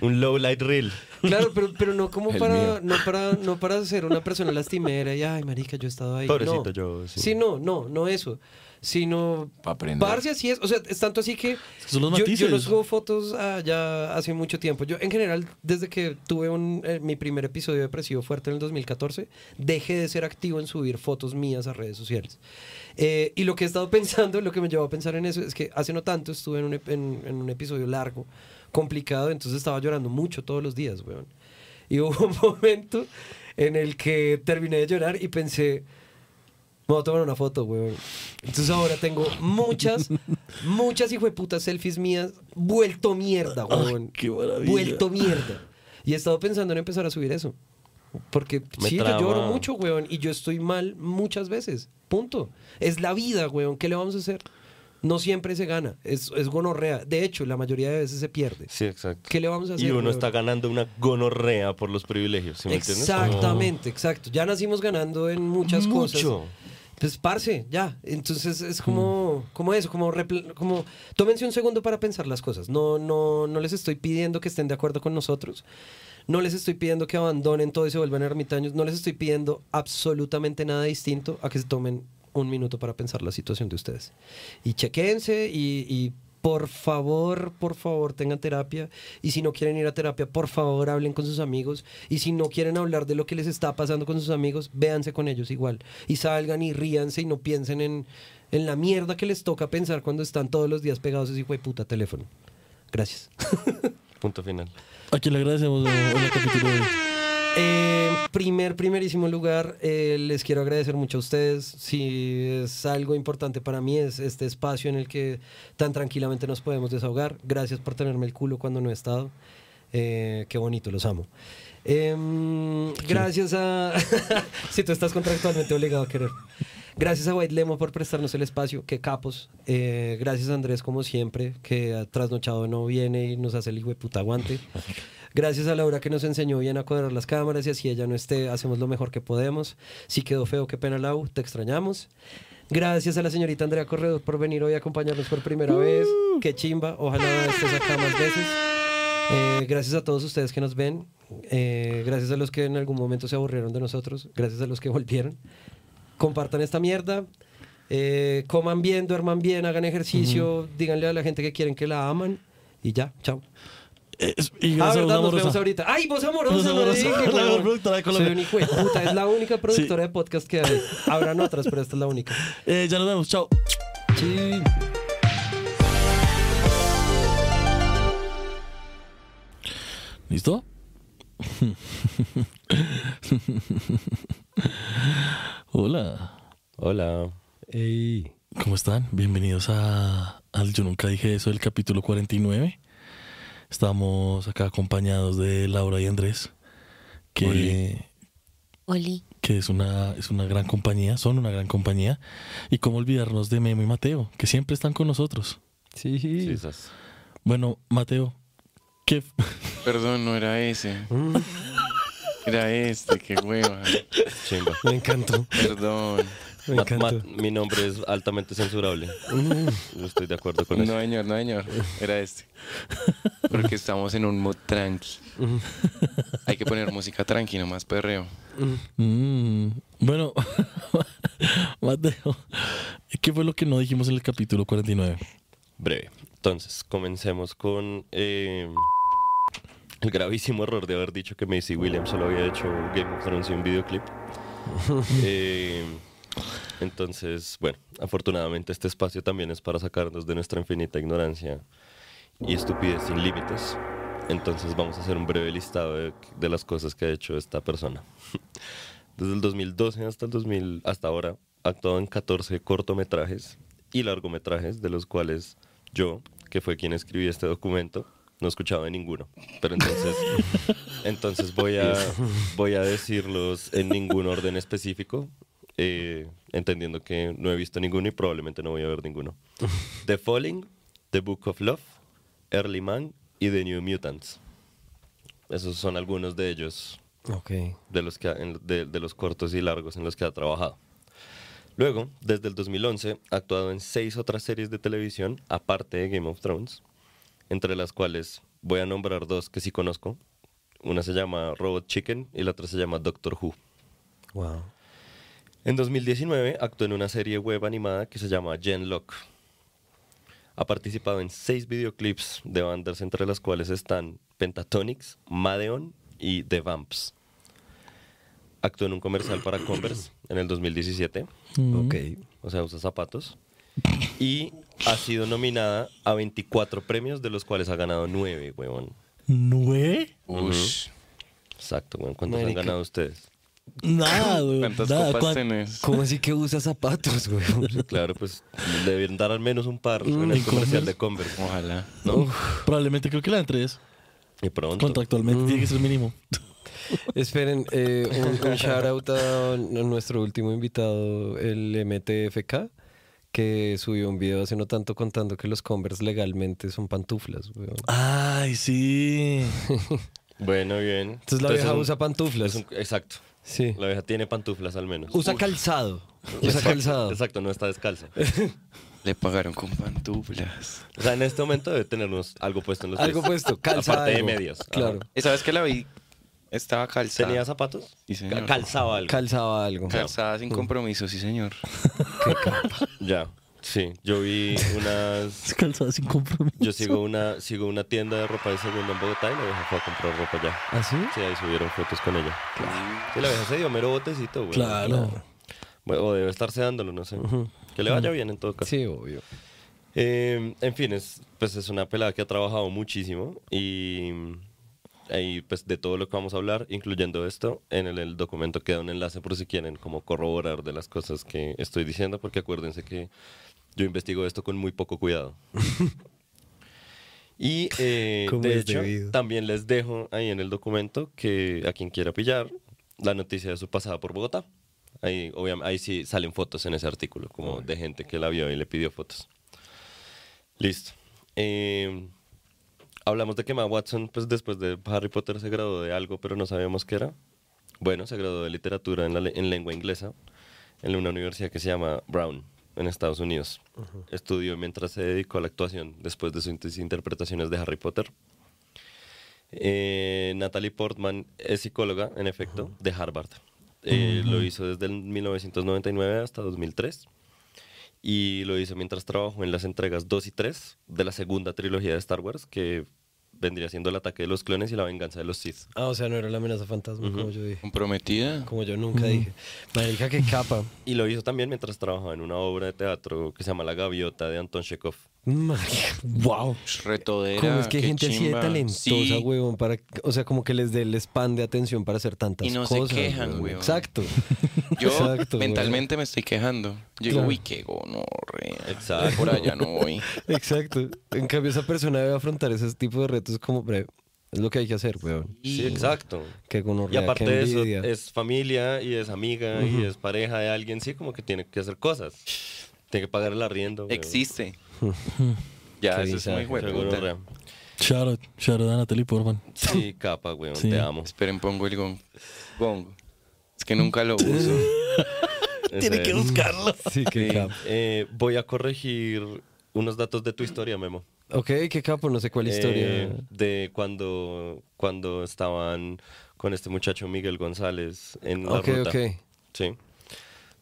Speaker 6: Un lowlight reel.
Speaker 5: Claro, pero, pero no como
Speaker 4: El
Speaker 5: para, no para, no para ser una persona lastimera y ay, marica, yo he estado ahí.
Speaker 6: Pobrecito
Speaker 5: no.
Speaker 6: yo, sí.
Speaker 5: Sí, no, no, no eso. Sino parce así es, o sea, es tanto así que
Speaker 3: Son los
Speaker 5: yo, yo no subo fotos ah, ya hace mucho tiempo. Yo en general desde que tuve un, eh, mi primer episodio depresivo fuerte en el 2014, dejé de ser activo en subir fotos mías a redes sociales. Eh, y lo que he estado pensando, lo que me llevó a pensar en eso es que hace no tanto estuve en un, en- en un episodio largo, complicado, entonces estaba llorando mucho todos los días, weón. Y hubo un momento en el que terminé de llorar y pensé, me voy a tomar una foto, weón. Entonces ahora tengo muchas, muchas hijueputas selfies mías vuelto mierda, weón.
Speaker 3: qué maravilla.
Speaker 5: Vuelto mierda. Y he estado pensando en empezar a subir eso. Porque
Speaker 6: Me
Speaker 5: sí, yo lloro mucho, weón, y yo estoy mal muchas veces. Punto. Es la vida, weón. ¿Qué le vamos a hacer? No siempre se gana. Es, es gonorrea. De hecho, la mayoría de veces se pierde.
Speaker 6: Sí, exacto.
Speaker 5: ¿Qué le vamos a hacer?
Speaker 6: Y uno
Speaker 5: weón?
Speaker 6: está ganando una gonorrea por los privilegios, ¿sí me entiendes?
Speaker 5: Exactamente, exacto. Ya nacimos ganando en muchas cosas. Pues parce, ya. Entonces es como, como eso, como, como tómense un segundo para pensar las cosas. No, no, no les estoy pidiendo que estén de acuerdo con nosotros. No les estoy pidiendo que abandonen todo y se vuelvan ermitaños. No les estoy pidiendo absolutamente nada distinto a que se tomen un minuto para pensar la situación de ustedes. Y chequense y, y por favor, por favor, tengan terapia. Y si no quieren ir a terapia, por favor, hablen con sus amigos. Y si no quieren hablar de lo que les está pasando con sus amigos, véanse con ellos igual. Y salgan y ríanse y no piensen en, en la mierda que les toca pensar cuando están todos los días pegados a ese hijo de puta teléfono. Gracias.
Speaker 6: Punto final.
Speaker 3: A quien le agradecemos en el capítulo de hoy.
Speaker 5: Eh, primer, primerísimo lugar, eh, les quiero agradecer mucho a ustedes. Si es algo importante para mí, es este espacio en el que tan tranquilamente nos podemos desahogar. Gracias por tenerme el culo cuando no he estado. Eh, qué bonito, los amo. Em, gracias a. si tú estás contractualmente obligado a querer. Gracias a White Lemo por prestarnos el espacio, qué capos. Eh, gracias a Andrés, como siempre, que trasnochado no viene y nos hace el hijo de puta aguante. Gracias a Laura que nos enseñó bien a cuadrar las cámaras y así ella no esté, hacemos lo mejor que podemos. Si quedó feo, qué pena Lau, te extrañamos. Gracias a la señorita Andrea Corredor por venir hoy a acompañarnos por primera vez. Qué chimba, ojalá estés acá más veces. Eh, gracias a todos ustedes que nos ven. Eh, gracias a los que en algún momento se aburrieron de nosotros. Gracias a los que volvieron. Compartan esta mierda. Eh, coman bien, duerman bien, hagan ejercicio. Díganle a la gente que quieren que la aman. Y ya, chao.
Speaker 3: Es- y
Speaker 5: Ah, verdad, nos vemos ahorita. ¡Ay, vos amorosa! No
Speaker 3: Amorosa,
Speaker 5: dije,
Speaker 3: la mejor
Speaker 5: huevón.
Speaker 3: productora de
Speaker 5: Soy
Speaker 3: Colombia.
Speaker 5: un hijo de puta. Es la única productora de podcast que hay. Habrán otras, pero esta es la única.
Speaker 3: Eh, ya nos vemos. Chao.
Speaker 5: Sí.
Speaker 3: ¿Listo? Hola.
Speaker 6: Hola.
Speaker 5: Ey.
Speaker 3: ¿Cómo están? Bienvenidos a, al Yo Nunca Dije Eso, el capítulo 49. Estamos acá acompañados de Laura y Andrés, que,
Speaker 1: Oli.
Speaker 3: que es, una, es una gran compañía, son una gran compañía. Y cómo olvidarnos de Memo y Mateo, que siempre están con nosotros.
Speaker 5: Sí.
Speaker 6: Sí, esas.
Speaker 3: Bueno, Mateo, ¿qué,
Speaker 4: Perdón, no era ese.
Speaker 5: Mm,
Speaker 4: Era este, qué hueva.
Speaker 6: Chimba.
Speaker 5: me encantó.
Speaker 4: Perdón.
Speaker 5: Me encantó.
Speaker 6: mi nombre es altamente censurable. No estoy de acuerdo con eso.
Speaker 4: No, señor, no, señor. Era este. Porque estamos en un mood tranqui. Hay que poner música tranqui, no más perreo.
Speaker 3: Mm, bueno, Mateo, ¿qué fue lo que no dijimos en el capítulo 49?
Speaker 6: Breve. Entonces, comencemos con eh, el gravísimo error de haber dicho que Macy Williams solo había hecho Game of Thrones y un videoclip. Eh, entonces, bueno, afortunadamente este espacio también es para sacarnos de nuestra infinita ignorancia y estupidez sin límites. Entonces vamos a hacer un breve listado de, de las cosas que ha hecho esta persona. Desde el 2012 hasta el 2000, hasta ahora, ha actuado en 14 cortometrajes y largometrajes, de los cuales yo, que fue quien escribí este documento, no escuchaba de ninguno. Pero entonces, entonces voy a, voy a decirlos en ningún orden específico, eh, entendiendo que no he visto ninguno y probablemente no voy a ver ninguno. The Falling, The Book of Love, Early Man y The New Mutants. Esos son algunos de ellos
Speaker 5: Ok.
Speaker 6: de los, que de, de los cortos y largos en los que ha trabajado. Luego, desde el 2011, ha actuado en seis otras series de televisión, aparte de Game of Thrones, entre las cuales voy a nombrar dos que sí conozco. Una se llama Robot Chicken y la otra se llama Doctor Who.
Speaker 5: Wow.
Speaker 6: En 2019 actuó en una serie web animada que se llama Gen Lock. Ha participado en seis videoclips de bandas entre las cuales están Pentatonix, Madeon y The Vamps. Actuó en un comercial para Converse en el 2017,
Speaker 5: Ok.
Speaker 6: o sea, usa zapatos. Y ha sido nominada a 24 premios, de los cuales ha ganado 9, huevón.
Speaker 3: ¿Nueve?
Speaker 4: Ush.
Speaker 6: Exacto, huevón. ¿Cuántos han
Speaker 5: Marica.
Speaker 6: ganado ustedes?
Speaker 3: Nada, güey.
Speaker 4: ¿Cuántas
Speaker 3: nada.
Speaker 4: copas
Speaker 3: ¿Cuán-
Speaker 4: tenés?
Speaker 5: ¿Cómo así que usa zapatos, güey?
Speaker 6: Claro, pues debieron dar al menos un par en
Speaker 3: Mm,
Speaker 6: el
Speaker 3: ¿y
Speaker 6: comercial de Converse.
Speaker 4: Ojalá.
Speaker 6: ¿no?
Speaker 3: Probablemente creo que la dan tres.
Speaker 6: Y pronto.
Speaker 3: Contractualmente tiene que ser mínimo.
Speaker 5: Esperen, eh, un, un shout out a nuestro último invitado, el MTFK, que subió un video hace no tanto contando que los Converse legalmente son pantuflas, weón.
Speaker 3: Ay, sí.
Speaker 6: Bueno, bien.
Speaker 5: Entonces la vieja
Speaker 6: un-
Speaker 5: usa pantuflas.
Speaker 6: un- exacto.
Speaker 5: Sí.
Speaker 6: La vieja tiene pantuflas al menos.
Speaker 5: Usa calzado. Usa
Speaker 6: Exacto,
Speaker 5: calzado.
Speaker 6: Exacto, no está descalza.
Speaker 4: Le pagaron con pantuflas.
Speaker 6: O sea, en este momento debe tenernos algo puesto en los
Speaker 5: Algo
Speaker 6: pies.
Speaker 5: puesto, calza
Speaker 6: Aparte de
Speaker 5: algo.
Speaker 6: medias. Ajá.
Speaker 5: Claro.
Speaker 4: ¿Y sabes que la vi? Estaba calzada.
Speaker 6: ¿Tenía zapatos?
Speaker 4: Sí, señor.
Speaker 6: Ca- Calzaba algo.
Speaker 5: Calzaba algo.
Speaker 4: Calzada sin compromiso, sí, señor.
Speaker 6: ya. Sí, yo vi unas...
Speaker 3: Calzada sin compromiso.
Speaker 6: Yo sigo una, sigo una tienda de ropa de segunda en Bogotá y la vieja fue a comprar ropa ya.
Speaker 5: ¿Ah, sí?
Speaker 6: Sí, ahí subieron fotos con ella. Sí, la vieja se dio mero botecito, güey.
Speaker 3: Claro.
Speaker 6: Bueno, o debe estarse dándolo, no sé. Que le vaya bien en todo caso.
Speaker 5: Sí, obvio.
Speaker 6: Eh, en fin, es, pues es una pelada que ha trabajado muchísimo y mm, ahí pues de todo lo que vamos a hablar, incluyendo esto, en el, el documento queda un enlace por si quieren como corroborar de las cosas que estoy diciendo, porque acuérdense que yo investigo esto con muy poco cuidado. y eh, de hecho,
Speaker 5: debido.
Speaker 6: también les dejo ahí en el documento que a quien quiera pillar la noticia de su pasada por Bogotá. Ahí, obviamente, ahí sí salen fotos en ese artículo, como de gente que la vio y le pidió fotos. Listo. Eh, hablamos de que Emma Watson, pues después de Harry Potter se graduó de algo, pero no sabíamos qué era. Bueno, se graduó de literatura en, la le- en lengua inglesa en una universidad que se llama Brown, en Estados Unidos. Estudió mientras se dedicó a la actuación después de sus interpretaciones de Harry Potter. Eh, Natalie Portman es psicóloga, en efecto, de Harvard. Eh, Lo hizo desde el 1999 hasta 2003 y lo hizo mientras trabajó en las entregas 2 y 3 de la segunda trilogía de Star Wars, que vendría siendo el ataque de los clones y la venganza de los Sith.
Speaker 5: Ah, o sea, no era la amenaza fantasma, como yo dije.
Speaker 4: ¿Comprometida?
Speaker 5: Como yo nunca dije. Marica, qué capa.
Speaker 6: Y lo hizo también mientras trabajaba en una obra de teatro que se llama La Gaviota de Anton Chekhov.
Speaker 3: Wow.
Speaker 4: Retodera.
Speaker 5: ¿Cómo es que hay
Speaker 4: qué
Speaker 5: gente así de talentosa,
Speaker 4: Sí.
Speaker 5: huevón? Para, o sea, como que les dé el spam de atención para hacer tantas
Speaker 4: Y no se
Speaker 5: cosas.
Speaker 4: quejan, huevón.
Speaker 5: Exacto.
Speaker 4: Yo
Speaker 5: Exacto,
Speaker 4: mentalmente me estoy quejando. Yo digo, uy, qué gonorrea.
Speaker 6: Exacto.
Speaker 4: Por allá no voy.
Speaker 5: Exacto. En cambio, esa persona debe afrontar ese tipo de retos como, bre, es lo que hay que hacer, weón.
Speaker 6: Sí, exacto.
Speaker 5: Que con
Speaker 6: Y aparte de eso, es familia y es amiga y es pareja de alguien, sí, como que tiene que hacer cosas. Tiene que pagar el arriendo. weón.
Speaker 4: Existe. Ya, eso es muy
Speaker 6: gonorrea.
Speaker 3: Shout out, shout out a Natalie Portman.
Speaker 6: Sí, capa, weón,
Speaker 3: Sí.
Speaker 6: te amo.
Speaker 4: Esperen, pongo el gong. Gongo. Es que nunca lo uso.
Speaker 6: Ese es.
Speaker 3: buscarlo.
Speaker 5: Sí, qué
Speaker 4: Sí.
Speaker 5: capo.
Speaker 6: Eh, voy a corregir unos datos de tu historia, Memo.
Speaker 5: Ok, qué capo, no sé cuál historia.
Speaker 6: Eh, de cuando, cuando estaban con este muchacho Miguel González en la
Speaker 5: ok,
Speaker 6: ruta.
Speaker 5: ok.
Speaker 6: Sí.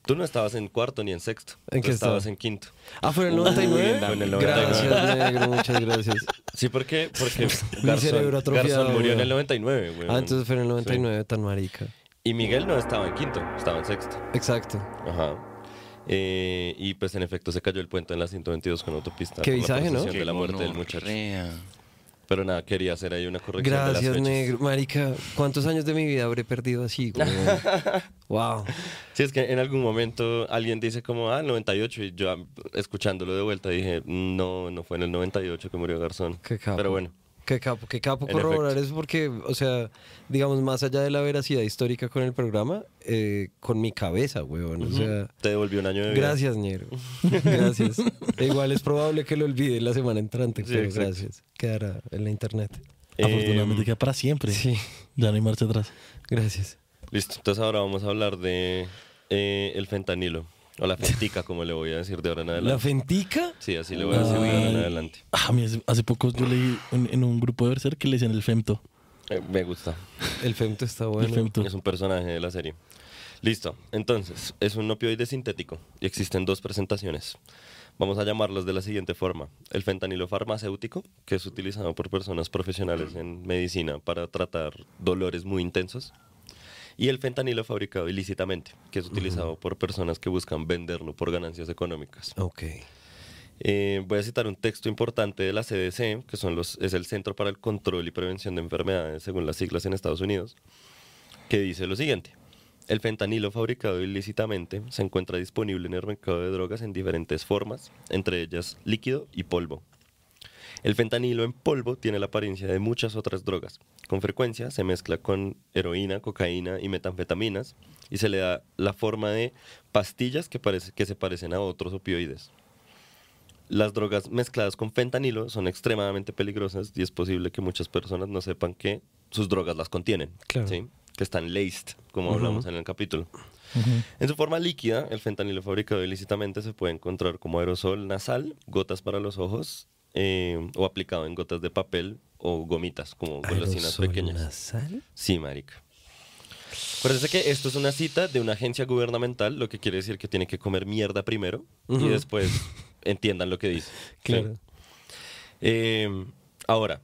Speaker 6: Tú no estabas en cuarto ni en sexto.
Speaker 5: ¿En
Speaker 6: Tú
Speaker 5: qué
Speaker 6: estabas
Speaker 5: estaba?
Speaker 6: en quinto.
Speaker 5: Ah, ¿fue en el
Speaker 6: Uy,
Speaker 5: 99?
Speaker 6: en el 99.
Speaker 5: Gracias, negro, muchas gracias.
Speaker 6: Sí, ¿por qué? Porque
Speaker 5: Mi cerebro
Speaker 6: Garzón, Garzón murió en el 99, güey.
Speaker 5: Ah, entonces fue en el 99, tan marica.
Speaker 6: Y Miguel no estaba en quinto, estaba en sexto.
Speaker 5: Exacto.
Speaker 6: Ajá. Eh, y pues en efecto se cayó el puente en la 122 con autopista.
Speaker 5: Qué visaje, ¿no?
Speaker 6: de la muerte del muchacho.
Speaker 4: gonorrea.
Speaker 6: Pero nada, quería hacer ahí una corrección de las
Speaker 5: Gracias, negro. Marica, ¿cuántos años de mi vida habré perdido así, güey? wow.
Speaker 6: Sí, es que en algún momento alguien dice como, ah, el 98, y yo escuchándolo de vuelta dije, no, no fue en el 98 que murió Garzón.
Speaker 5: Qué capo.
Speaker 6: Pero bueno,
Speaker 5: Qué capo, qué capo corroborar eso porque, o sea, digamos, más allá de la veracidad histórica con el programa, eh, con mi cabeza, weón. O sea,
Speaker 6: te devolvió un año de vida.
Speaker 5: gracias, Ñero. Gracias. E igual es probable que lo olvide la semana entrante,
Speaker 6: Sí,
Speaker 5: pero
Speaker 6: exacto.
Speaker 5: gracias. Quedará en la internet.
Speaker 6: Eh,
Speaker 3: Afortunadamente queda para siempre.
Speaker 5: Sí,
Speaker 3: Ya no hay marcha atrás.
Speaker 5: gracias.
Speaker 6: Listo, entonces ahora vamos a hablar de eh, el fentanilo. O la fentica, como le voy a decir de ahora en
Speaker 5: ¿La
Speaker 6: adelante.
Speaker 5: fentica?
Speaker 6: Sí, así le voy a decir de ahora en adelante.
Speaker 3: Ah, a mí hace, hace poco yo leí en, en un grupo de Berser que le decían el femto.
Speaker 6: Eh, me gusta.
Speaker 5: El femto está bueno.
Speaker 3: El femto.
Speaker 6: Es un personaje de la serie. Listo. Entonces, es un opioide sintético y existen dos presentaciones. Vamos a llamarlos de la siguiente forma. El fentanilo farmacéutico, que es utilizado por personas profesionales en medicina para tratar dolores muy intensos. Y el fentanilo fabricado ilícitamente, que es utilizado por personas que buscan venderlo por ganancias económicas.
Speaker 5: Ok.
Speaker 6: Eh, voy a citar un texto importante de la CDC, que son los, es el Centro para el Control y Prevención de Enfermedades, según las siglas en Estados Unidos, que dice lo siguiente. El fentanilo fabricado ilícitamente se encuentra disponible en el mercado de drogas en diferentes formas, entre ellas líquido y polvo. El fentanilo en polvo tiene la apariencia de muchas otras drogas. Con frecuencia se mezcla con heroína, cocaína y metanfetaminas y se le da la forma de pastillas que, parece- que se parecen a otros opioides. Las drogas mezcladas con fentanilo son extremadamente peligrosas y es posible que muchas personas no sepan que sus drogas las contienen,
Speaker 5: Claro.
Speaker 6: ¿sí? que están laced, como hablamos en el capítulo. En su forma líquida, el fentanilo fabricado ilícitamente se puede encontrar como aerosol nasal, gotas para los ojos eh, o aplicado en gotas de papel o gomitas, como golosinas pequeñas.
Speaker 5: nasal.
Speaker 6: Sí, marica. Acuérdense que esto es una cita de una agencia gubernamental, lo que quiere decir que tiene que comer mierda primero y después entiendan lo que dice. ¿sí?
Speaker 5: Claro.
Speaker 6: Eh, ahora,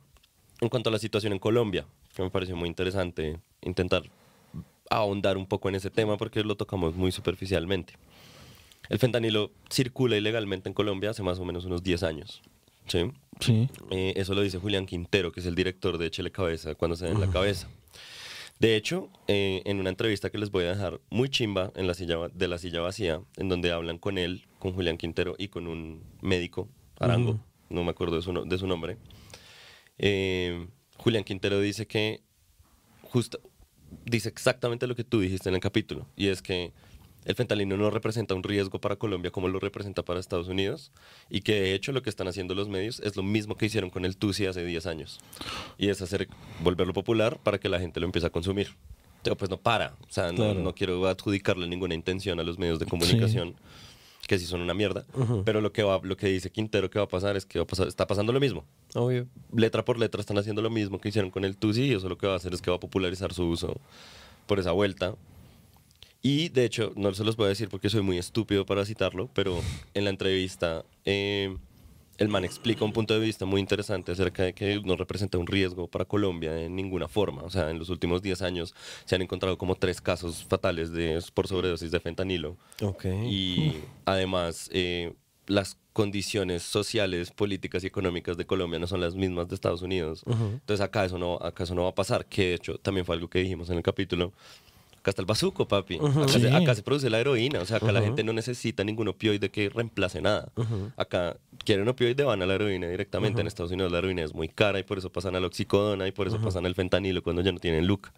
Speaker 6: en cuanto a la situación en Colombia, que me pareció muy interesante intentar ahondar un poco en ese tema porque lo tocamos muy superficialmente. El fentanilo circula ilegalmente en Colombia hace más o menos unos 10 años. ¿Sí?
Speaker 3: Sí.
Speaker 6: Eh, eso lo dice Julián Quintero, que es el director de Échele Cabeza cuando se den la cabeza. De hecho, eh, en una entrevista que les voy a dejar muy chimba en la silla, de la silla vacía, en donde hablan con él, con Julián Quintero y con un médico, Arango, no me acuerdo de su, de su nombre, eh, Julián Quintero dice que justo dice exactamente lo que tú dijiste en el capítulo, y es que el fentanilo no representa un riesgo para Colombia como lo representa para Estados Unidos, y que de hecho lo que están haciendo los medios es lo mismo que hicieron con el TUSI hace 10 años, y es hacer volverlo popular para que la gente lo empiece a consumir. Pero pues no para, o sea, no,
Speaker 3: Claro.
Speaker 6: no quiero adjudicarle ninguna intención a los medios de comunicación. que sí son una mierda, pero lo que va, lo que dice Quintero que va a pasar es que va a pasar, está pasando lo mismo
Speaker 5: Obvio.
Speaker 6: letra por letra están haciendo lo mismo que hicieron con el Tusi y eso lo que va a hacer es que va a popularizar su uso por esa vuelta. Y de hecho, no se los voy a decir porque soy muy estúpido para citarlo, pero en la entrevista eh, el man explica un punto de vista muy interesante acerca de que no representa un riesgo para Colombia en ninguna forma. O sea, en los últimos 10 años se han encontrado como tres casos fatales de, por sobredosis de fentanilo.
Speaker 5: Ok.
Speaker 6: Y además, eh, las condiciones sociales, políticas y económicas de Colombia no son las mismas de Estados Unidos. Entonces acá eso, no, acá eso no va a pasar, que de hecho también fue algo que dijimos en el capítulo. Acá está el bazuco, papi. acá, se,
Speaker 3: Sí.
Speaker 6: acá se produce la heroína. O sea, acá la gente no necesita ningún opioide que reemplace nada. Acá quieren opioide, van a la heroína directamente. En Estados Unidos la heroína es muy cara y por eso pasan al oxicodona y por eso pasan al fentanilo cuando ya no tienen look.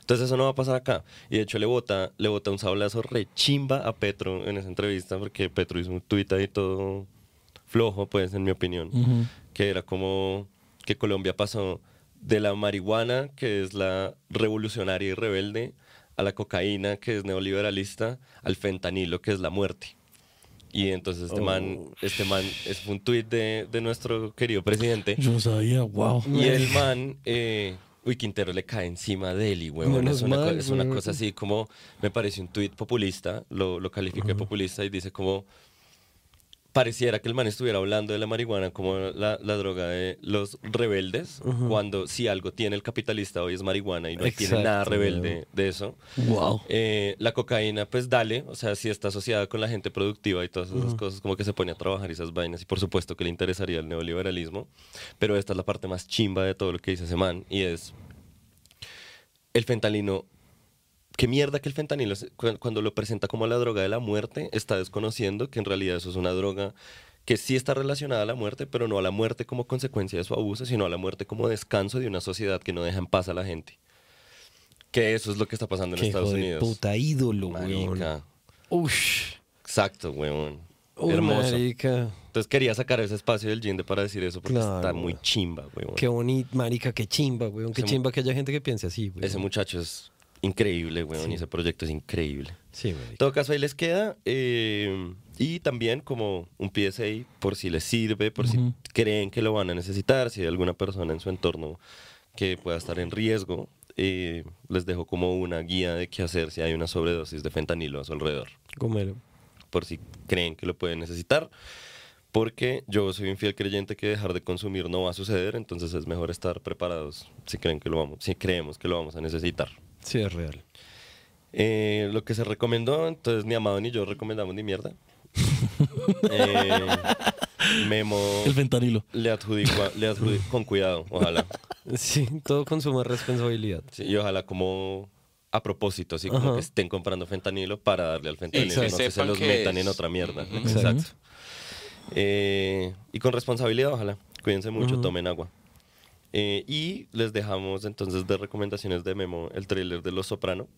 Speaker 6: Entonces eso no va a pasar acá. Y de hecho le bota, le bota un sablazo re chimba a Petro en esa entrevista porque Petro hizo un tuit ahí todo flojo, pues, en mi opinión. Que era como que Colombia pasó de la marihuana, que es la revolucionaria y rebelde, a la cocaína, que es neoliberalista, al fentanilo, que es la muerte. Y entonces este man, este man, es un tuit de, de nuestro querido presidente.
Speaker 3: Yo no sabía, wow.
Speaker 6: Y el man, eh, uy, Quintero le cae encima de él, y huevón. Es una, co- es una
Speaker 5: weón.
Speaker 6: cosa así como, me parece un tuit populista, lo, lo califica de populista y dice como, pareciera que el man estuviera hablando de la marihuana como la, la droga de los rebeldes, cuando si algo tiene el capitalista hoy es marihuana y no tiene nada rebelde de eso.
Speaker 3: Wow.
Speaker 6: Eh, la cocaína, pues dale, o sea, si está asociada con la gente productiva y todas esas cosas, como que se pone a trabajar y esas vainas, y por supuesto que le interesaría el neoliberalismo, pero esta es la parte más chimba de todo lo que dice ese man, y es el fentanilo. ¿Qué mierda que el fentanilo, cuando lo presenta como la droga de la muerte, está desconociendo que en realidad eso es una droga que sí está relacionada a la muerte, pero no a la muerte como consecuencia de su abuso, sino a la muerte como descanso de una sociedad que no deja en paz a la gente. Que eso es lo que está pasando en
Speaker 5: Qué
Speaker 6: Estados
Speaker 5: hijo de
Speaker 6: Unidos.
Speaker 5: puta ídolo, weón.
Speaker 6: Marica.
Speaker 5: Ush.
Speaker 6: Exacto, weón.
Speaker 5: Uy,
Speaker 6: Hermoso.
Speaker 5: marica.
Speaker 6: Entonces quería sacar ese espacio del Ginde para decir eso porque
Speaker 5: Claro,
Speaker 6: está muy chimba, weón.
Speaker 5: Qué bonito, marica, qué chimba, weón. Qué
Speaker 6: Ese
Speaker 5: chimba que haya gente que piense así, weón.
Speaker 6: Ese muchacho es increíble, weón, y ese proyecto es increíble.
Speaker 5: Sí,
Speaker 6: En todo caso, ahí les queda. eh, y también como un PSA por si les sirve, por si creen que lo van a necesitar, si hay alguna persona en su entorno que pueda estar en riesgo, eh, les dejo como una guía de qué hacer si hay una sobredosis de fentanilo a su alrededor,
Speaker 5: Gómelo.
Speaker 6: por si creen que lo pueden necesitar. Porque yo soy un fiel creyente que dejar de consumir no va a suceder, entonces es mejor estar preparados si creen que lo vamos, si creemos que lo vamos a necesitar.
Speaker 5: Sí, es real.
Speaker 6: Eh, lo que se recomendó, entonces ni Amado ni yo recomendamos ni mierda. Eh, Memo
Speaker 3: El fentanilo.
Speaker 6: le adjudicó, le con cuidado, ojalá.
Speaker 5: Sí, todo con suma responsabilidad.
Speaker 6: Sí, y ojalá como a propósito, así como
Speaker 5: Ajá.
Speaker 6: que estén comprando fentanilo para darle al fentanilo, no que se los
Speaker 4: que
Speaker 6: metan
Speaker 4: es.
Speaker 6: en otra mierda.
Speaker 5: Exacto.
Speaker 6: Exacto. Eh, y con responsabilidad, ojalá. Cuídense mucho, tomen agua. Eh, y les dejamos entonces de recomendaciones de Memo el tráiler de Los Soprano.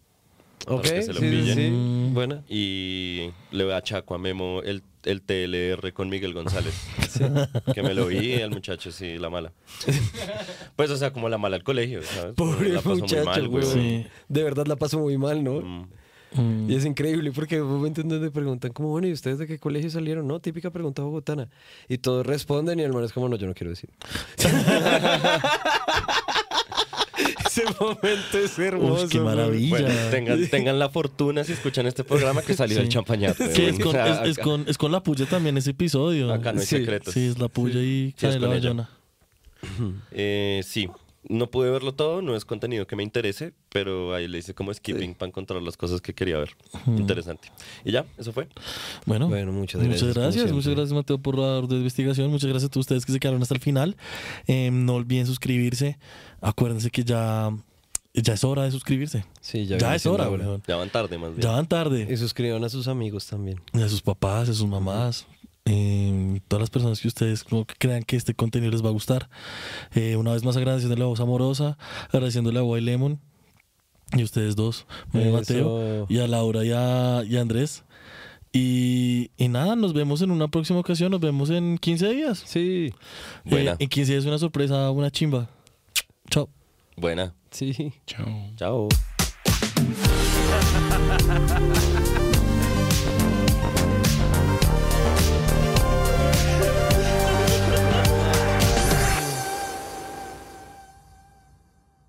Speaker 5: Ok,
Speaker 6: que
Speaker 5: sí,
Speaker 6: se lo
Speaker 5: sí,
Speaker 6: pillen.
Speaker 5: sí.
Speaker 3: Mm.
Speaker 5: Buena.
Speaker 6: Y le voy a Chaco a Memo el, el TLR con Miguel González. Que me lo vi al muchacho, sí, la mala. Pues, o sea, como la mala al colegio, ¿sabes?
Speaker 5: Pobre
Speaker 6: la pasó
Speaker 5: muchacho,
Speaker 6: muy mal, güey.
Speaker 5: güey.
Speaker 3: Sí.
Speaker 5: De verdad la pasó muy mal, ¿no?
Speaker 6: Mm.
Speaker 3: Mm.
Speaker 5: Y es increíble porque hay un momento en donde preguntan como, bueno, ¿y ustedes de qué colegio salieron? No, típica pregunta bogotana. Y todos responden y el man es como, no, yo no quiero decir. Ese momento es hermoso.
Speaker 3: Uf, qué maravilla.
Speaker 6: Bueno, tengan, tengan la fortuna si escuchan este programa que salió
Speaker 3: Sí.
Speaker 6: el champañato.
Speaker 3: Que es con, es, es con, es con la puya también ese episodio.
Speaker 6: Acá no hay
Speaker 5: Sí.
Speaker 6: secretos.
Speaker 3: Sí, es la puya y
Speaker 6: Sí, es
Speaker 3: Canela.
Speaker 6: Eh, sí, no pude verlo todo, no es contenido que me interese, pero ahí le hice como skipping para encontrar las cosas que quería ver. Interesante. Y ya, eso fue.
Speaker 3: Bueno,
Speaker 5: Bueno, muchas
Speaker 3: muchas
Speaker 5: gracias, como
Speaker 3: gracias. Muchas gracias, Mateo, por la de investigación. Muchas gracias a todos ustedes que se quedaron hasta el final. Eh, no olviden suscribirse. Acuérdense que ya, ya es hora de suscribirse.
Speaker 5: Sí,
Speaker 3: Ya,
Speaker 5: ya,
Speaker 3: es hora.
Speaker 6: Ya van tarde más bien.
Speaker 3: Ya van tarde.
Speaker 5: Y suscriban a sus amigos también.
Speaker 3: Y a sus papás, a sus mamás, eh, todas las personas que ustedes como que crean que este contenido les va a gustar. Eh, una vez más agradeciéndole a Voz Amorosa, agradeciéndole a Boy Lemon y a ustedes dos,
Speaker 5: Eso.
Speaker 3: Mateo, y a Laura y a, y a Andrés. Y, y nada, nos vemos en una próxima ocasión, nos vemos en 15 días.
Speaker 5: Sí,
Speaker 6: Buena.
Speaker 3: Eh, en 15 días una sorpresa, una chimba. Chao.
Speaker 6: Buena.
Speaker 5: sí.
Speaker 6: Chao.